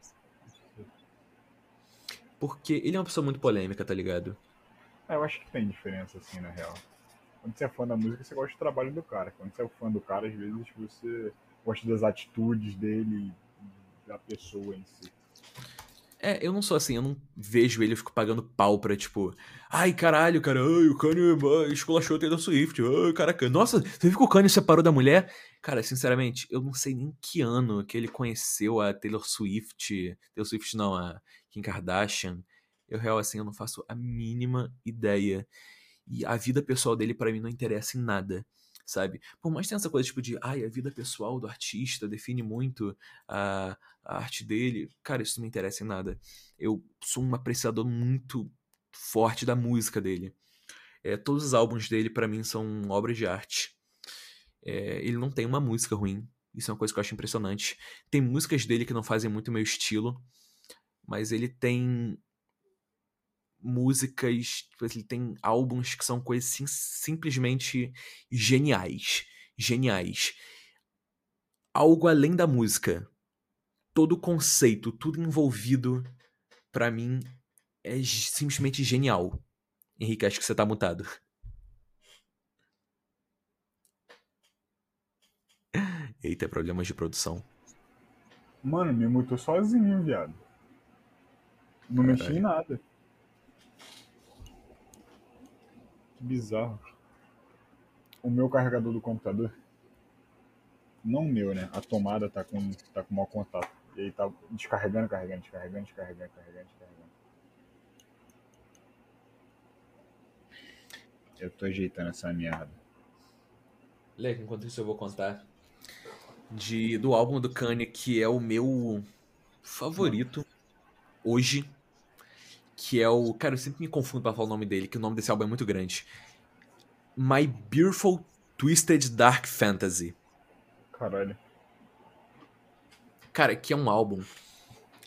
Porque ele é uma pessoa muito polêmica, tá ligado? É, eu acho que tem diferença, assim, na real. Quando você é fã da música, você gosta do trabalho do cara. Quando você é fã do cara, às vezes você gosta das atitudes dele, da pessoa em si. É, eu não sou assim, eu não vejo ele, eu fico pagando pau pra, tipo, ai caralho, cara, ai, o Kanye esculachou o Taylor Swift, ai, caraca, nossa, você viu que o Kanye separou da mulher? Cara, sinceramente, eu não sei nem que ano que ele conheceu a Taylor Swift, Taylor Swift não, a Kim Kardashian. Eu, real, assim, eu não faço a mínima ideia. E a vida pessoal dele, pra mim, não interessa em nada, sabe? Por mais que tenha essa coisa, tipo, de, ai, a vida pessoal do artista define muito a, a arte dele. Cara, isso não me interessa em nada. Eu sou um apreciador muito forte da música dele. É, todos os álbuns dele, pra mim, são obras de arte. É, ele não tem uma música ruim. Isso é uma coisa que eu acho impressionante. Tem músicas dele que não fazem muito meu estilo, mas ele tem músicas, tipo, ele tem álbuns que são coisas sim- simplesmente geniais. Geniais. Algo além da música. Todo o conceito, tudo envolvido, pra mim, é simplesmente genial. Henrique, acho que você tá mutado. Eita, problemas de produção. Mano, me mutou sozinho, viado. Não mexi em nada. Que bizarro. O meu carregador do computador. Não o meu, né? A tomada tá com, tá com mau contato. E aí tá descarregando, carregando, descarregando, descarregando, carregando, descarregando. Eu tô ajeitando essa merda. Leque, enquanto isso eu vou contar de, do álbum do Kanye, que é o meu favorito hoje. Que é o. Cara, eu sempre me confundo pra falar o nome dele, que o nome desse álbum é muito grande. My Beautiful Twisted Dark Fantasy. Caralho. Cara, que é um álbum.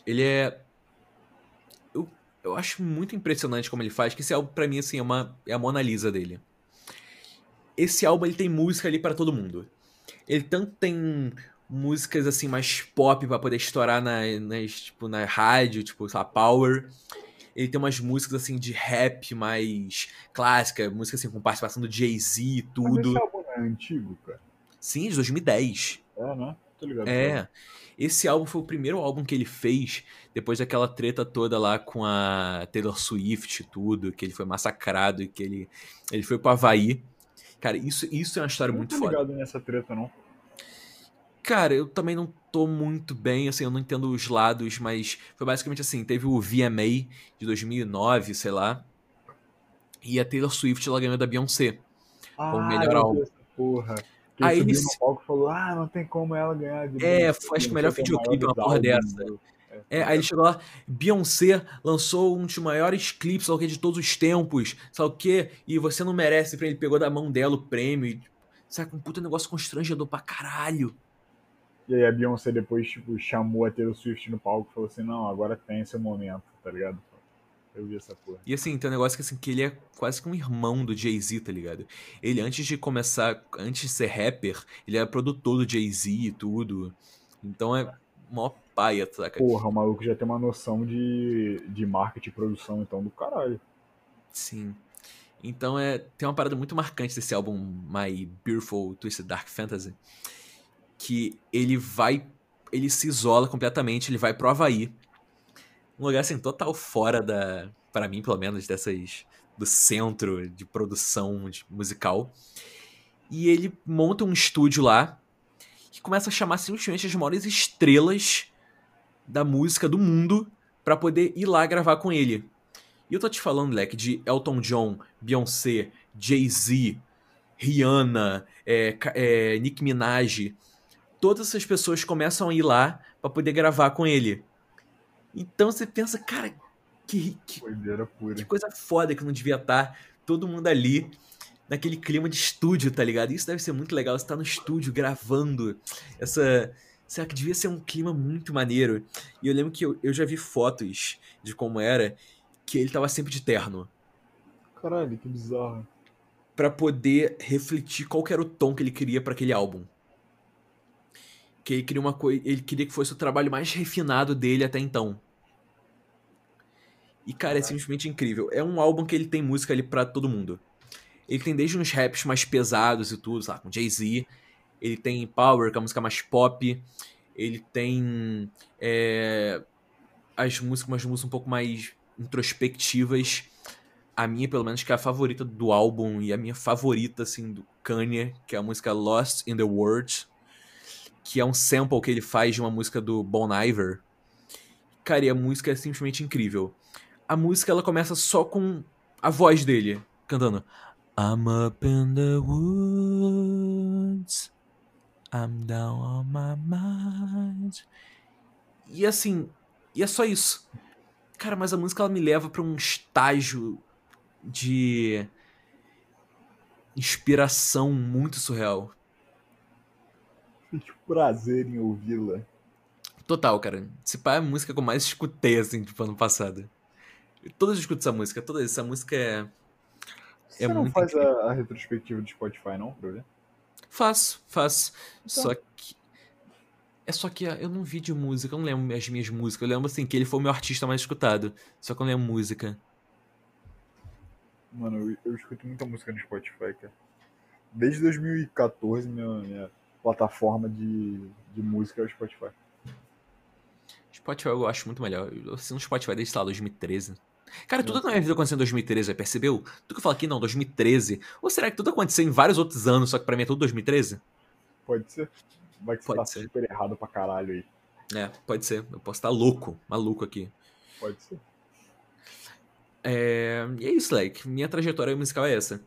Ele é. Eu, eu acho muito impressionante como ele faz, que esse álbum, pra mim, assim, é, uma, é a Mona Lisa dele. Esse álbum, ele tem música ali pra todo mundo. Ele tanto tem músicas, assim, mais pop pra poder estourar na, nas, tipo, na rádio, tipo, sei lá, Power. Ele tem umas músicas, assim, de rap mais clássica, música, assim, com participação do Jay-Z e Mas tudo. esse álbum é antigo, cara. Sim, de 2010. É, né? Tô ligado. É. Esse álbum foi o primeiro álbum que ele fez depois daquela treta toda lá com a Taylor Swift e tudo, que ele foi massacrado e que ele, ele foi pro Havaí. Cara, isso, isso é uma história Eu não muito tô foda. ligado nessa treta, não. Cara, eu também não tô muito bem, assim, eu não entendo os lados, mas foi basicamente assim, teve o VMA de 2009, sei lá, e a Taylor Swift, ela ganhou da Beyoncé. Como Ah, melhor eu álbum. Porra. Que Aí ele no palco falou: Ah, não tem como ela ganhar de É, Beyoncé, acho que o melhor o videoclipe, maior uma porra dessa. do- É, aí ele chegou lá, Beyoncé lançou um dos maiores clipes, sei o que, de todos os tempos, sabe o que, e você não merece, ele pegou da mão dela o prêmio, e, sabe, um puta negócio constrangedor pra caralho. E aí a Beyoncé depois, tipo, chamou a Taylor Swift no palco e falou assim, não, agora tem esse momento, tá ligado? Eu vi essa porra. E assim, tem um negócio que assim, que ele é quase que um irmão do Jay-Z, tá ligado? Ele antes de começar, antes de ser rapper, ele era produtor do Jay-Z e tudo, então é mó paia, saca? Porra, o maluco já tem uma noção de, de marketing e produção, então, do caralho. Sim. Então é, tem uma parada muito marcante desse álbum My Beautiful Twisted Dark Fantasy, que ele vai, ele se isola completamente, ele vai pro Havaí, um lugar assim total fora da, para mim pelo menos dessas do centro de produção de- musical, e ele monta um estúdio lá que começa a chamar simplesmente as maiores estrelas da música do mundo pra poder ir lá gravar com ele. E eu tô te falando, leque, de Elton John, Beyoncé, Jay-Z, Rihanna, é, é, Nicki Minaj. Todas essas pessoas começam a ir lá pra poder gravar com ele. Então você pensa, cara, que, que, que coisa foda que não devia estar todo mundo ali naquele clima de estúdio, tá ligado? Isso deve ser muito legal, você tá no estúdio gravando essa. Será que devia ser um clima muito maneiro? E eu lembro que eu, eu já vi fotos de como era, que ele tava sempre de terno. Caralho, que bizarro. Pra poder refletir qual era o tom que ele queria pra aquele álbum. Que ele queria uma coisa, ele queria que fosse o trabalho mais refinado dele até então. E cara, é simplesmente incrível. É um álbum que ele tem música ali pra todo mundo. Ele tem desde uns raps mais pesados e tudo, sabe, com Jay-Z. Ele tem Power, que é a música mais pop. Ele tem é, as músicas, umas músicas um pouco mais introspectivas. A minha, pelo menos, que é a favorita do álbum e a minha favorita, assim, do Kanye, que é a música Lost in the World, que é um sample que ele faz de uma música do Bon Iver. Cara, e a música é simplesmente incrível. A música, ela começa só com a voz dele, cantando I'm up in the woods, I'm down on my mind. E assim, e é só isso. Cara, mas a música ela me leva pra um estágio de inspiração muito surreal. Sente prazer em ouvi-la. Total, cara. Se pá é a música que eu mais escutei, assim, tipo, ano passado. Todas eu escuto essa música, todas. Essa música é. Você É não muito faz a, a retrospectiva do Spotify, não, pra ver? Faço, faço. Então. Só que. É só que eu não vi de música, eu não lembro as minhas músicas. Eu lembro, assim, que ele foi o meu artista mais escutado. Só que eu não lembro música. Mano, eu, eu escuto muita música no Spotify, cara. Desde 2014, minha, minha plataforma de, de música é o Spotify. Spotify eu acho muito melhor. Eu assino Spotify desde, sei lá, 2013. Cara, tudo na minha vida aconteceu em 2013, já percebeu? Tudo que eu falo aqui, não, 2013. Ou será que tudo aconteceu em vários outros anos, só que pra mim é tudo 2013? Pode ser? Vai que você Pode tá ser. super errado pra caralho aí. É, pode ser. Eu posso estar louco, maluco aqui. Pode ser. É, e é isso, like. Minha trajetória musical é essa.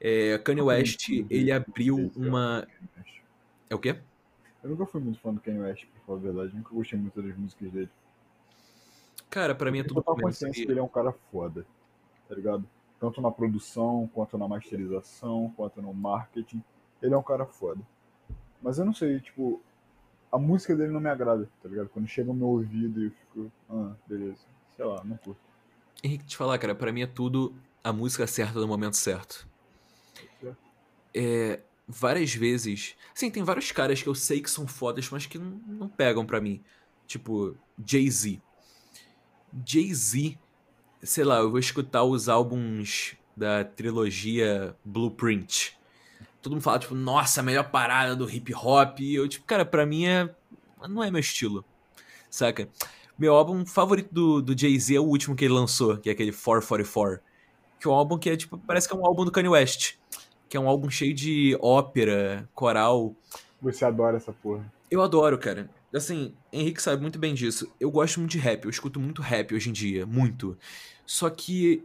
É, Kanye West, ele abriu uma. É o quê? Eu nunca fui muito fã do Kanye West, pra falar a verdade. Nunca gostei muito das músicas dele. Cara, pra mim é Eu tudo começo. consciência que ele é um cara foda, tá ligado? Tanto na produção, quanto na masterização, quanto no marketing. Ele é um cara foda. Mas eu não sei, tipo, a música dele não me agrada, tá ligado? Quando chega no meu ouvido eu fico, ah, beleza. Sei lá, não curto. Henrique, te falar, cara, pra mim é tudo a música certa no momento certo. É, várias vezes. Sim, tem vários caras que eu sei que são fodas, mas que não, não pegam pra mim. Tipo, Jay-Z. Jay-Z, sei lá, eu vou escutar os álbuns da trilogia Blueprint. Todo mundo fala, tipo, nossa, a melhor parada do hip hop. E eu, tipo, cara, pra mim é. Não é meu estilo. Saca? Meu álbum favorito do, do Jay-Z é o último que ele lançou, que é aquele 444. Que é um álbum que é, tipo, parece que é um álbum do Kanye West. Que é um álbum cheio de ópera, coral. Você adora essa porra. Eu adoro, cara. Assim, Henrique sabe muito bem disso. Eu gosto muito de rap, eu escuto muito rap hoje em dia, muito. Só que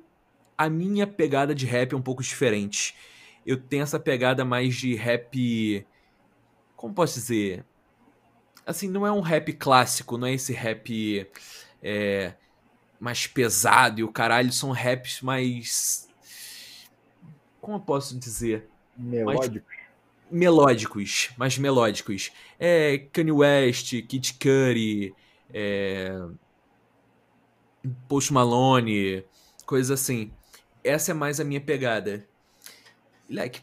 a minha pegada de rap é um pouco diferente. Eu tenho essa pegada mais de rap. Como posso dizer? Assim, não é um rap clássico, não é esse rap é, mais pesado e o caralho, são raps mais. Como eu posso dizer? Melódico. melódicos, mais melódicos. É Kanye West, Kid Cudi, é... Post Malone, coisas assim. Essa é mais a minha pegada. Like,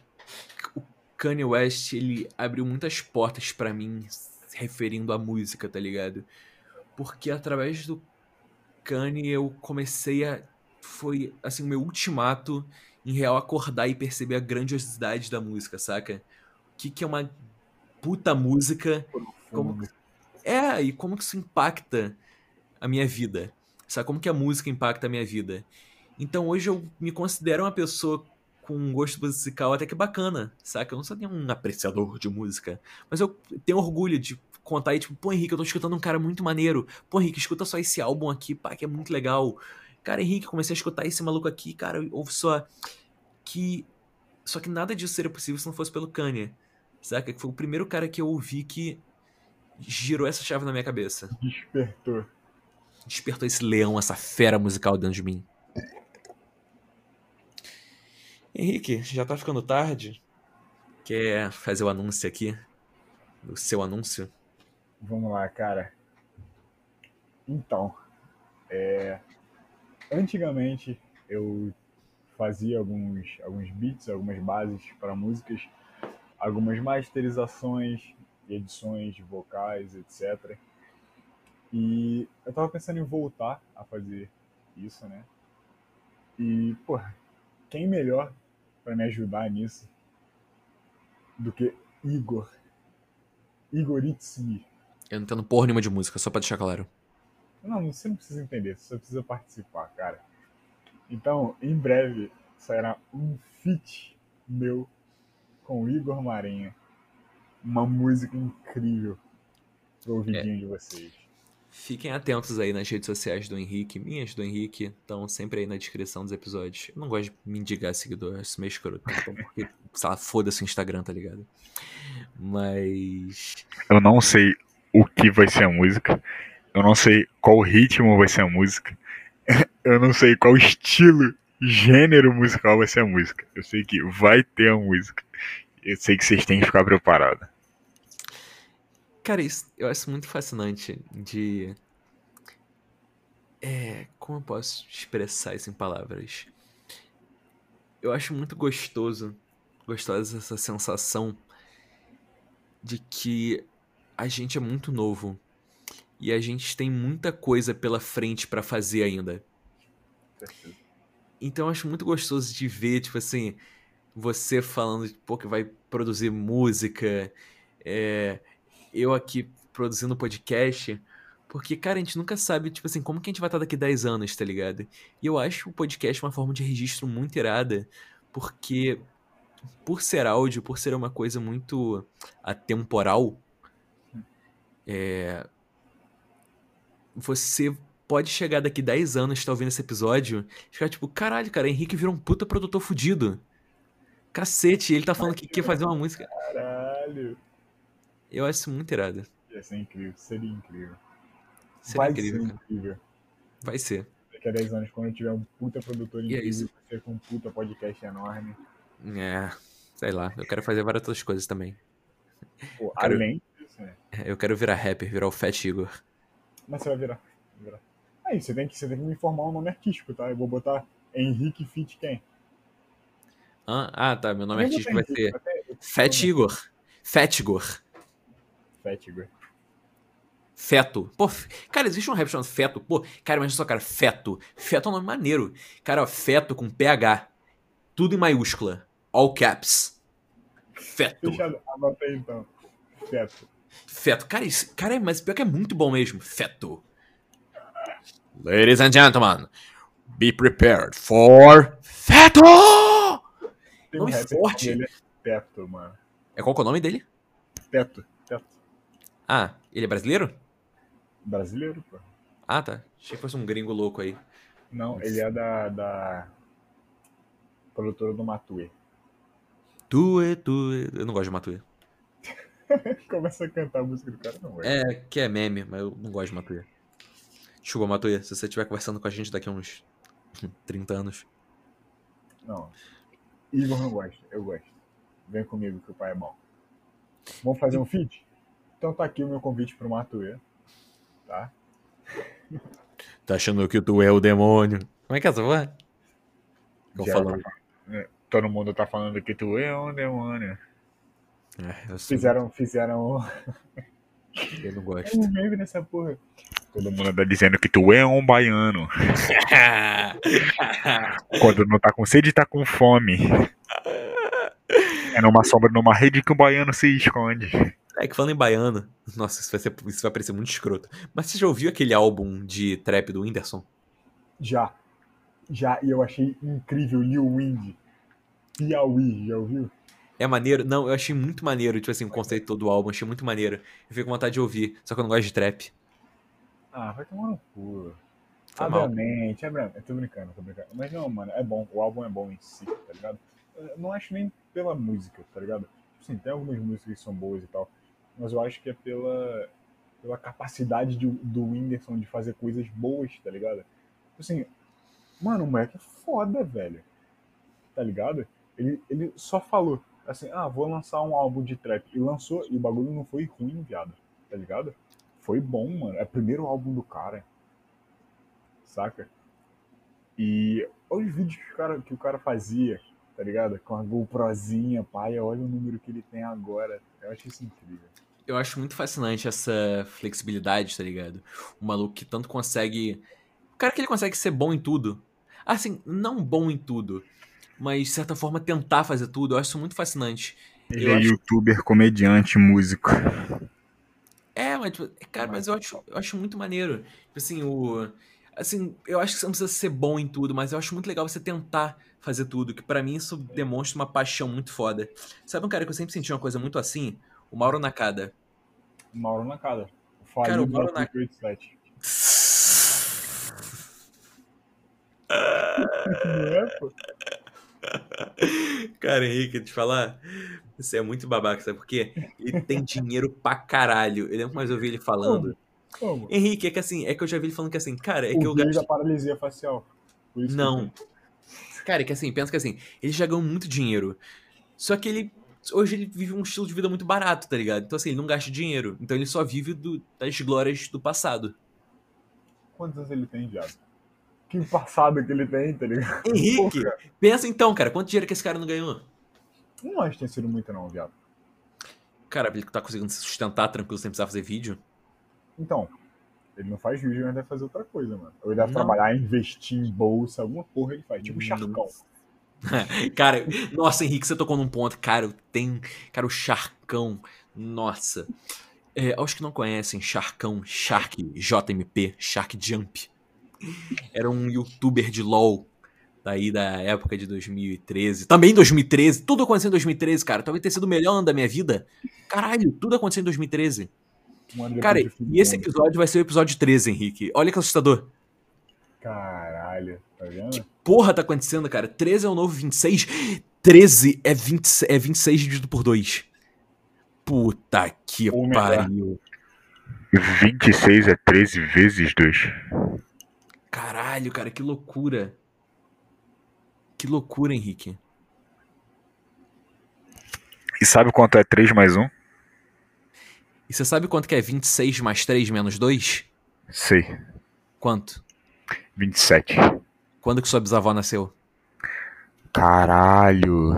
o Kanye West, ele abriu muitas portas pra mim referindo à música, tá ligado? Porque através do Kanye eu comecei a foi assim o meu ultimato em real acordar e perceber a grandiosidade da música, saca? O que, que é uma puta música, como é, e como que isso impacta a minha vida. Sabe como que a música impacta a minha vida? Então hoje eu me considero uma pessoa com um gosto musical até que bacana, saca? Eu não sou nenhum apreciador de música, mas eu tenho orgulho de contar aí, tipo, pô, Henrique, eu tô escutando um cara muito maneiro. Pô, Henrique, escuta só esse álbum aqui, pá, que é muito legal. Cara, Henrique, comecei a escutar esse maluco aqui, cara, ouve só. Que. Só que nada disso seria possível se não fosse pelo Kanye. Saca? Que foi o primeiro cara que eu ouvi que girou essa chave na minha cabeça. Despertou. Despertou esse leão, essa fera musical dentro de mim. Henrique, já tá ficando tarde? Quer fazer o anúncio aqui? O seu anúncio? Vamos lá, cara. Então, é, antigamente eu fazia alguns, alguns beats, algumas bases para músicas, algumas masterizações, edições de vocais, etc. E eu tava pensando em voltar a fazer isso, né? E, pô, quem melhor para me ajudar nisso do que Igor? Igor. Eu não entendo porra nenhuma de música, só pra deixar claro. Não, você não precisa entender, você só precisa participar, cara. Então, em breve, sairá um feat meu com o Igor Marinha. Uma música incrível pro ouvidinho de vocês. Fiquem atentos aí nas redes sociais do Henrique, minhas do Henrique, estão sempre aí na descrição dos episódios. Eu não gosto de mendigar seguidor, acho meio escroto. Então, porque, sei lá, foda-se o Instagram, tá ligado? Mas. Eu não sei o que vai ser a música. Eu não sei qual ritmo vai ser a música. Eu não sei qual estilo, gênero musical vai ser a música. Eu sei que vai ter a música. Eu sei que vocês têm que ficar preparados. Cara, isso eu acho muito fascinante de. É. Como eu posso expressar isso em palavras? Eu acho muito gostoso, gostosa essa sensação de que a gente é muito novo e a gente tem muita coisa pela frente pra fazer ainda. Então eu acho muito gostoso de ver, tipo assim, você falando pô, que vai produzir música, é, eu aqui produzindo podcast, porque, cara, a gente nunca sabe, tipo assim, como que a gente vai estar daqui 10 anos, tá ligado? E eu acho o podcast uma forma de registro muito irada, porque por ser áudio, por ser uma coisa muito atemporal, é, você pode chegar daqui 10 anos, tá ouvindo esse episódio, e ficar tipo, caralho, cara, Henrique virou um puta produtor fudido. Cacete, ele tá falando que quer fazer uma música. Caralho. Eu acho isso muito irado. Ia ser incrível, seria incrível. Seria vai incrível, ser cara. incrível. Vai ser. Daqui a 10 anos, quando eu tiver um puta produtor E é incrível, isso. você com um puta podcast enorme. É, sei lá, eu quero fazer várias outras coisas também. Pô, Cara, além disso, né? Eu quero virar rapper, virar o Fat Igor. Mas você vai virar. vai virar. Aí, você tem, que, você tem que me informar um nome artístico, tá? Eu vou botar Henrique Fit quem? Hã? Ah, tá, meu nome Eu artístico vai ser eu- Fat Igor. Fat Igor. Fat Igor. Feto. Pô, cara, existe um rap chamado Feto. Pô, cara, imagina só, cara, Feto. Feto é um nome maneiro. Cara, ó, Feto com PH. Tudo em maiúscula. All caps. Feto. Fechado, anota aí então. Feto. Feto. Cara, isso, cara, mas pior que é muito bom mesmo. Feto. Ladies and gentlemen, be prepared for Feto! Tem Nome que forte. Ele é Teto, mano. É qual que é o nome dele? Teto. Teto. Ah, ele é brasileiro? Brasileiro, pô. Ah, tá. Achei que fosse um gringo louco aí. Não, ele é da, da produtora do Matue. Tue, tue. Eu não gosto de Matuê. Começa a cantar a música do cara, não vai. É, que é meme, mas eu não gosto de Matuê. Desculpa, Matuê, se você estiver conversando com a gente daqui a uns 30 anos. Não. Igor não gosta, eu gosto. Vem comigo que o pai é bom. Vamos fazer um feat? Então tá aqui o meu convite pro Matue. Tá? Tá achando que tu é o demônio? Como é que é essa porra? Eu Já falando. Todo mundo tá falando que tu é um demônio. É, eu, Fizeram, fizeram eu não gosto. um meme nessa porra. Todo mundo tá dizendo que tu é um baiano. Quando não tá com sede, tá com fome. É numa sombra, numa rede que o baiano se esconde. É que falando em baiano, nossa, isso vai, ser, isso vai parecer muito escroto. Mas você já ouviu aquele álbum de trap do Whindersson? Já. Já, e eu achei incrível Lil Wind. Piauí, já ouviu? É maneiro? Não, eu achei muito maneiro, tipo assim, o conceito todo do álbum, achei muito maneiro. Eu fiquei com vontade de ouvir, só que eu não gosto de trap. Ah, vai tomar no cu. Foi mal. Obviamente, é. Eu tô brincando, tô brincando. Mas não, mano, é bom. O álbum é bom em si, tá ligado? Eu não acho nem pela música, tá ligado? Sim, tem algumas músicas que são boas e tal. Mas eu acho que é pela, pela capacidade de- do Whindersson de fazer coisas boas, tá ligado? Assim, mano, o moleque é foda, velho. Tá ligado? Ele, ele só falou assim, ah, vou lançar um álbum de trap. E lançou, e o bagulho não foi ruim, viado. Tá ligado? Foi bom, mano. É o primeiro álbum do cara. Saca? E olha os vídeos que o cara, que o cara fazia, tá ligado? Com a GoProzinha, pai, olha o número que ele tem agora. Eu acho isso incrível. Eu acho muito fascinante essa flexibilidade, tá ligado? O maluco que tanto consegue. O cara que ele consegue ser bom em tudo. Assim, não bom em tudo, mas de certa forma tentar fazer tudo. Eu acho isso muito fascinante. Ele Eu é acho- youtuber, comediante, músico. É, mas, tipo, cara, mas eu acho, eu acho muito maneiro. Tipo assim, o. Assim, eu acho que você não precisa ser bom em tudo, mas eu acho muito legal você tentar fazer tudo, que pra mim isso demonstra uma paixão muito foda. Sabe um cara que eu sempre senti uma coisa muito assim? O Mauro Nakada. Mauro Nakada. Cara, o Mauro da Cara, Henrique, te falar, você é muito babaca, sabe por quê? Ele tem dinheiro pra caralho. Eu lembro que mais eu ouvi ele falando. Como? Henrique, é que assim, é que eu já vi ele falando que assim, cara, é que eu o gasto. da paralisia facial. Que Não. eu Cara, é que assim, pensa que assim, ele já ganhou muito dinheiro. Só que ele. Hoje ele vive um estilo de vida muito barato, tá ligado? Então assim, ele não gasta dinheiro. Então ele só vive do- das glórias do passado. Quantos anos ele tem, viado? Que passado que ele tem, tá ligado? Henrique, Porra. pensa então, cara, quanto dinheiro que esse cara não ganhou? Não acho que tenha sido muito, não, viado. Cara, ele tá conseguindo se sustentar tranquilo sem precisar fazer vídeo. Então, ele não faz vídeo, mas deve fazer outra coisa, mano. Ou ele deve Não. trabalhar, investir em bolsa, alguma porra ele faz. Tipo Charcão. Cara, nossa, Henrique, você tocou num ponto. Cara, eu tenho. Cara, o Charcão. Nossa. É, aos que não conhecem, Charcão, Shark, JMP, Shark Jump. Era um youtuber de LOL. Daí da época de 2013. Também 2013. Tudo aconteceu em 2013, cara. Talvez tenha sido o melhor ano da minha vida. Caralho, tudo aconteceu em 2013. Um Cara, e esse episódio vai ser o episódio 13, Henrique. Olha que assustador. Caralho, tá vendo? Que porra tá acontecendo, cara? 13 é o novo 26. 13 é, 20, é 26 dividido por 2. Puta que Ou melhor. pariu. 26 é 13 vezes 2. Caralho, cara, que loucura. Que loucura, Henrique. E sabe quanto é 3 mais 1? E você sabe quanto que é 26 mais 3 menos 2? Sei. Quanto? 27. Quando que sua bisavó nasceu? Caralho.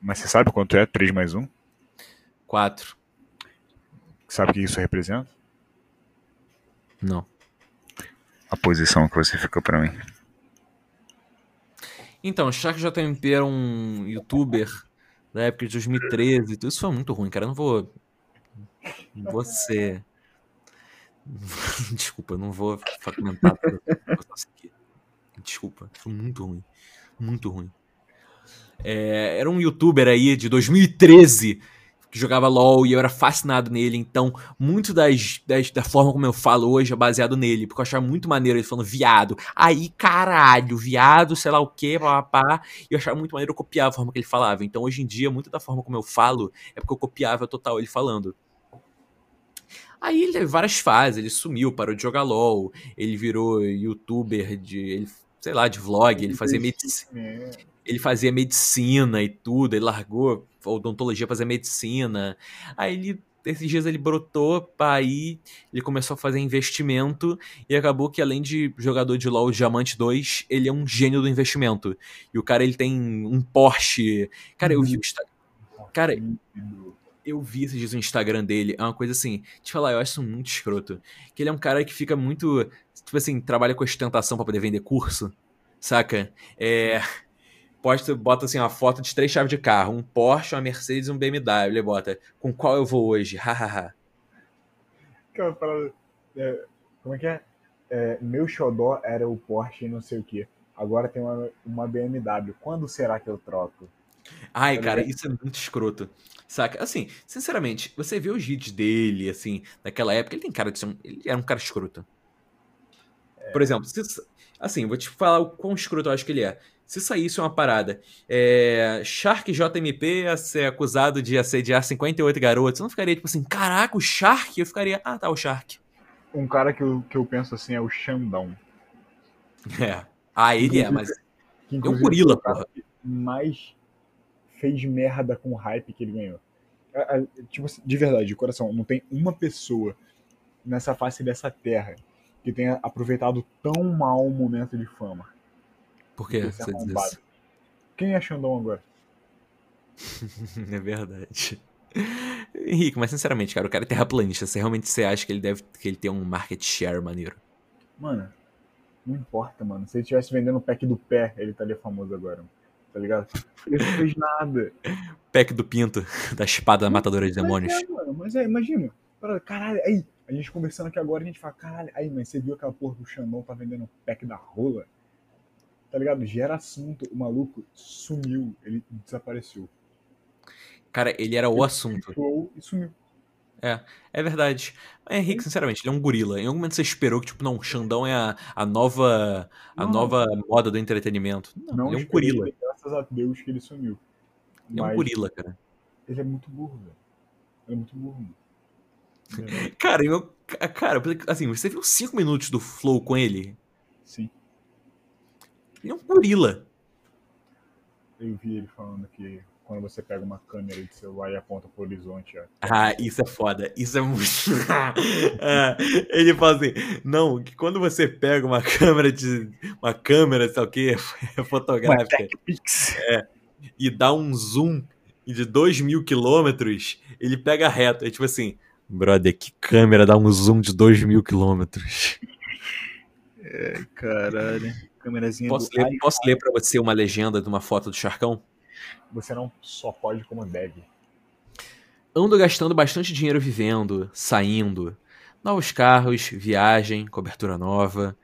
Mas você sabe quanto é 3 mais 1? 4. Sabe o que isso representa? Não. A posição que você ficou pra mim. Então, Shark JMP era um youtuber da época de 2013. Tudo isso foi muito ruim, cara. Eu não vou. Ser. Desculpa, não vou comentar. Desculpa, foi muito ruim. Muito ruim. É, era um youtuber aí de 2013 que jogava LOL e eu era fascinado nele, então muito das, das- da forma como eu falo hoje é baseado nele, porque eu achava muito maneiro ele falando viado. Aí, caralho, viado, sei lá o que, papá. E eu achava muito maneiro eu copiar a forma que ele falava. Então, hoje em dia, muito da forma como eu falo é porque eu copiava total ele falando. Aí ele teve várias fases, ele sumiu, parou de jogar LOL, ele virou youtuber de. Ele, sei lá, de vlog, ele fazia medicina É, ele fazia medicina e tudo, ele largou a odontologia pra fazer medicina. Aí ele, esses dias ele brotou, pá, aí ele começou a fazer investimento e acabou que além de jogador de LoL Diamante 2, ele é um gênio do investimento. E o cara ele tem um Porsche. Cara, eu vi o Insta- Cara, líquido. eu vi esses dias o Instagram dele, é uma coisa assim, te falar, eu acho isso muito escroto. Que ele é um cara que fica muito, tipo assim, trabalha com ostentação pra poder vender curso, saca? É. Posta, bota assim uma foto de três chaves de carro, um Porsche, uma Mercedes e um BMW. Ele bota, com qual eu vou hoje? Hahaha. É, como é que é? é, meu xodó era o Porsche e não sei o que. Agora tem uma, uma BMW. Quando será que eu troco? Ai, Tá cara, isso é muito escroto. Saca? Assim, sinceramente, você vê os vídeos dele, assim, naquela época, ele tem cara de ser um. Ele era um cara escroto. Por exemplo, se- assim, vou te falar o quão escroto eu acho que ele é. Se saísse uma parada, é, Shark JMP a ser acusado de assediar 58 garotos, eu não ficaria tipo assim, caraca, o Shark? Eu ficaria, ah, tá, o Shark. Um cara que eu, que eu penso assim é o Xandão. É. Ah, ele é, mas Que é um inclusive gorila, porra. mais fez merda com o hype que ele ganhou. Tipo assim, de verdade, de coração, não tem uma pessoa nessa face dessa terra que tenha aproveitado tão mal o momento de fama. Por que Esse você diz isso? Quem é Xandão agora? É verdade. Henrique, mas sinceramente, cara, o cara é terraplanista. Você realmente você acha que ele deve que ele tem um market share maneiro? Mano, não importa, mano. Se ele estivesse vendendo o pack do pé, ele estaria famoso agora. Tá ligado? Ele não fez nada. Pack do pinto, da espada matadora de demônios. Mas é, mano, mas é, imagina. Caralho, aí, a gente conversando aqui agora, a gente fala, caralho, aí, mas você viu aquela porra do Xandão tá vendendo o pack da rola? Tá ligado? Gera assunto, o maluco sumiu, ele desapareceu. Cara, ele era o assunto. E sumiu. É verdade. Mas, Henrique, sinceramente, ele é um gorila. Em algum momento você esperou que, tipo, não, o Xandão é a, a nova a Não. nova moda do entretenimento. Não, Não ele é um gorila. Graças a Deus que ele sumiu. Ele é um Mas gorila, cara. Ele é muito burro, velho. Ele é muito burro, mano. Cara, eu, cara, assim, você viu 5 minutos do Flow com ele? Sim, Ele é um gorila. eu vi ele falando que quando você pega uma câmera de celular e aponta pro horizonte, ó, Ah, isso é foda. Isso é muito. Ah, ele fala assim: não, que quando você pega uma câmera de. Uma câmera, sei o quê, fotográfica, Pix. e dá um zoom de 2 mil quilômetros, ele pega reto. É tipo assim, brother, que câmera dá um zoom de 2 mil quilômetros? Caralho. Câmerazinha Posso ler, iPhone. posso ler pra você uma legenda de uma foto do Charcão? Você não só pode como deve. Ando gastando bastante dinheiro vivendo, saindo. Novos carros, viagem, cobertura nova.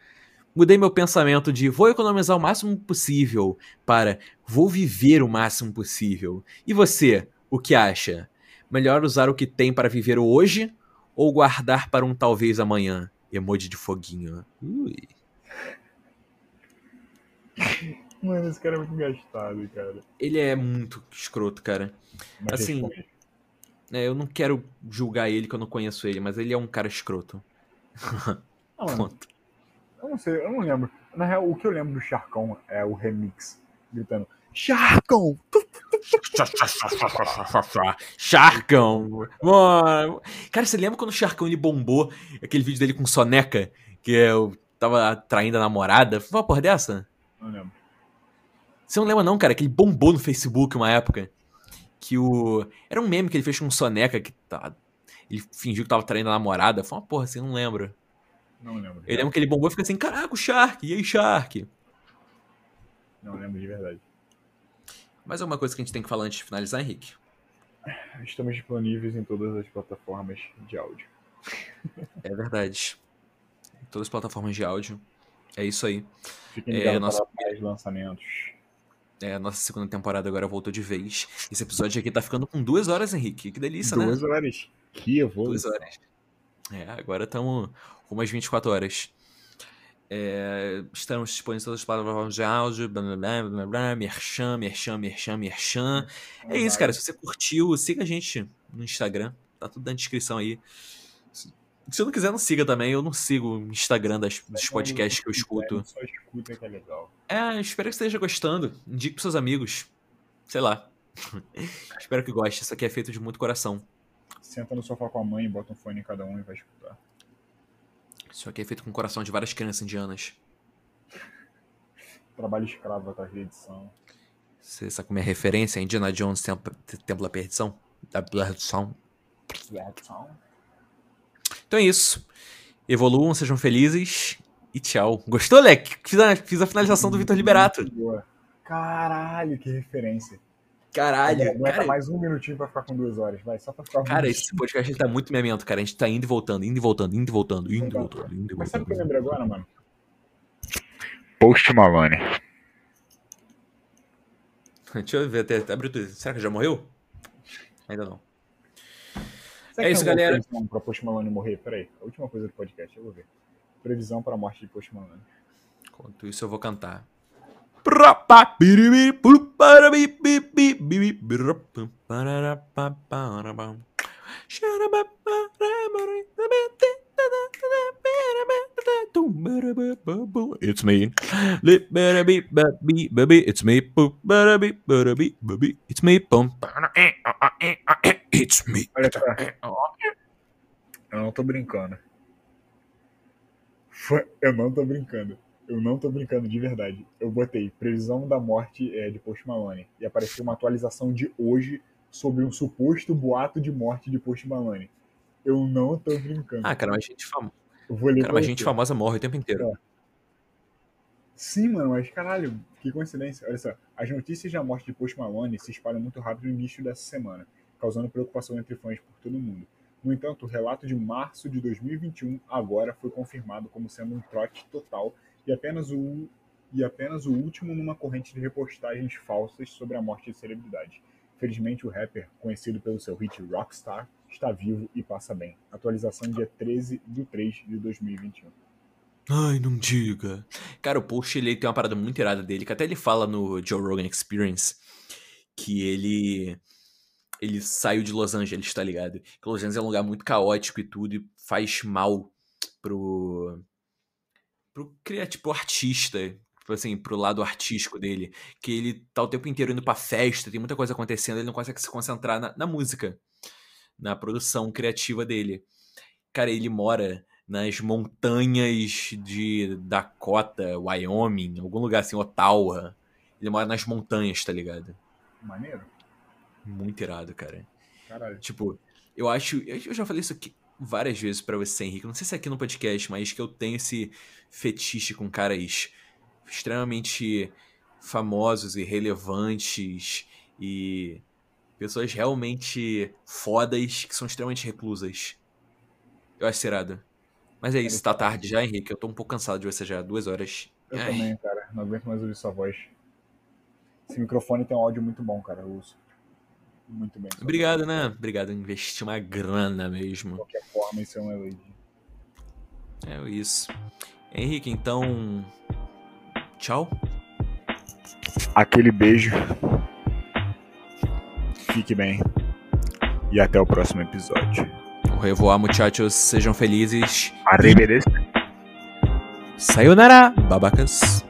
Mudei meu pensamento de vou economizar o máximo possível para vou viver o máximo possível. E você, o que acha? Melhor usar o que tem para viver hoje ou guardar para um talvez amanhã? Emoji de foguinho. Ui. Mano, esse cara é muito gastado, cara. Ele é muito escroto, cara. Mas Assim. É, eu não quero julgar ele que eu não conheço ele, mas ele é um cara escroto. Não, mano, Ponto. eu não sei, eu não lembro. Na real, o que eu lembro do Charcão é o remix. Gritando, Charcão! Charcão! Mano. Cara, você lembra quando o Charcão ele bombou aquele vídeo dele com soneca? Que eu tava traindo a namorada? Foi uma porra dessa? Não lembro. Você não lembra não, cara? Que ele bombou no Facebook uma época. Que o... Era um meme que ele fez com soneca que tá... Ele fingiu que tava traindo a namorada. Foi uma porra assim, não lembro. Não lembro. Eu lembro que ele bombou e fica assim, caraca, o Shark, e aí, Shark? Não lembro de verdade. Mais alguma coisa que a gente tem que falar antes de finalizar, Henrique? Estamos disponíveis em todas as plataformas de áudio. É verdade. Todas as plataformas de áudio. É isso aí. Fiquem É, ligados nossa- para mais lançamentos. É, a nossa segunda temporada agora voltou de vez. Esse episódio aqui tá ficando com duas horas, Henrique. Que delícia, Duas né? horas. Que Duas evolução. horas. É, agora estamos com umas 24 horas. É, estamos disponíveis em todas as plataformas de áudio, blá blá blá blá blá, merchan, merchan, merchan, merchan. É isso, cara. Se você curtiu, siga a gente no Instagram. Tá tudo na descrição aí. Se não quiser, não siga também. Eu não sigo o Instagram das, dos podcasts que eu escuto. Só escuta que é legal. É, espero que você esteja gostando. Indique pros seus amigos. Sei lá. espero que goste. Isso aqui é feito de muito coração. Senta no sofá com a mãe, bota um fone em cada um e vai escutar. Isso aqui é feito com o coração de várias crianças indianas. Trabalho escravo atrás da edição. Você sabe como é a referência? Indiana Jones, Templo, da Perdição? Da Perdição. Então é isso. Evoluam, sejam felizes e tchau. Gostou, Leque? Fiz a, fiz a finalização do Vitor Liberato. Caralho, que referência. Caralho, Aguenta cara, mais um minutinho pra ficar com duas horas, vai, só pra ficar um cara, minutinho. esse podcast ele tá muito memento, cara. A gente tá indo e voltando, indo e voltando, indo e voltando, indo e voltando, indo e Mas sabe o que eu voltando. lembrei agora, mano? Post Malone. Deixa eu ver até, até abrir o Twitter. Será que já morreu? Ainda não. Será É isso, galera. Pra Post Malone morrer? Peraí, a última coisa do podcast, eu vou ver. Previsão pra morte de Post Malone. Enquanto isso eu vou cantar. It's me. It's me. It's me. It's me. Olha eu não tô brincando. Eu não tô brincando. Eu não tô brincando de verdade. Eu botei previsão da morte é, de Post Malone e apareceu uma atualização de hoje sobre um suposto boato de morte de Post Malone. Eu não tô brincando. Ah, cara, mas gente, fam... Eu vou ler cara, mas gente famosa morre o tempo inteiro. Sim, mano, mas caralho, que coincidência. Olha só, as notícias da morte de Post Malone se espalham muito rápido no início dessa semana, causando preocupação entre fãs por todo mundo. No entanto, o relato de março de 2021 agora foi confirmado como sendo um trote total e apenas o e apenas o último numa corrente de repostagens falsas sobre a morte de celebridades. Felizmente, o rapper, conhecido pelo seu hit Rockstar, está vivo e passa bem. Atualização dia 13 de 3 de 2021. Ai, não diga. Cara, o Post ele tem uma parada muito irada dele, que até ele fala no Joe Rogan Experience que ele ele saiu de Los Angeles, tá ligado? Que Los Angeles é um lugar muito caótico e tudo e faz mal pro pro criativo, pro artista, tipo assim, pro lado artístico dele, que ele tá o tempo inteiro indo pra festa, tem muita coisa acontecendo, ele não consegue se concentrar na, na música, na produção criativa dele. Cara, ele mora nas montanhas de Dakota, Wyoming, algum lugar assim, Ottawa. Ele mora nas montanhas, tá ligado? Maneiro? Muito irado, cara. Caralho. Tipo, eu acho. Eu já falei isso aqui várias vezes pra você, Henrique. Não sei se é aqui no podcast, mas que eu tenho esse fetiche com caras extremamente famosos e relevantes e pessoas realmente fodas que são extremamente reclusas. Eu acho isso irado. Mas é isso, tá tarde já, Henrique. Eu tô um pouco cansado de você já, duas horas. Eu Ai. também, cara. Não aguento mais ouvir sua voz. Esse microfone tem um áudio muito bom, cara. Eu uso muito bem. Obrigado, né? Obrigado, investir uma grana mesmo. De qualquer forma, isso é um elogio. É isso. Henrique, então. Tchau. Aquele beijo. Fique bem. E até o próximo episódio. Au revoir, muchachos. Sejam felizes. Arrivederci. Sayonara, babacas.